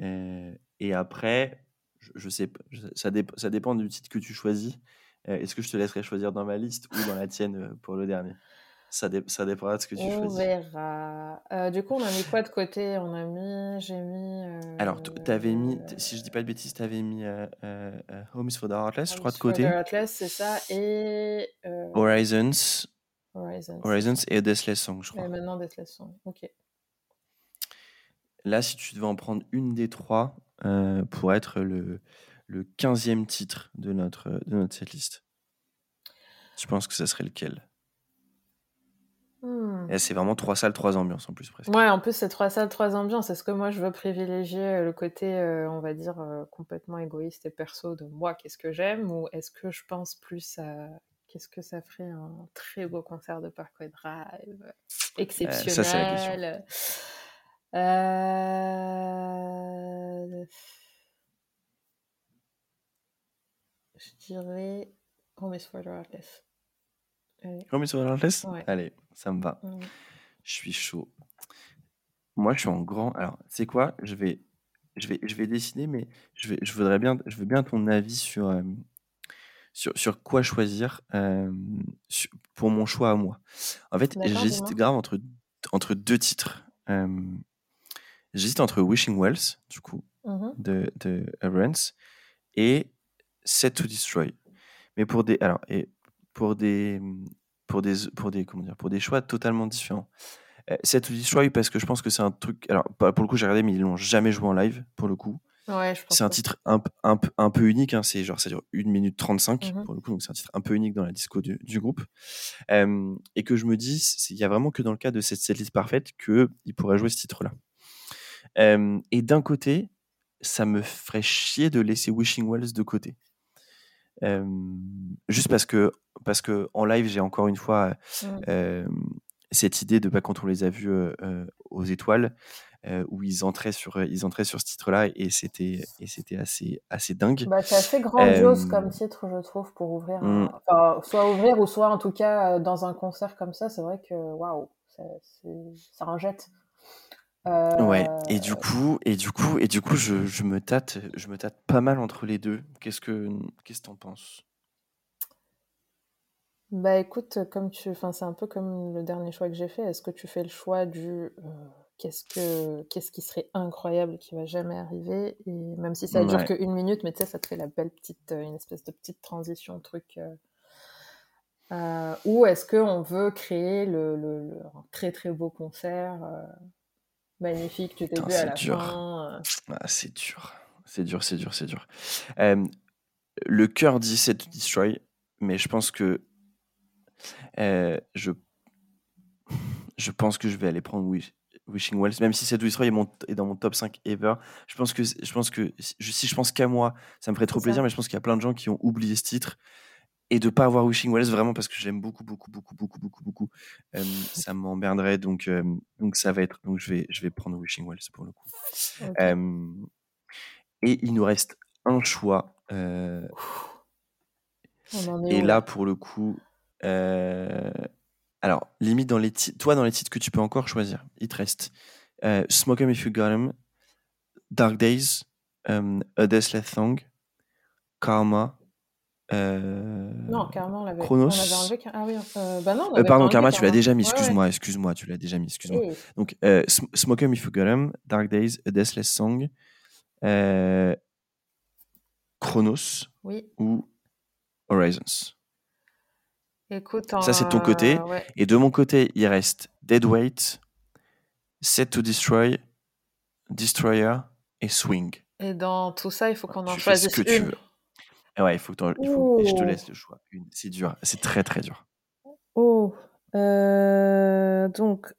Euh, et après, je, je sais, ça, ça dépend du titre que tu choisis. Euh, est-ce que je te laisserai choisir dans ma liste ou dans la tienne euh, pour le dernier? Ça, ça dépendra de ce que tu choisis. On verra. Euh, du coup, on a mis quoi de côté? On a mis. J'ai mis. Alors, tu avais mis. Si je dis pas de bêtises, tu avais mis Homes for the Heartless, je crois, de côté. For the Heartless, c'est ça. Et. Horizons. Horizons. Horizons et Deathless Song, je crois. Et maintenant Deathless Song, ok. Là, si tu devais en prendre une des trois pour être le, le 15e titre de notre, de notre setlist. Tu penses que ça serait lequel? Hmm. Et c'est vraiment trois salles, trois ambiances en plus presque. Ouais, en plus c'est trois salles, trois ambiances. Est-ce que moi je veux privilégier euh, le côté, euh, on va dire, euh, complètement égoïste et perso de moi, qu'est-ce que j'aime, ou est-ce que je pense plus à qu'est-ce que ça ferait un très beau concert de Parkway Drive, exceptionnel. ça c'est la question. Je dirais Home is for. Home is for the Heartless Allez, ça me va. Je suis chaud. Moi, je suis en grand. Alors, sais quoi? Je vais, je, vais, je vais dessiner, mais je, vais, je, voudrais bien, je veux bien ton avis sur, euh, sur, sur, quoi choisir euh, pour mon choix à moi. En fait, j'hésite grave entre, entre deux titres. Euh, j'hésite entre Wishing Wells, du coup, mmh de, de et Set to Destroy. Mais pour des, alors, et pour des, pour des, pour des, comment dire, pour des choix totalement différents. Euh, Set to Destroy parce que je pense que c'est un truc. Alors, pour le coup, j'ai regardé, mais ils l'ont jamais joué en live, pour le coup. Ouais, c'est un titre un, un, un, peu unique, hein, c'est genre ça dure 1 minute 35 mmh pour le coup, donc c'est un titre un peu unique dans la disco du, du groupe. Euh, et que je me dis, il y a vraiment que dans le cas de cette setlist parfaite qu'il pourrait jouer ce titre-là. Euh, et d'un côté, ça me ferait chier de laisser Wishing Wells de côté juste parce que, parce que en live, j'ai encore une fois mmh. cette idée de, pas bah, quand on les a vus aux étoiles, où ils entraient sur, ils entraient sur ce titre-là et c'était, et c'était assez, assez dingue. Bah, c'est assez grandiose comme titre, je trouve, pour ouvrir, mmh. enfin, soit ouvrir ou soit en tout cas dans un concert comme ça, c'est vrai que waouh, ça en jette. Ouais, et du coup, et du coup, et du coup, je, je me tâte, je me tâte pas mal entre les deux. Qu'est-ce que, qu'est-ce que t'en penses? Bah écoute, comme tu, enfin c'est un peu comme le dernier choix que j'ai fait. Est-ce que tu fais le choix du euh, qu'est-ce que, qu'est-ce qui serait incroyable et qui va jamais arriver? Et même si ça dure que une minute, mais tu sais, ça te fait la belle petite, euh, une espèce de petite transition, truc. Euh, euh, Ou est-ce qu'on veut créer le, le, un très très beau concert euh, magnifique du début à la dur. fin ah, C'est dur. C'est dur, c'est dur, c'est dur. le cœur dit Set to Destroy, mais je pense que je, je pense que je vais aller prendre Wishing Wells, même si Set to Destroy est, dans mon top 5 ever. Je pense que, je pense que si je pense qu'à moi, ça me ferait trop plaisir, mais je pense qu'il y a plein de gens qui ont oublié ce titre et de pas avoir Wishing Wells vraiment parce que j'aime beaucoup beaucoup beaucoup beaucoup beaucoup beaucoup ça m'emmerderait donc donc ça va être donc je vais je vais prendre Wishing Wells pour le coup. Et il nous reste un choix et là pour le coup alors limite dans les titres toi dans les titres que tu peux encore choisir il te reste Smoke 'em if you got 'em Dark Days A Deathless Song Karma euh, non, Karma, on l'avait enlevé. Ah oui, euh, bah non, euh, pardon, Karma, tu l'as déjà mis, excuse-moi, excuse-moi, tu l'as déjà mis, excuse-moi. Donc, euh, Smoke 'em If You Got 'em, Dark Days, A Deathless Song, Chronos oui. ou Horizons. Écoute, Ça, c'est de ton côté. Et de mon côté, il reste Dead Weight, Set to Destroy, Destroyer et Swing. Et dans tout ça, il faut qu'on en choisisse ce que une. Tu veux. Ouais, il faut que il faut... je te laisse le choix. C'est dur, c'est très très dur. Oh, euh, donc.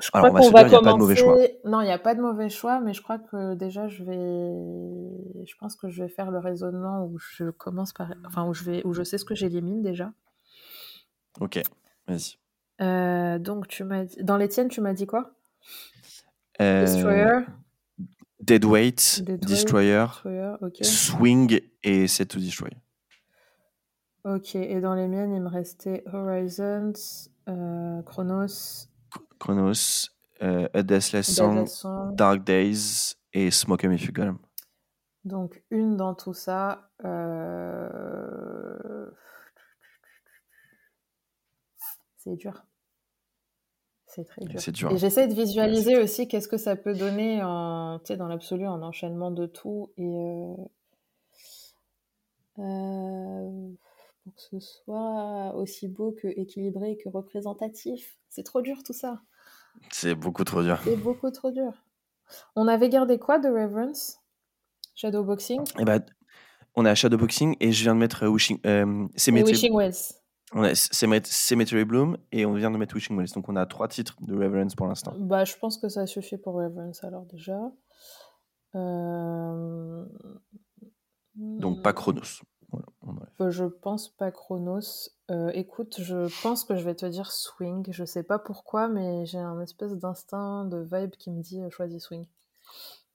Je crois qu'on va, commencer. Il n'y a pas de mauvais choix. Non, il n'y a pas de mauvais choix, mais je crois que déjà je vais. Je pense que je vais faire le raisonnement où je commence par. Enfin, où je, vais... où je sais ce que j'élimine déjà. Ok, vas-y. Euh, donc, tu m'as dans les tiennes, tu m'as dit quoi? Euh... Destroyer Deadweight, Destroyer, Swing et Set to Destroy. Ok, et dans les miennes, il me restait Horizons, euh, Chronos. Chronos, euh, A Deathless Song, Dark Days et Smoke 'em If You Got 'em. Donc, une dans tout ça. Euh... C'est dur. C'est très dur. Et j'essaie de visualiser aussi qu'est-ce que ça peut donner en, dans l'absolu en enchaînement de tout et euh, euh, pour que ce soit aussi beau que équilibré que représentatif. C'est trop dur tout ça. C'est beaucoup trop dur. C'est beaucoup trop dur. On avait gardé quoi de Reverence? Shadowboxing eh ben, On a Shadowboxing et je viens de mettre Wishing, euh, Wishing Wells. On a Cemetery Bloom et on vient de mettre Wishing Wells. Donc on a trois titres de Reverence pour l'instant. Bah, je pense que ça suffit pour Reverence alors déjà. Euh, Donc pas Chronos. Bah, je pense pas Chronos. Euh, écoute, je pense que je vais te dire Swing. Je sais pas pourquoi, mais j'ai un espèce d'instinct de vibe qui me dit euh, choisis Swing.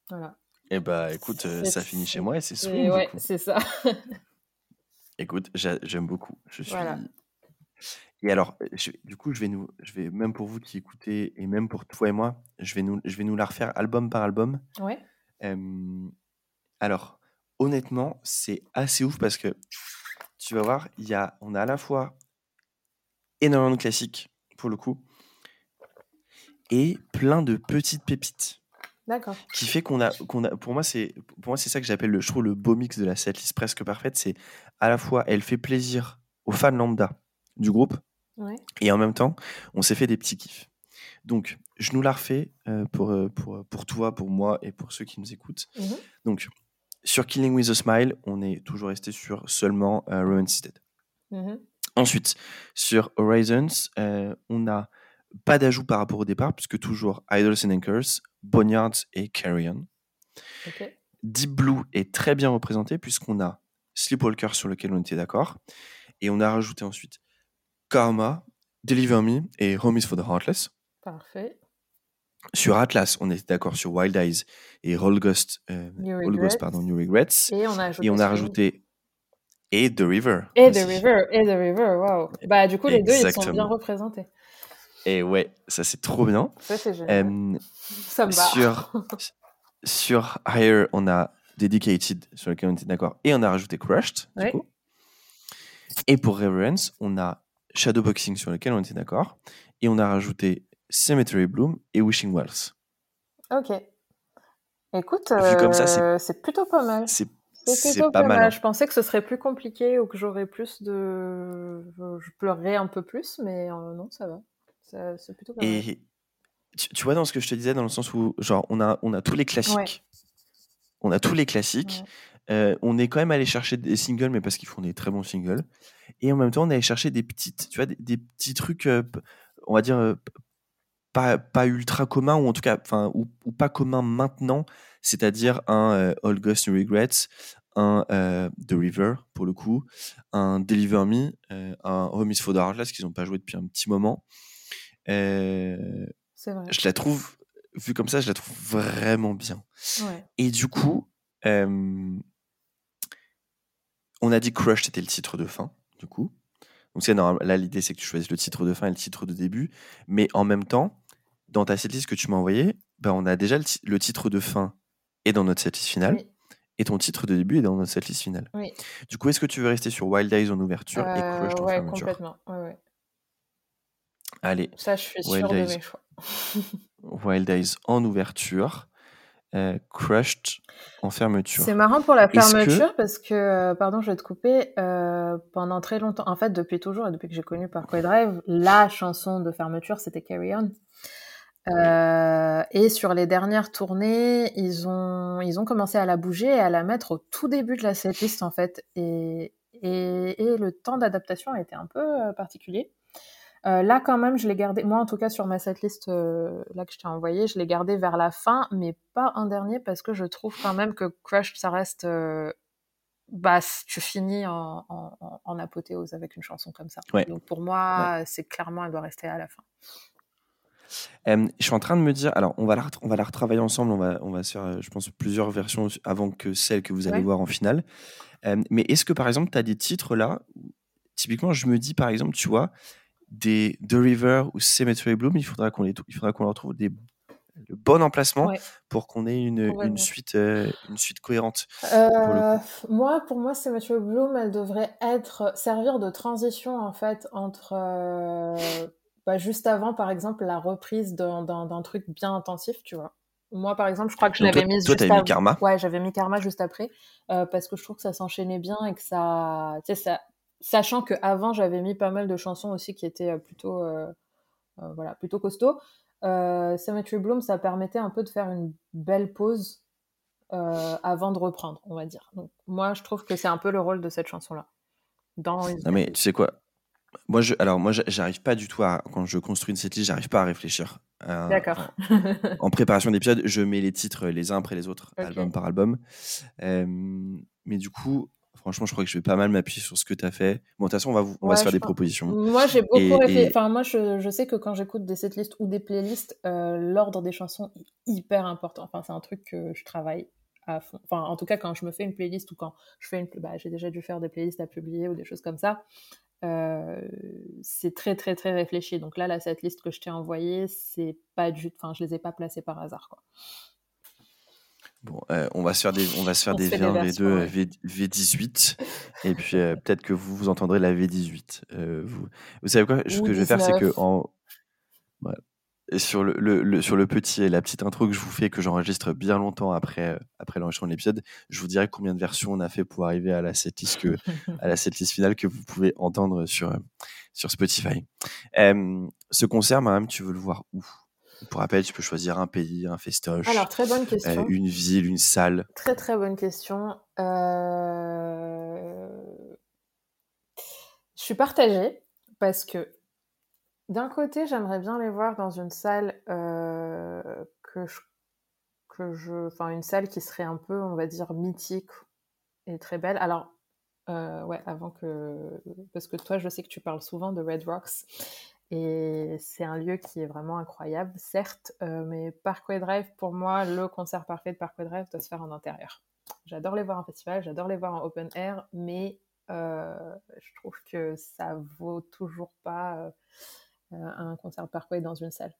Voilà. Et eh bah écoute, ça finit chez moi et c'est Swing. Ouais, c'est ça. écoute, j'aime beaucoup. Je suis et alors, du coup, je vais nous, je vais même pour vous qui écoutez et même pour toi et moi, je vais nous, je vais nous la refaire album par album. Ouais. alors, honnêtement, c'est assez ouf parce que tu vas voir, il y a, on a à la fois énormément de classiques pour le coup et plein de petites pépites. D'accord. Qui fait qu'on a, qu'on a, pour moi, c'est, pour moi, c'est ça que j'appelle le, je le beau mix de la setlist presque parfaite. C'est à la fois, elle fait plaisir aux fans lambda du groupe. Et en même temps, on s'est fait des petits kiffs. Donc, je nous la refais euh, pour, euh, pour, pour toi, pour moi et pour ceux qui nous écoutent. Mhm. Donc, sur Killing with a Smile, on est toujours resté sur seulement euh, Romance Dead. Mhm. Ensuite, sur Horizons, euh, on n'a pas d'ajout par rapport au départ, puisque toujours Idols and Anchors, Boneyards et Carrion. Deep Blue est très bien représenté, puisqu'on a Sleepwalker sur lequel on était d'accord. Et on a rajouté ensuite Karma, Deliver Me et Home is for the Heartless. Parfait. Sur Atlas, on est d'accord sur Wild Eyes et Roll Ghost, euh, Ghost pardon, New Regrets. Et on a rajouté, et on a rajouté et The River. Et The River, et The River, wow. Bah, du coup, les deux, ils sont bien représentés. Et ouais, ça c'est trop bien. Ça c'est génial. Euh, ça me. Sur, sur Higher, on a Dedicated, sur lequel on était d'accord, et on a rajouté Crushed, du coup. Et pour Reverence, on a Shadowboxing sur lequel on était d'accord. Et on a rajouté Cemetery Bloom et Wishing Wells. Ok. Écoute, euh, c'est plutôt pas mal. c'est pas, mal. Hein. Je pensais que ce serait plus compliqué ou que j'aurais plus de. Je pleurerais un peu plus, mais euh, non, ça va. C'est plutôt pas Et Tu, vois, dans ce que je te disais, dans le sens où, genre, on a, on a tous les classiques. On a tous les classiques. Euh, on est quand même allé chercher des singles, mais parce qu'ils font des très bons singles. Et en même temps, on est allé chercher des petites, tu vois, des, petits trucs, euh, on va dire, pas, pas ultra communs, ou en tout cas, enfin, ou, pas communs maintenant, c'est-à-dire un All Ghost Regrets, un euh, The River, pour le coup, un Deliver Me, euh, un Home is for the qu'ils n'ont pas joué depuis un petit moment. Euh, c'est vrai. Je la trouve, vu comme ça, je la trouve vraiment bien. Et du coup, on a dit Crush, c'était le titre de fin, du coup. Donc c'est normal. Là, l'idée, c'est que tu choisisses le titre de fin et le titre de début. Mais en même temps, dans ta setlist que tu m'as envoyée, ben, on a déjà le, titre de fin et dans notre setlist finale. Et ton titre de début est dans notre setlist finale. Oui. Du coup, est-ce que tu veux rester sur Wild Eyes en ouverture et Crush en ouais, fermeture complètement. Ouais, ouais. Allez. Ça, je suis sûre de mes choix. Wild Eyes en ouverture. Euh, crushed en fermeture. C'est marrant pour la fermeture parce que, euh, pardon, je vais te couper, euh, pendant très longtemps, en fait, depuis toujours et depuis que j'ai connu Parkway Drive, la chanson de fermeture, c'était Carry On. Et sur les dernières tournées, ils ont, ils ont commencé à la bouger et à la mettre au tout début de la setlist en fait. Et, et, et le temps d'adaptation a été un peu particulier. Euh, là, quand même, je l'ai gardé, moi en tout cas sur ma setlist euh, là que je t'ai envoyé, je l'ai gardé vers la fin, mais pas un dernier parce que je trouve quand même que Crush, ça reste. Euh, bah, tu finis en, en, en, apothéose avec une chanson comme ça. Donc pour moi, c'est clairement, elle doit rester à la fin je suis en train de me dire, alors on va la, on va la retravailler ensemble, on va, on va faire, je pense, plusieurs versions avant que celle que vous allez voir en finale. mais est-ce que par exemple, tu as des titres là, typiquement, je me dis par exemple, tu vois, des The River ou Cemetery Bloom, il faudra qu'on les, il faudra qu'on leur trouve des, le bon emplacement pour qu'on ait une, une suite, euh, une suite cohérente. Euh, moi, pour moi, Cemetery Bloom, elle devrait être servir de transition en fait entre bah, juste avant, par exemple, la reprise d'un truc bien intensif, tu vois. Moi, par exemple, je crois que je l'avais mis juste mis Karma Ouais, j'avais mis Karma juste après, euh, parce que je trouve que ça s'enchaînait bien et que ça... Tu sais, ça... Sachant qu'avant, j'avais mis pas mal de chansons aussi qui étaient euh, plutôt, euh, voilà, plutôt costauds. Cemetery Bloom, ça permettait un peu de faire une belle pause avant de reprendre, on va dire. Donc, moi, je trouve que c'est un peu le rôle de cette chanson-là. Dans non, mais tu sais quoi? Moi, je, alors moi, j'arrive pas du tout à quand je construis une setlist, j'arrive pas à réfléchir. D'accord. en préparation d'épisode, je mets les titres les uns après les autres, album par album. mais du coup, franchement, je crois que je vais pas mal m'appuyer sur ce que tu as fait. Bon, de toute façon, on va, on va se faire des propositions. Moi, j'ai beaucoup réfléchi. Enfin, moi, je, je, sais que quand j'écoute des setlists ou des playlists, euh, l'ordre des chansons est hyper important. Enfin, c'est un truc que je travaille à fond. Enfin, en tout cas, quand je me fais une playlist ou quand je fais une. Bah, j'ai déjà dû faire des playlists à publier ou des choses comme ça. Euh, c'est très très très réfléchi. Donc là, cette liste que je t'ai envoyée, c'est pas du, enfin, je les ai pas placées par hasard, quoi. Bon, euh, on va se faire des, on va se faire des V1, V2, v, 18 et puis euh, peut-être que vous vous entendrez la V18. vous, vous savez quoi? Ce que je vais faire, c'est que en, sur le, le, sur le petit et la petite intro que je vous fais, que j'enregistre bien longtemps après, euh, après l'enregistrement de l'épisode, je vous dirai combien de versions on a fait pour arriver à la setlist, que, à la setlist finale que vous pouvez entendre sur, sur Spotify. ce concert, madame, tu veux le voir où? Pour rappel, tu peux choisir un pays, un festoche. Alors, très bonne question. Euh, une ville, une salle. Très, très bonne question. Euh... Je suis partagée parce que d'un côté, j'aimerais bien les voir dans une salle euh, que je, que je, enfin une salle qui serait un peu, on va dire, mythique et très belle. Alors, euh, ouais, avant que, parce que toi, je sais que tu parles souvent de Red Rocks et c'est un lieu qui est vraiment incroyable, certes, euh, mais Parkway Drive, pour moi, le concert parfait de Parkway Drive doit se faire en intérieur. J'adore les voir en festival, j'adore les voir en open air, mais je trouve que ça vaut toujours pas euh, un concert Parkway dans une salle.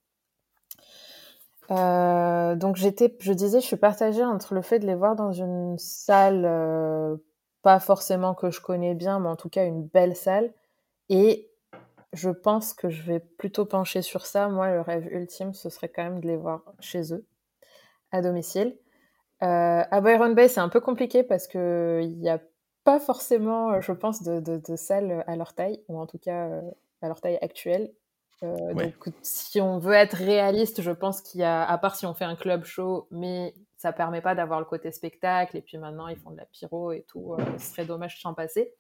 Euh, donc j'étais, je disais, je suis partagée entre le fait de les voir dans une salle, euh, pas forcément que je connais bien, mais en tout cas une belle salle. Et je pense que je vais plutôt pencher sur ça. Moi, le rêve ultime, ce serait quand même de les voir chez eux, à domicile. à Byron Bay, c'est un peu compliqué parce qu'il n'y a pas forcément, je pense, de, de, de, salles à leur taille, ou en tout cas à leur taille actuelle. Donc, si on veut être réaliste, je pense qu'il y a, à part si on fait un club show, mais ça permet pas d'avoir le côté spectacle. Et puis maintenant, ils font de la pyro et tout. ce serait dommage de s'en passer.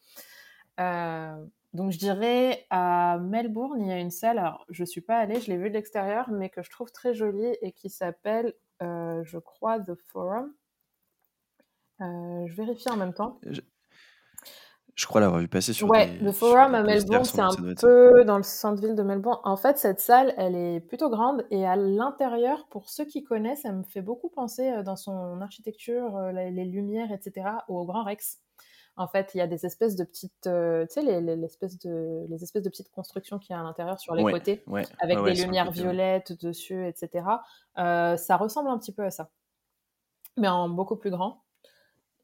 Donc, je dirais à Melbourne, il y a une salle. Alors, je suis pas allée, je l'ai vue de l'extérieur, mais que je trouve très jolie et qui s'appelle, je crois, The Forum. je vérifie en même temps. Je crois l'avoir vu passer sur Ouais, le Forum à Melbourne, c'est un peu dans le centre-ville de Melbourne. En fait, cette salle, elle est plutôt grande et à l'intérieur, pour ceux qui connaissent, ça me fait beaucoup penser euh, dans son architecture, euh, les, lumières, etc., au Grand Rex. En fait, il y a des espèces de petites, euh, tu sais, les, les, espèces de, les espèces de petites constructions qu'il y a à l'intérieur sur les côtés, avec des lumières violettes dessus, etc. ça ressemble un petit peu à ça, mais en beaucoup plus grand.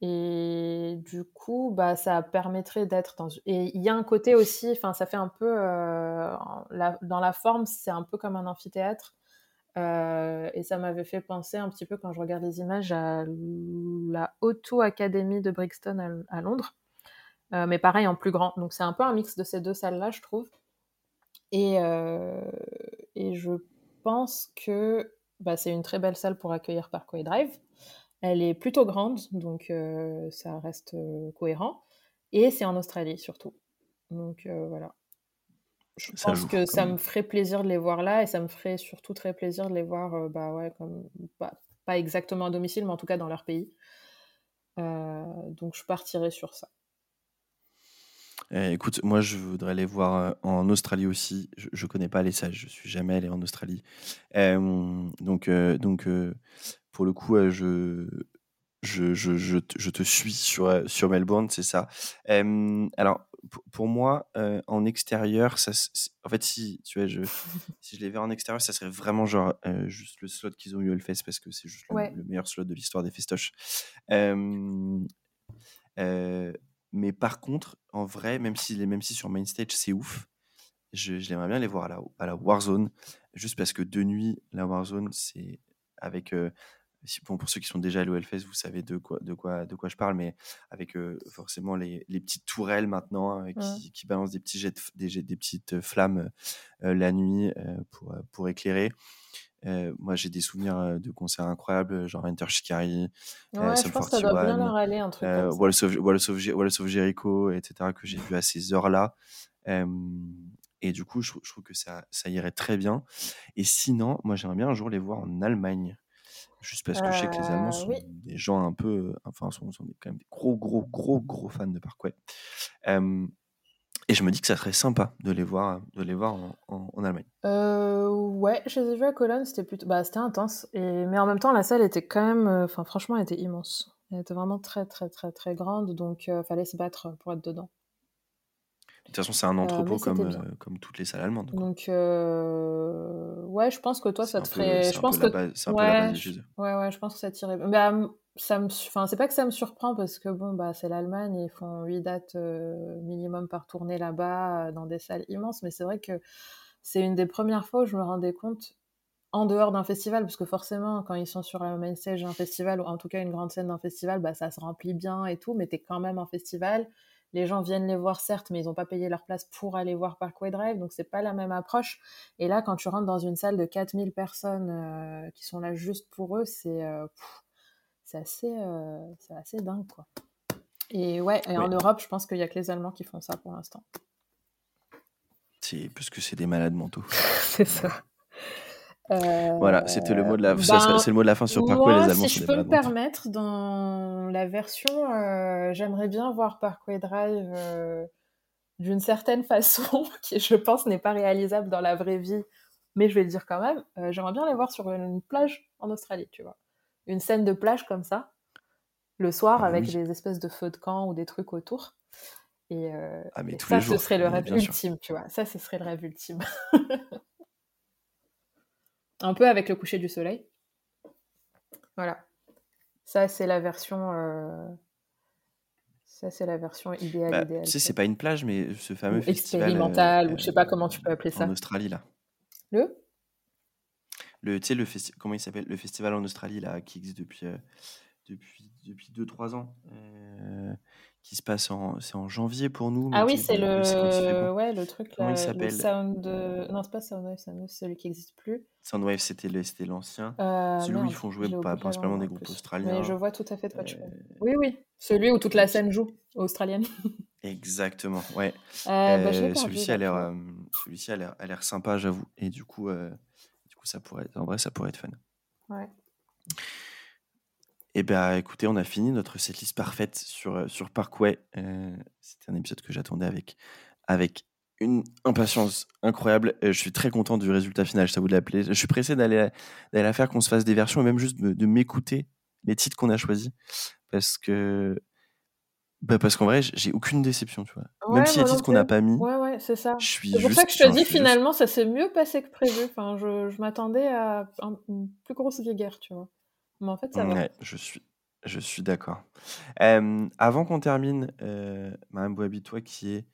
Et du coup, bah, ça permettrait d'être dans. Et il y a un côté aussi, enfin, ça fait un peu. Euh, dans la forme, c'est un peu comme un amphithéâtre. Euh, et ça m'avait fait penser un petit peu, quand je regarde les images, à la Auto Academy de Brixton à, Londres. Euh, mais pareil, en plus grand. Donc c'est un peu un mix de ces deux salles-là, je trouve. Et, et je pense que bah, c'est une très belle salle pour accueillir Parkway Drive. Elle est plutôt grande, donc euh, ça reste euh, cohérent. Et c'est en Australie surtout. Donc euh, voilà. Je pense que ça me ferait plaisir de les voir là et ça me ferait surtout très plaisir de les voir, bah ouais, comme, pas exactement à domicile, mais en tout cas dans leur pays. donc je partirai sur ça. Eh, écoute, moi je voudrais les voir en Australie aussi. Je, ne connais pas les salles, je suis jamais allé en Australie. donc, donc pour le coup, je, je, je, je, te suis sur, sur Melbourne, c'est ça. alors, pour moi, en extérieur, ça, en fait, si, tu vois, je, si je les verrais en extérieur, ça serait vraiment genre juste le slot qu'ils ont eu au Hellfest parce que c'est juste le, meilleur slot de l'histoire des festoches. mais par contre, en vrai, même si, même si sur Main Stage, c'est ouf, je, j'aimerais bien les voir à la, à la Warzone, juste parce que de nuit, la Warzone, c'est avec pour ceux qui sont déjà au Hellfest, vous savez de quoi, de quoi, de quoi je parle, mais avec forcément les, les, petites tourelles maintenant hein, qui, qui, balancent des, petits jets des, des, petites flammes la nuit pour, pour éclairer. moi, j'ai des souvenirs de concerts incroyables, genre Enter Shikari, ouais, je pense que ça doit bien leur aller, un truc euh, Walls, of, Walls, of, Jericho, etc., que j'ai vu à ces heures-là. et du coup, je, je, trouve que ça, ça irait très bien. Et sinon, moi, j'aimerais bien un jour les voir en Allemagne. Juste parce que je sais que les Allemands sont des gens un peu, enfin, sont, sont quand même des gros, gros, gros, gros fans de Parkway. et je me dis que ça serait sympa de les voir, de les voir en, en, Allemagne. Euh, ouais, je les ai vus à Cologne, c'était plutôt, bah, c'était intense. Et mais en même temps, la salle était quand même, enfin, franchement, elle était immense. Elle était vraiment très, très, très, très grande, donc il fallait se battre pour être dedans. De toute façon, c'est un euh, entrepôt comme, euh, comme toutes les salles allemandes. Donc, euh, ouais, je pense que toi, ça te ferait. Je pense que. C'est un peu la base Ouais, ouais, je pense que ça tirait. Bah, ça me... Enfin, c'est pas que ça me surprend parce que bon, bah, c'est l'Allemagne, ils font 8 dates minimum par tournée là-bas, dans des salles immenses, mais c'est vrai que c'est une des premières fois où je me rendais compte en dehors d'un festival, parce que forcément, quand ils sont sur un main stage d'un festival, ou en tout cas une grande scène d'un festival, bah, ça se remplit bien et tout, mais t'es quand même en festival les gens viennent les voir certes, mais ils n'ont pas payé leur place pour aller voir Parkway Drive, donc c'est pas la même approche. Et là, quand tu rentres dans une salle de 4000 personnes euh, qui sont là juste pour eux, c'est euh, c'est assez, euh, assez dingue, quoi. Et ouais, et en Europe, je pense qu'il y a que les Allemands qui font ça pour l'instant. C'est parce que c'est des malades mentaux. c'est ça. Voilà, c'était le mot de la. Ben, c'est le mot de la fin sur Parkway. les Allemands si je peux me permettre, dans la version, euh, j'aimerais bien voir Parkway Drive euh, d'une certaine façon, qui je pense n'est pas réalisable dans la vraie vie, mais je vais le dire quand même. Euh, j'aimerais bien les voir sur une, plage en Australie, tu vois, une scène de plage comme ça, le soir ah avec des espèces de feux de camp ou des trucs autour. Et, ah, ça, ce serait le rêve ultime, tu vois. Ça, ce serait le rêve ultime. Un peu avec le coucher du soleil. Voilà. Ça, c'est la version. Euh, ça, c'est la version idéale. Bah, idéale tu sais, c'est pas une plage, mais ce fameux festival. Expérimental, ou euh, je sais pas comment tu peux appeler ça. En Australie, là. Le? Le, tu sais, le comment il s'appelle? Le festival en Australie, là, qui existe depuis, euh, depuis depuis 2-3 ans qui se passe en c'est en janvier pour nous. Ah oui, c'est le ouais le truc là, il s'appelle? Sound non c'est pas Soundwave, Soundwave c'est celui qui n'existe plus. Soundwave c'était c'était l'ancien. Euh, celui où ils font jouer principalement des groupes australiens. Mais je vois tout à fait de quoi tu parles. Oui oui, celui où toute la scène joue australienne. Exactement, ouais. Euh, bah, celui-ci a l'air celui-ci a l'air a l'air sympa j'avoue et du coup du coup ça pourrait en vrai ça pourrait être fun. Ouais. Eh bien, écoutez, on a fini notre setlist parfaite sur, euh, sur Parkway. Euh, c'était un épisode que j'attendais avec, avec une impatience incroyable. Euh, je suis très content du résultat final, ça vous l'appeler. Je suis pressé d'aller la faire, qu'on se fasse des versions et même juste de, m'écouter les titres qu'on a choisis. Parce que. Bah parce qu'en vrai, j'ai aucune déception, tu vois. même si les titres qu'on n'a pas mis. Ouais, ouais, c'est ça. C'est pour ça que je te dis, finalement, ça s'est mieux passé que prévu. Enfin, je, je m'attendais à une plus grosse guerre, tu vois. Mais en fait, ça va. je suis, je suis d'accord. avant qu'on termine, euh, Madame Boabi, toi qui es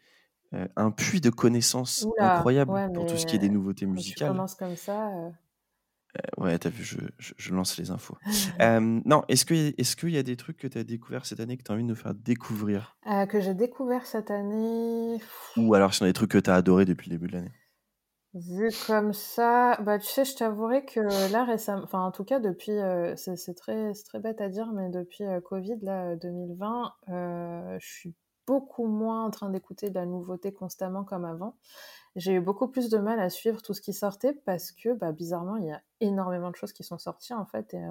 un puits de connaissances incroyable pour tout ce qui est des nouveautés musicales. Tu commences comme ça. Ouais, t'as vu, je, je, lance les infos. non, est-ce qu'il est qu'il y a des trucs que tu as découvert cette année que tu as envie de nous faire découvrir? Euh, Que j'ai découvert cette année. Ou alors, y a des trucs que tu as adoré depuis le début de l'année? Vu comme ça, bah tu sais, je t'avouerai que là récemment, enfin en tout cas depuis, euh, c'est très, très bête à dire, mais depuis euh, Covid, là, 2020, euh, je suis beaucoup moins en train d'écouter de la nouveauté constamment comme avant. J'ai eu beaucoup plus de mal à suivre tout ce qui sortait parce que, bah, bizarrement, il y a énormément de choses qui sont sorties en fait. Et,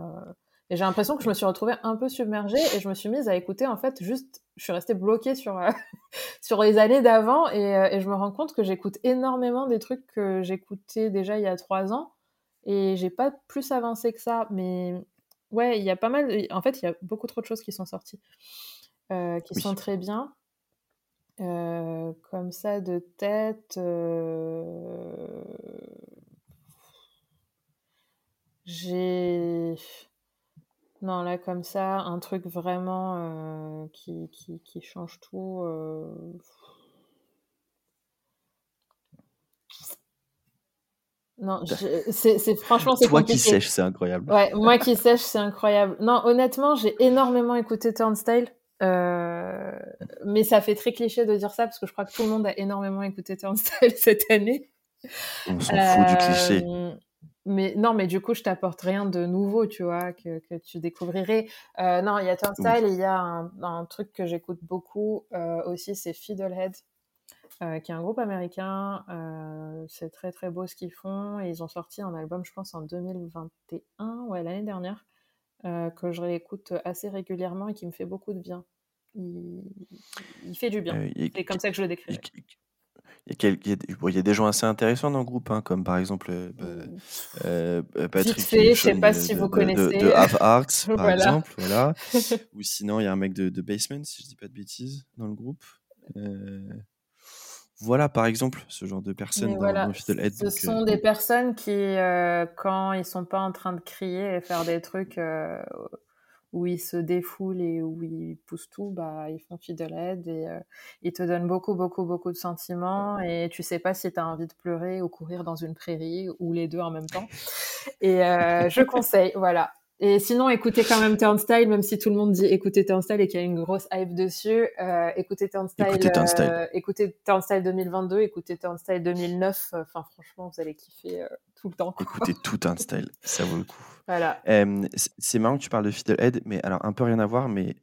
et j'ai l'impression que je me suis retrouvée un peu submergée et je me suis mise à écouter en fait juste, je suis restée bloquée sur euh, sur les années d'avant et, euh, et, je me rends compte que j'écoute énormément des trucs que j'écoutais déjà il y a trois ans et j'ai pas plus avancé que ça. Mais ouais, il y a pas mal, en fait, il y a beaucoup trop de choses qui sont sorties, euh, qui sont très bien. Euh, comme ça de tête. J'ai non, là, comme ça, un truc vraiment euh, qui, qui, qui, change tout. Euh... Non, c'est franchement c'est Toi qui sèche, c'est incroyable. Ouais, moi qui sèche, c'est incroyable. Non, honnêtement, j'ai énormément écouté Turnstile, euh, mais ça fait très cliché de dire ça parce que je crois que tout le monde a énormément écouté Turnstile cette année. On s'en fout du cliché. Mais non, mais du coup, je t'apporte rien de nouveau, tu vois, que, que tu découvrirais. Euh, non, il y a Turnstile et il y a un, un, truc que j'écoute beaucoup euh, aussi, c'est Fiddlehead, euh, qui est un groupe américain. C'est très très beau ce qu'ils font et ils ont sorti un album, je pense, en 2021, ouais, l'année dernière, que je réécoute assez régulièrement et qui me fait beaucoup de bien. Il, il fait du bien. c'est comme ça que je le décris. Il y, a, des gens assez intéressants dans le groupe, hein, comme par exemple euh, bah, euh, Patrick fait, je sais pas si vous connaissez. De, Half Arts, par exemple. Voilà. Ou sinon, il y a un mec de, de, Basement, si je dis pas de bêtises, dans le groupe. Euh, voilà, par exemple, ce genre de personnes voilà, dans, Ce sont des personnes qui, quand ils sont pas en train de crier et faire des trucs où ils se défoulent et où ils poussent tout, bah, ils font Fiddlehead et euh, ils te donnent beaucoup, beaucoup, beaucoup de sentiments et tu sais pas si tu as envie de pleurer ou courir dans une prairie ou les deux en même temps. Et euh, je conseille, voilà. Et sinon, écoutez quand même Turnstile, même si tout le monde dit écoutez Turnstile et qu'il y a une grosse hype dessus. Euh, écoutez Turnstile. Écoutez Turnstile. Euh, écoutez Turnstile 2022, écoutez Turnstile 2009. Enfin, franchement, vous allez kiffer euh, tout le temps. Écoutez tout Turnstile, ça vaut le coup. Voilà. c'est marrant que tu parles de Fiddlehead, mais alors un peu rien à voir, mais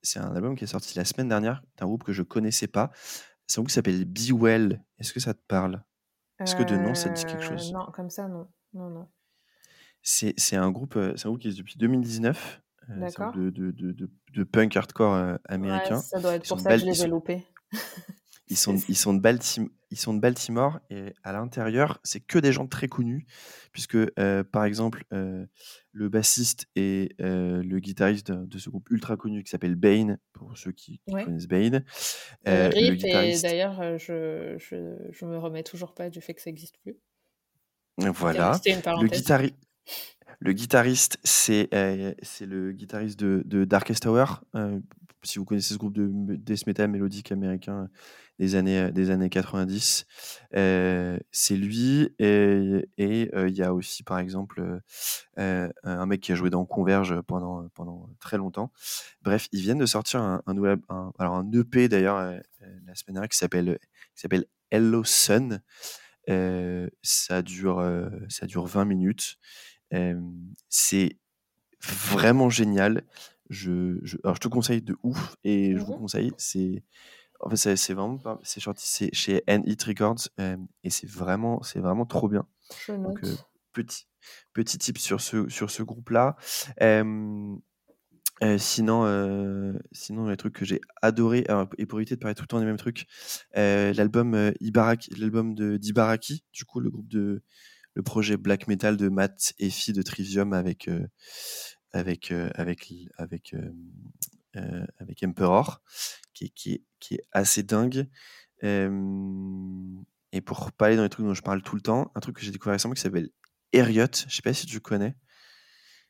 c'est un album qui est sorti la semaine dernière d'un groupe que je connaissais pas. C'est un groupe qui s'appelle Be Well. Est-ce que ça te parle? Est-ce que de nom ça te dit quelque chose? Non, comme ça, non. Non, non. C'est un groupe, c'est un groupe qui est depuis 2019. de, de, de, de, punk hardcore américain. Ouais, ça doit être pour ça que je les ai loupés. Ils sont, ils, sont de Baltimore, ils sont de Baltimore et à l'intérieur, c'est que des gens très connus, puisque par exemple, le bassiste et le guitariste de, ce groupe ultra connu qui s'appelle Bane, pour ceux qui, connaissent Bane. le guitariste... et d'ailleurs, je, je, je me remets toujours pas du fait que ça n'existe plus. Voilà. Le guitariste. Le guitariste, c'est euh, c'est le guitariste de, de Darkest Tower. Euh, si vous connaissez ce groupe de death metal mélodique américain des années, des années 90. c'est lui. Et il y a aussi, par exemple, un mec qui a joué dans Converge pendant, pendant très longtemps. Bref, ils viennent de sortir un, un, alors un EP d'ailleurs la semaine dernière qui s'appelle Hello Sun. ça, dure, ça dure 20 minutes. C'est vraiment génial. Je, je, alors je te conseille de ouf et je vous mmh conseille. C'est en fait c'est vraiment c'est sorti c'est chez N Hit Records et c'est vraiment c'est vraiment trop bien. Donc petit petit tip sur ce sur ce groupe là. sinon, sinon, les trucs que j'ai adoré, et pour éviter de parler tout le temps des mêmes trucs, l'album Ibaraki, l'album de d'Ibaraki, du coup, le groupe de, le projet black metal de Matt et Fi de Trivium avec, avec, avec, avec, avec Emperor, qui, qui, est, qui est assez dingue. et pour parler dans les trucs dont je parle tout le temps, un truc que j'ai découvert récemment qui s'appelle Eriot, je sais pas si tu connais.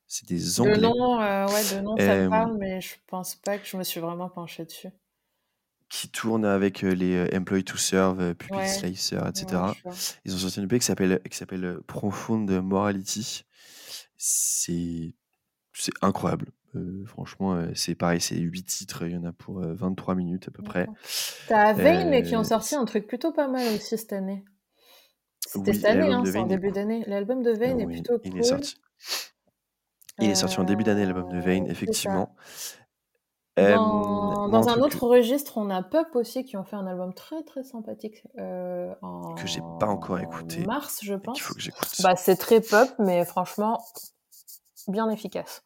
C'est des Anglais. De nom, ouais, de nom, ça parle, mais je pense pas que je me suis vraiment penché dessus. Qui tourne avec les Employee to Serve, Public Slicer, etc. Ils ont sorti une EP qui s'appelle qui s'appelle Profound Morality. C'est c'est incroyable. Euh, franchement, euh, c'est pareil, c'est 8 titres, il y en a pour 23 euh, minutes à peu près. T'as Vane qui ont sorti un truc plutôt pas mal aussi cette année. C'était cette année, hein, c'est en début d'année. L'album de Vane est plutôt il Est sorti. Il est sorti en début d'année, l'album de Vane, effectivement. Dans, un autre registre, on a Pup aussi qui ont fait un album très très sympathique en... que j'ai pas encore écouté. Mars, je pense. Il faut que j'écoute. Bah, c'est très pop, mais franchement, bien efficace.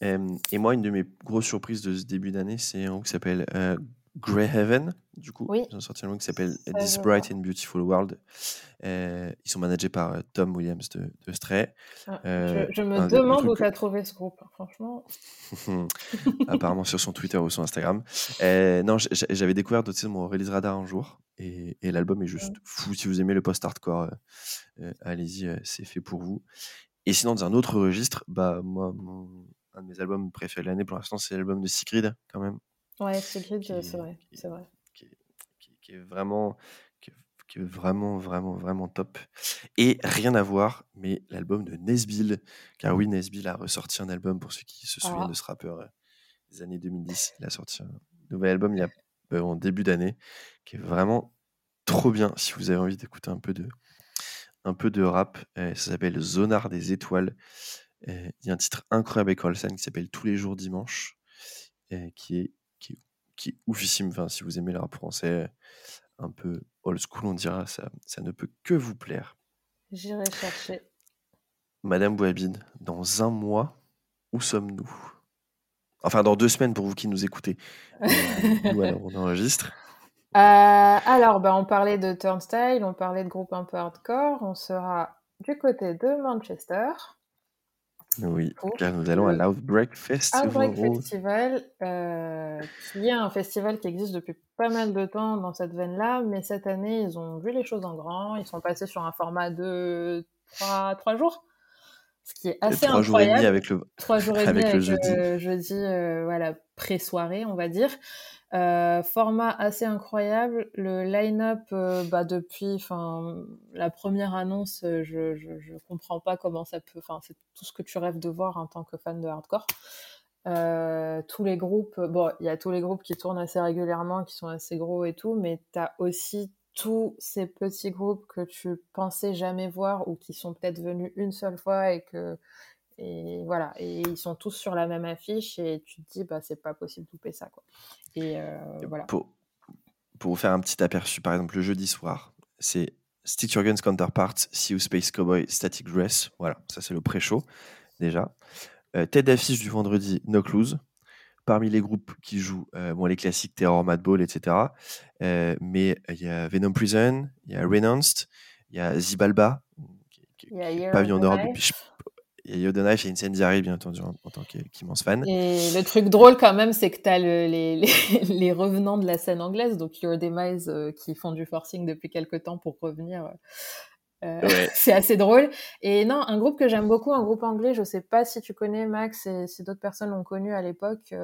et moi, une de mes grosses surprises de ce début d'année, c'est un groupe qui s'appelle euh, Grey Heaven. Du coup, ils ont sorti un groupe qui s'appelle This Bright and Beautiful World. ils sont managés par euh, Tom Williams de, Stray. Ah, euh, je, me demande où tu as trouvé ce groupe, franchement. Apparemment sur son Twitter ou son Instagram. non, j'avais découvert de mon release radar un jour. Et, l'album est juste fou. Si vous aimez le post-hardcore, allez-y, c'est fait pour vous. Et sinon, dans un autre registre, bah, moi, un de mes albums préférés de l'année pour l'instant, c'est l'album de Sigrid, quand même. Ouais, Sigrid, c'est vrai. C'est vrai. Qui, est vraiment, qui, est vraiment, vraiment, vraiment top. Et rien à voir, mais l'album de Nesbill. Car oui, Nesbill a ressorti un album pour ceux qui se souviennent ah. de ce rappeur euh, des années 2010. Il a sorti un nouvel album il y a, euh, en début d'année, qui est vraiment trop bien si vous avez envie d'écouter un peu de, un peu de rap. ça s'appelle Zonar des étoiles. Il y a un titre incroyable avec Olsen qui s'appelle Tous les jours dimanche, qui est, qui, qui oufissime. Enfin, si vous aimez le rap français, un peu old school, on dira, ça, ça ne peut que vous plaire. J'irai chercher. Madame Bouhabine, dans un mois, où sommes-nous? Enfin, dans deux semaines pour vous qui nous écoutez. nous, alors, on enregistre. Euh, alors, ben, on parlait de Turnstile, on parlait de groupe un peu hardcore. On sera du côté de Manchester. Oui, car nous allons à l'Outbreak Festival. Outbreak Festival, euh, qui est un festival qui existe depuis pas mal de temps dans cette veine-là, mais cette année, ils ont vu les choses en grand. Ils sont passés sur un format de 3, 3 jours, ce qui est assez incroyable. Jours et demi avec le, trois jours et demi avec, le jeudi, euh, jeudi euh, voilà, pré-soirée, on va dire. Euh, format assez incroyable. Le line-up, euh, bah, depuis la première annonce, euh, je, je, je, comprends pas comment ça peut. Enfin, c'est tout ce que tu rêves de voir en tant que fan de hardcore. Euh, tous les groupes, bon, il y a tous les groupes qui tournent assez régulièrement, qui sont assez gros et tout, mais tu as aussi tous ces petits groupes que tu pensais jamais voir ou qui sont peut-être venus une seule fois et que et voilà, et ils sont tous sur la même affiche et tu te dis, bah, c'est pas possible de louper ça. Quoi. Et euh, voilà. Pour, pour vous faire un petit aperçu, par exemple, le jeudi soir, c'est Stick Your Guns Counterparts, See You Space Cowboy, Static Dress. Voilà, ça c'est le pré-show déjà. Euh, tête d'affiche du vendredi, No Clues. Parmi les groupes qui jouent, euh, bon, les classiques Terror, Madball, etc. Euh, mais il y a Venom Prison, il y a Renounced, il y a Zibalba, qui n'est pas venu en Europe depuis, y a Yodonaf et Incendiary, bien entendu, en, tant qu'immense fan. Et le truc drôle, quand même, c'est que tu as les, les, les, revenants de la scène anglaise, donc Your Demise, euh, qui font du forcing depuis quelques temps pour revenir. c'est assez drôle. Et non, un groupe que j'aime beaucoup, un groupe anglais, je sais pas si tu connais Max et si d'autres personnes l'ont connu à l'époque,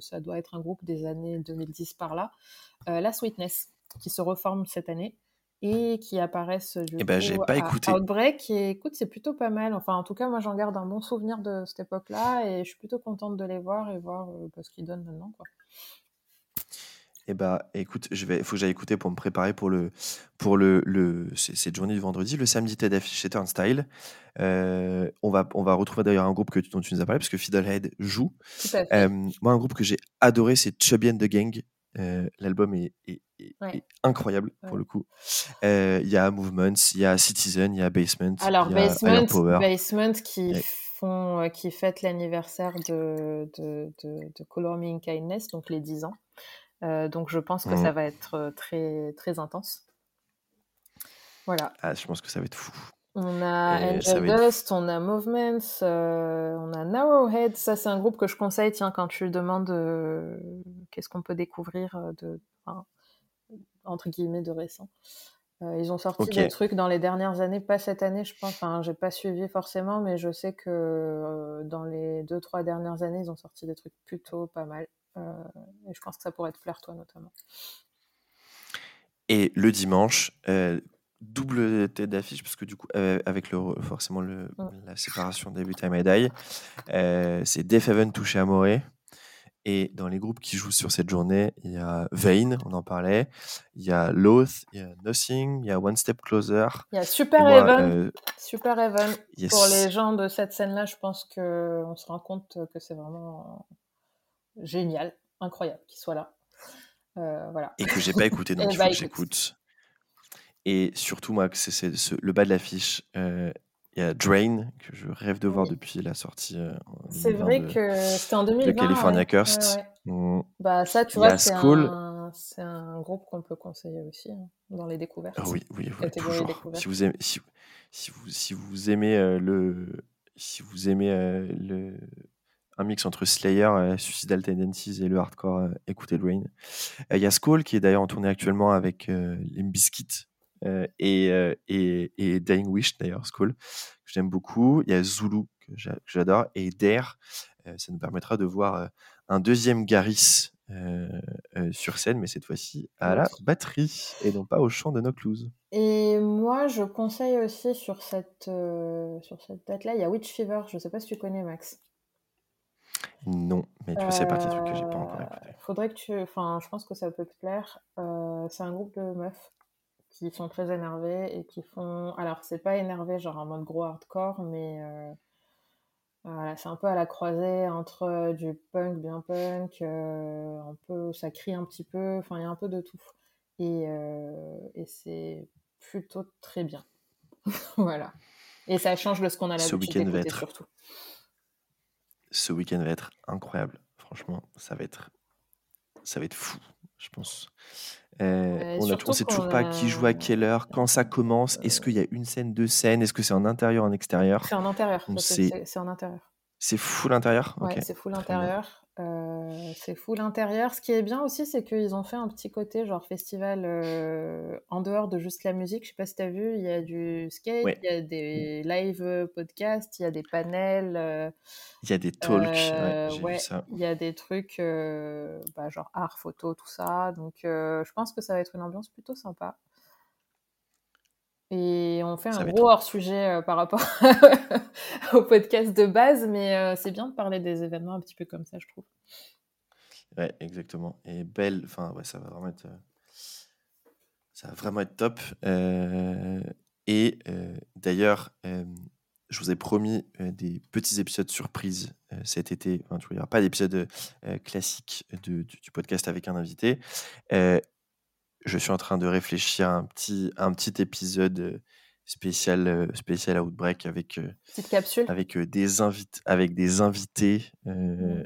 ça doit être un groupe des années 2010 par là, La Sweetness, qui se reforme cette année et qui apparaissent du eh ben, coup, pas à. Outbreak. Et écoute, c'est plutôt pas mal. Enfin, en tout cas, moi, j'en garde un bon souvenir de cette époque-là et je suis plutôt contente de les voir et voir euh, ce qu'ils donnent maintenant. Quoi. Eh bah, écoute, je vais, faut que j'aille écouter pour me préparer pour le, pour le, le cette journée du vendredi. Le samedi, tête d'affiche chez Turnstile. Euh, on va, on va retrouver d'ailleurs un groupe que, dont tu nous as parlé parce que Fiddlehead joue. Euh, moi, un groupe que j'ai adoré, c'est Chubby and the Gang. Euh, l'album est, est, incroyable pour le coup. Euh, il y a Movements, il y a Citizen, il y a Basement. Alors, Basement, Basement qui font, euh, qui fête l'anniversaire de, de, de, Color Me in Kindness, donc les 10 ans. donc je pense que ça mmh. va être très, très intense. Voilà. Ah, je pense que ça va être fou. On a Angel Dust, on a Movements, euh, on a Narrowhead. Ça, c'est un groupe que je conseille, tiens, quand tu demandes euh, qu'est-ce qu'on peut découvrir euh, de, entre guillemets, de récent. ils ont sorti des trucs dans les dernières années, pas cette année, je pense. Enfin, j'ai pas suivi forcément, mais je sais que dans les deux, trois dernières années, ils ont sorti des trucs plutôt pas mal. et je pense que ça pourrait te plaire, toi, notamment. Et le dimanche, double tête d'affiche parce que du coup avec le forcément le, la séparation Time I Die euh, c'est Def Heaven touché à Moré et dans les groupes qui jouent sur cette journée il y a Vain on en parlait. Il y a Loath il y a Nothing il y a One Step Closer. Il y a Super Heaven. euh, Super Heaven. pour les gens de cette scène là je pense que on se rend compte que c'est vraiment génial incroyable qu'il soit là. Euh, voilà. Et que j'ai pas écouté, donc il faut que j'écoute. Et surtout, moi, c'est le bas de l'affiche. Euh, il y a Drain, que je rêve de voir depuis la sortie. Euh, c'est vrai que c'était en 2020. De California Cursed. Mmh. Bah, ça, tu vois, c'est un, un, groupe qu'on peut conseiller aussi hein, dans les découvertes. oui, oui, oui toujours. Si vous aimez, si, si vous, si vous aimez euh, le. Si vous aimez le, un mix entre Slayer, Suicidal Tendencies et le hardcore, écoutez Drain. Il y a Skull qui est d'ailleurs en tournée actuellement avec Limbiskit, euh, et, euh, et, et, Dying Wish d'ailleurs, Skull, que j'aime beaucoup. Il y a Zulu que j'adore et Dare. Euh, ça nous permettra de voir un deuxième Garis sur scène, mais cette fois-ci à la batterie et non pas au chant de Nocluse. Et moi, je conseille aussi sur cette, sur cette date-là, il y a Witch Fever. Je ne sais pas si tu connais, Max. Non, mais tu vois, c'est pas des trucs que j'ai pas encore écouté. Faudrait que tu. Enfin, je pense que ça peut te plaire. c'est un groupe de meufs qui sont très énervés et qui font. Alors, c'est pas énervé, genre en mode gros hardcore, mais euh, voilà, c'est un peu à la croisée entre du punk bien punk, euh, un peu, ça crie un petit peu, enfin, il y a un peu de tout. Et, euh, et c'est plutôt très bien. voilà. Et ça change de ce qu'on a l'habitude d'écouter être... surtout. Ce week-end va être incroyable. Franchement, ça va être, ça va être fou, je pense. Euh, on ne sait toujours pas qui joue à quelle heure, quand ça commence. Est-ce qu'il y a une scène, deux scènes Est-ce que c'est en intérieur, en extérieur? C'est en intérieur. C'est en intérieur. C'est full intérieur? Ouais, c'est full intérieur. Euh, c'est full intérieur. Ce qui est bien aussi, c'est qu'ils ont fait un petit côté genre festival euh, en dehors de juste la musique. Je sais pas si tu as vu, il y a du skate, il y a des live podcasts, il y a des panels. il y a des talks. ouais, il y a des trucs bah, genre art, photo, tout ça. Donc je pense que ça va être une ambiance plutôt sympa. Et on fait un gros hors-sujet par rapport au podcast de base, mais c'est bien de parler des événements un petit peu comme ça, je trouve. Ouais, exactement. Et belle, enfin, ouais, ça va vraiment être, ça va vraiment être top. et d'ailleurs, je vous ai promis des petits épisodes surprises cet été. Enfin, il n'y aura pas d'épisode classique de, du, podcast avec un invité je suis en train de réfléchir à un petit, un petit épisode euh, spécial, euh, spécial Outbreak avec, euh, Petite capsule. avec, des, invités, avec des invités mmh.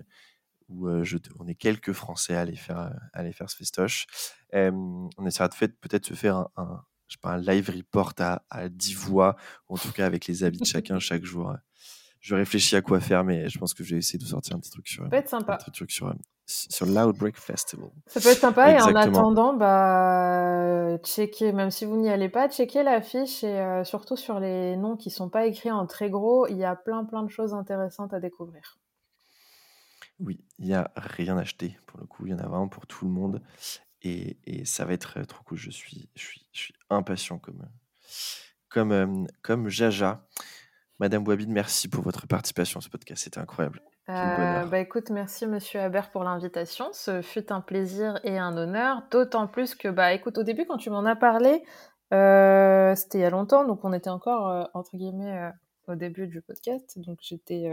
où je, on est quelques Français à aller faire, à aller faire ce festoche. on essaiera de peut-être se faire un, je sais pas, un live report à, à 10 voix, en tout cas avec les avis de chacun chaque jour. Je réfléchis à quoi faire, mais je pense que je vais essayer de sortir un petit truc sur, peut être sympa. Un truc sur, sur l'Outbreak Festival. Ça peut être sympa. Et en attendant, bah, checker, même si vous n'y allez pas, checker l'affiche et euh, surtout sur les noms qui sont pas écrits en très gros, il y a plein plein de choses intéressantes à découvrir. Oui, il n'y a rien acheté pour le coup. Il y en a vraiment pour tout le monde. Et, et ça va être trop cool. Je suis, je suis, je suis impatient comme, comme, euh, comme Jaja. Madame Wabid, merci pour votre participation à ce podcast. C'était incroyable. Euh, bah écoute, merci Monsieur Haber pour l'invitation. Ce fut un plaisir et un honneur, d'autant plus que, bah écoute, au début, quand tu m'en as parlé, euh, c'était il y a longtemps, donc on était encore, euh, entre guillemets, au début du podcast. Donc j'étais.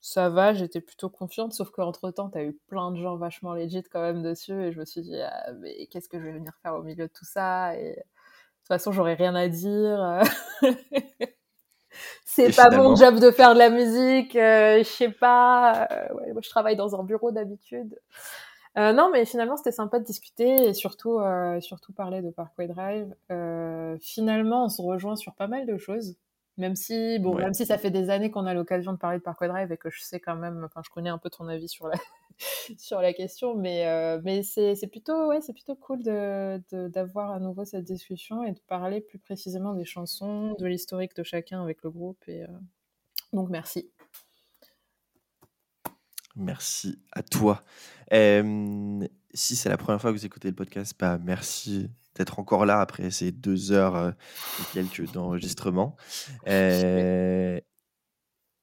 ça va, j'étais plutôt confiante, sauf qu'entre-temps, tu as eu plein de gens vachement legit quand même dessus, et je me suis dit, ah, mais qu'est-ce que je vais venir faire au milieu de tout ça et, De toute façon, j'aurais rien à dire. c'est pas mon job de faire de la musique, euh, je sais pas. Euh, ouais, moi, je travaille dans un bureau d'habitude. Euh, non, mais finalement, c'était sympa de discuter et surtout, euh, surtout parler de Parkway Drive. Euh, finalement, on se rejoint sur pas mal de choses. Même si, bon, même si ça fait des années qu'on a l'occasion de parler de Parkway Drive et que je sais quand même, enfin, je connais un peu ton avis sur la, sur la question, mais, euh, mais c'est, plutôt, ouais, c'est plutôt cool de, de, d'avoir à nouveau cette discussion et de parler plus précisément des chansons, de l'historique de chacun avec le groupe. Et, euh... Donc, merci. Merci à toi. Euh, si c'est la première fois que vous écoutez le podcast, bah, merci d'être encore là après ces deux heures euh, et quelques d'enregistrement. Euh,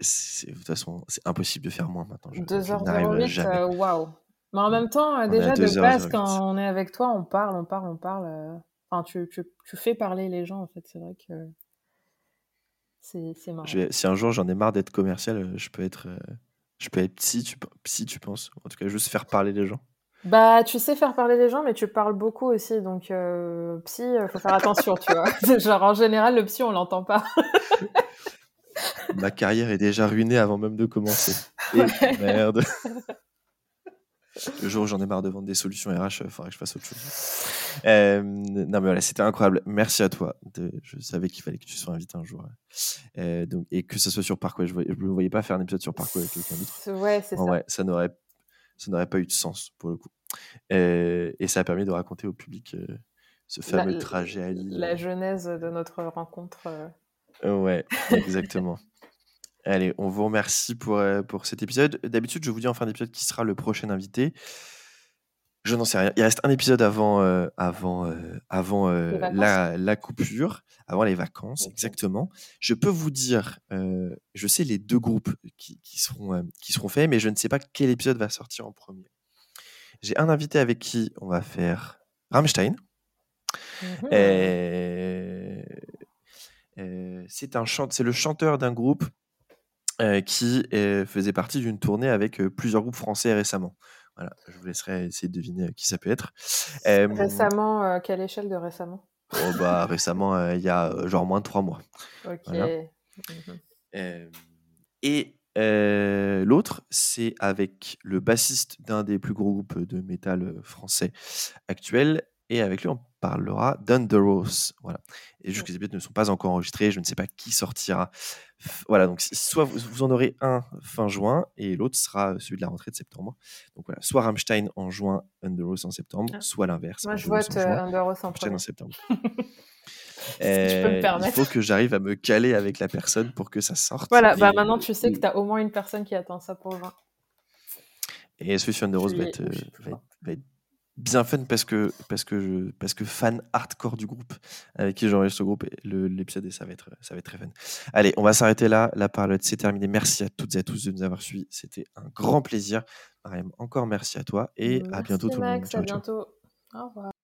de toute façon, c'est impossible de faire moins maintenant. 2h08, euh, waouh. Mais en même temps, on déjà de base, quand on est avec toi, on parle, on parle, on parle. Enfin, tu, tu, tu, fais parler les gens, en fait. C'est vrai que c'est marrant. Je vais, si un jour j'en ai marre d'être commercial, je peux être, je peux être psy, tu, psy, tu penses En tout cas, juste faire parler les gens. Bah, tu sais faire parler les gens, mais tu parles beaucoup aussi, donc euh, psy, faut faire attention, tu vois. Genre en général, le psy, on l'entend pas. Ma carrière est déjà ruinée avant même de commencer. Et merde. Le jour où j'en ai marre de vendre des solutions RH, il faudrait que je fasse autre chose. Euh, non, mais voilà, c'était incroyable. Merci à toi. De, je savais qu'il fallait que tu sois invité un jour. Euh, donc, et que ce soit sur Parkway. Je ne me voyais pas faire un épisode sur Parkway avec quelqu'un d'autre. Ouais, c'est ça. Ouais, ça n'aurait ça n'aurait pas eu de sens pour le coup. Et, et, ça a permis de raconter au public euh, ce fameux la, trajet à Lille. La genèse de notre rencontre. Euh... Ouais, exactement. Allez, on vous remercie pour, euh, pour cet épisode. D'habitude, je vous dis en fin d'épisode qui sera le prochain invité. Je n'en sais rien. Il reste un épisode avant, euh, avant, euh, avant euh, la, la, coupure, avant les vacances, okay. exactement. Je peux vous dire, je sais les deux groupes qui, qui seront, qui seront faits, mais je ne sais pas quel épisode va sortir en premier. J'ai un invité avec qui on va faire Rammstein. C'est un chant, c'est le chanteur d'un groupe qui faisait partie d'une tournée avec plusieurs groupes français récemment. Voilà, je vous laisserai essayer de deviner qui ça peut être. Euh, récemment, euh, quelle échelle de récemment? Oh, bah, Récemment, euh, il y a genre moins de trois mois. Ok. Voilà. Mmh. et l'autre, c'est avec le bassiste d'un des plus gros groupes de métal français actuels. Et avec lui, on parlera d'Underos. Voilà. Et juste que les épisodes ne sont pas encore enregistrés, je ne sais pas qui sortira. Voilà, donc soit vous, vous en aurez un fin juin et l'autre sera celui de la rentrée de septembre. Donc voilà, soit Rammstein en juin, Underoath en septembre, ah. soit l'inverse. Moi, je vote Underoath en Rammstein en septembre. euh, il faut que j'arrive à me caler avec la personne pour que ça sorte. Voilà, bah maintenant tu sais que tu as au moins une personne qui attend ça pour juin. Et celui sur Underoath va, être, va, être, va être bien fun parce que parce que je, parce que fan hardcore du groupe avec qui j'enregistre ce groupe l'épisode ça va être ça va être très fun. Allez, on va s'arrêter là. La parole c'est terminé. Merci à toutes et à tous de nous avoir suivis. C'était un grand plaisir. Mariam, encore merci à toi et merci à bientôt Max, tout le monde. Ciao, à bientôt. Ciao. Au revoir.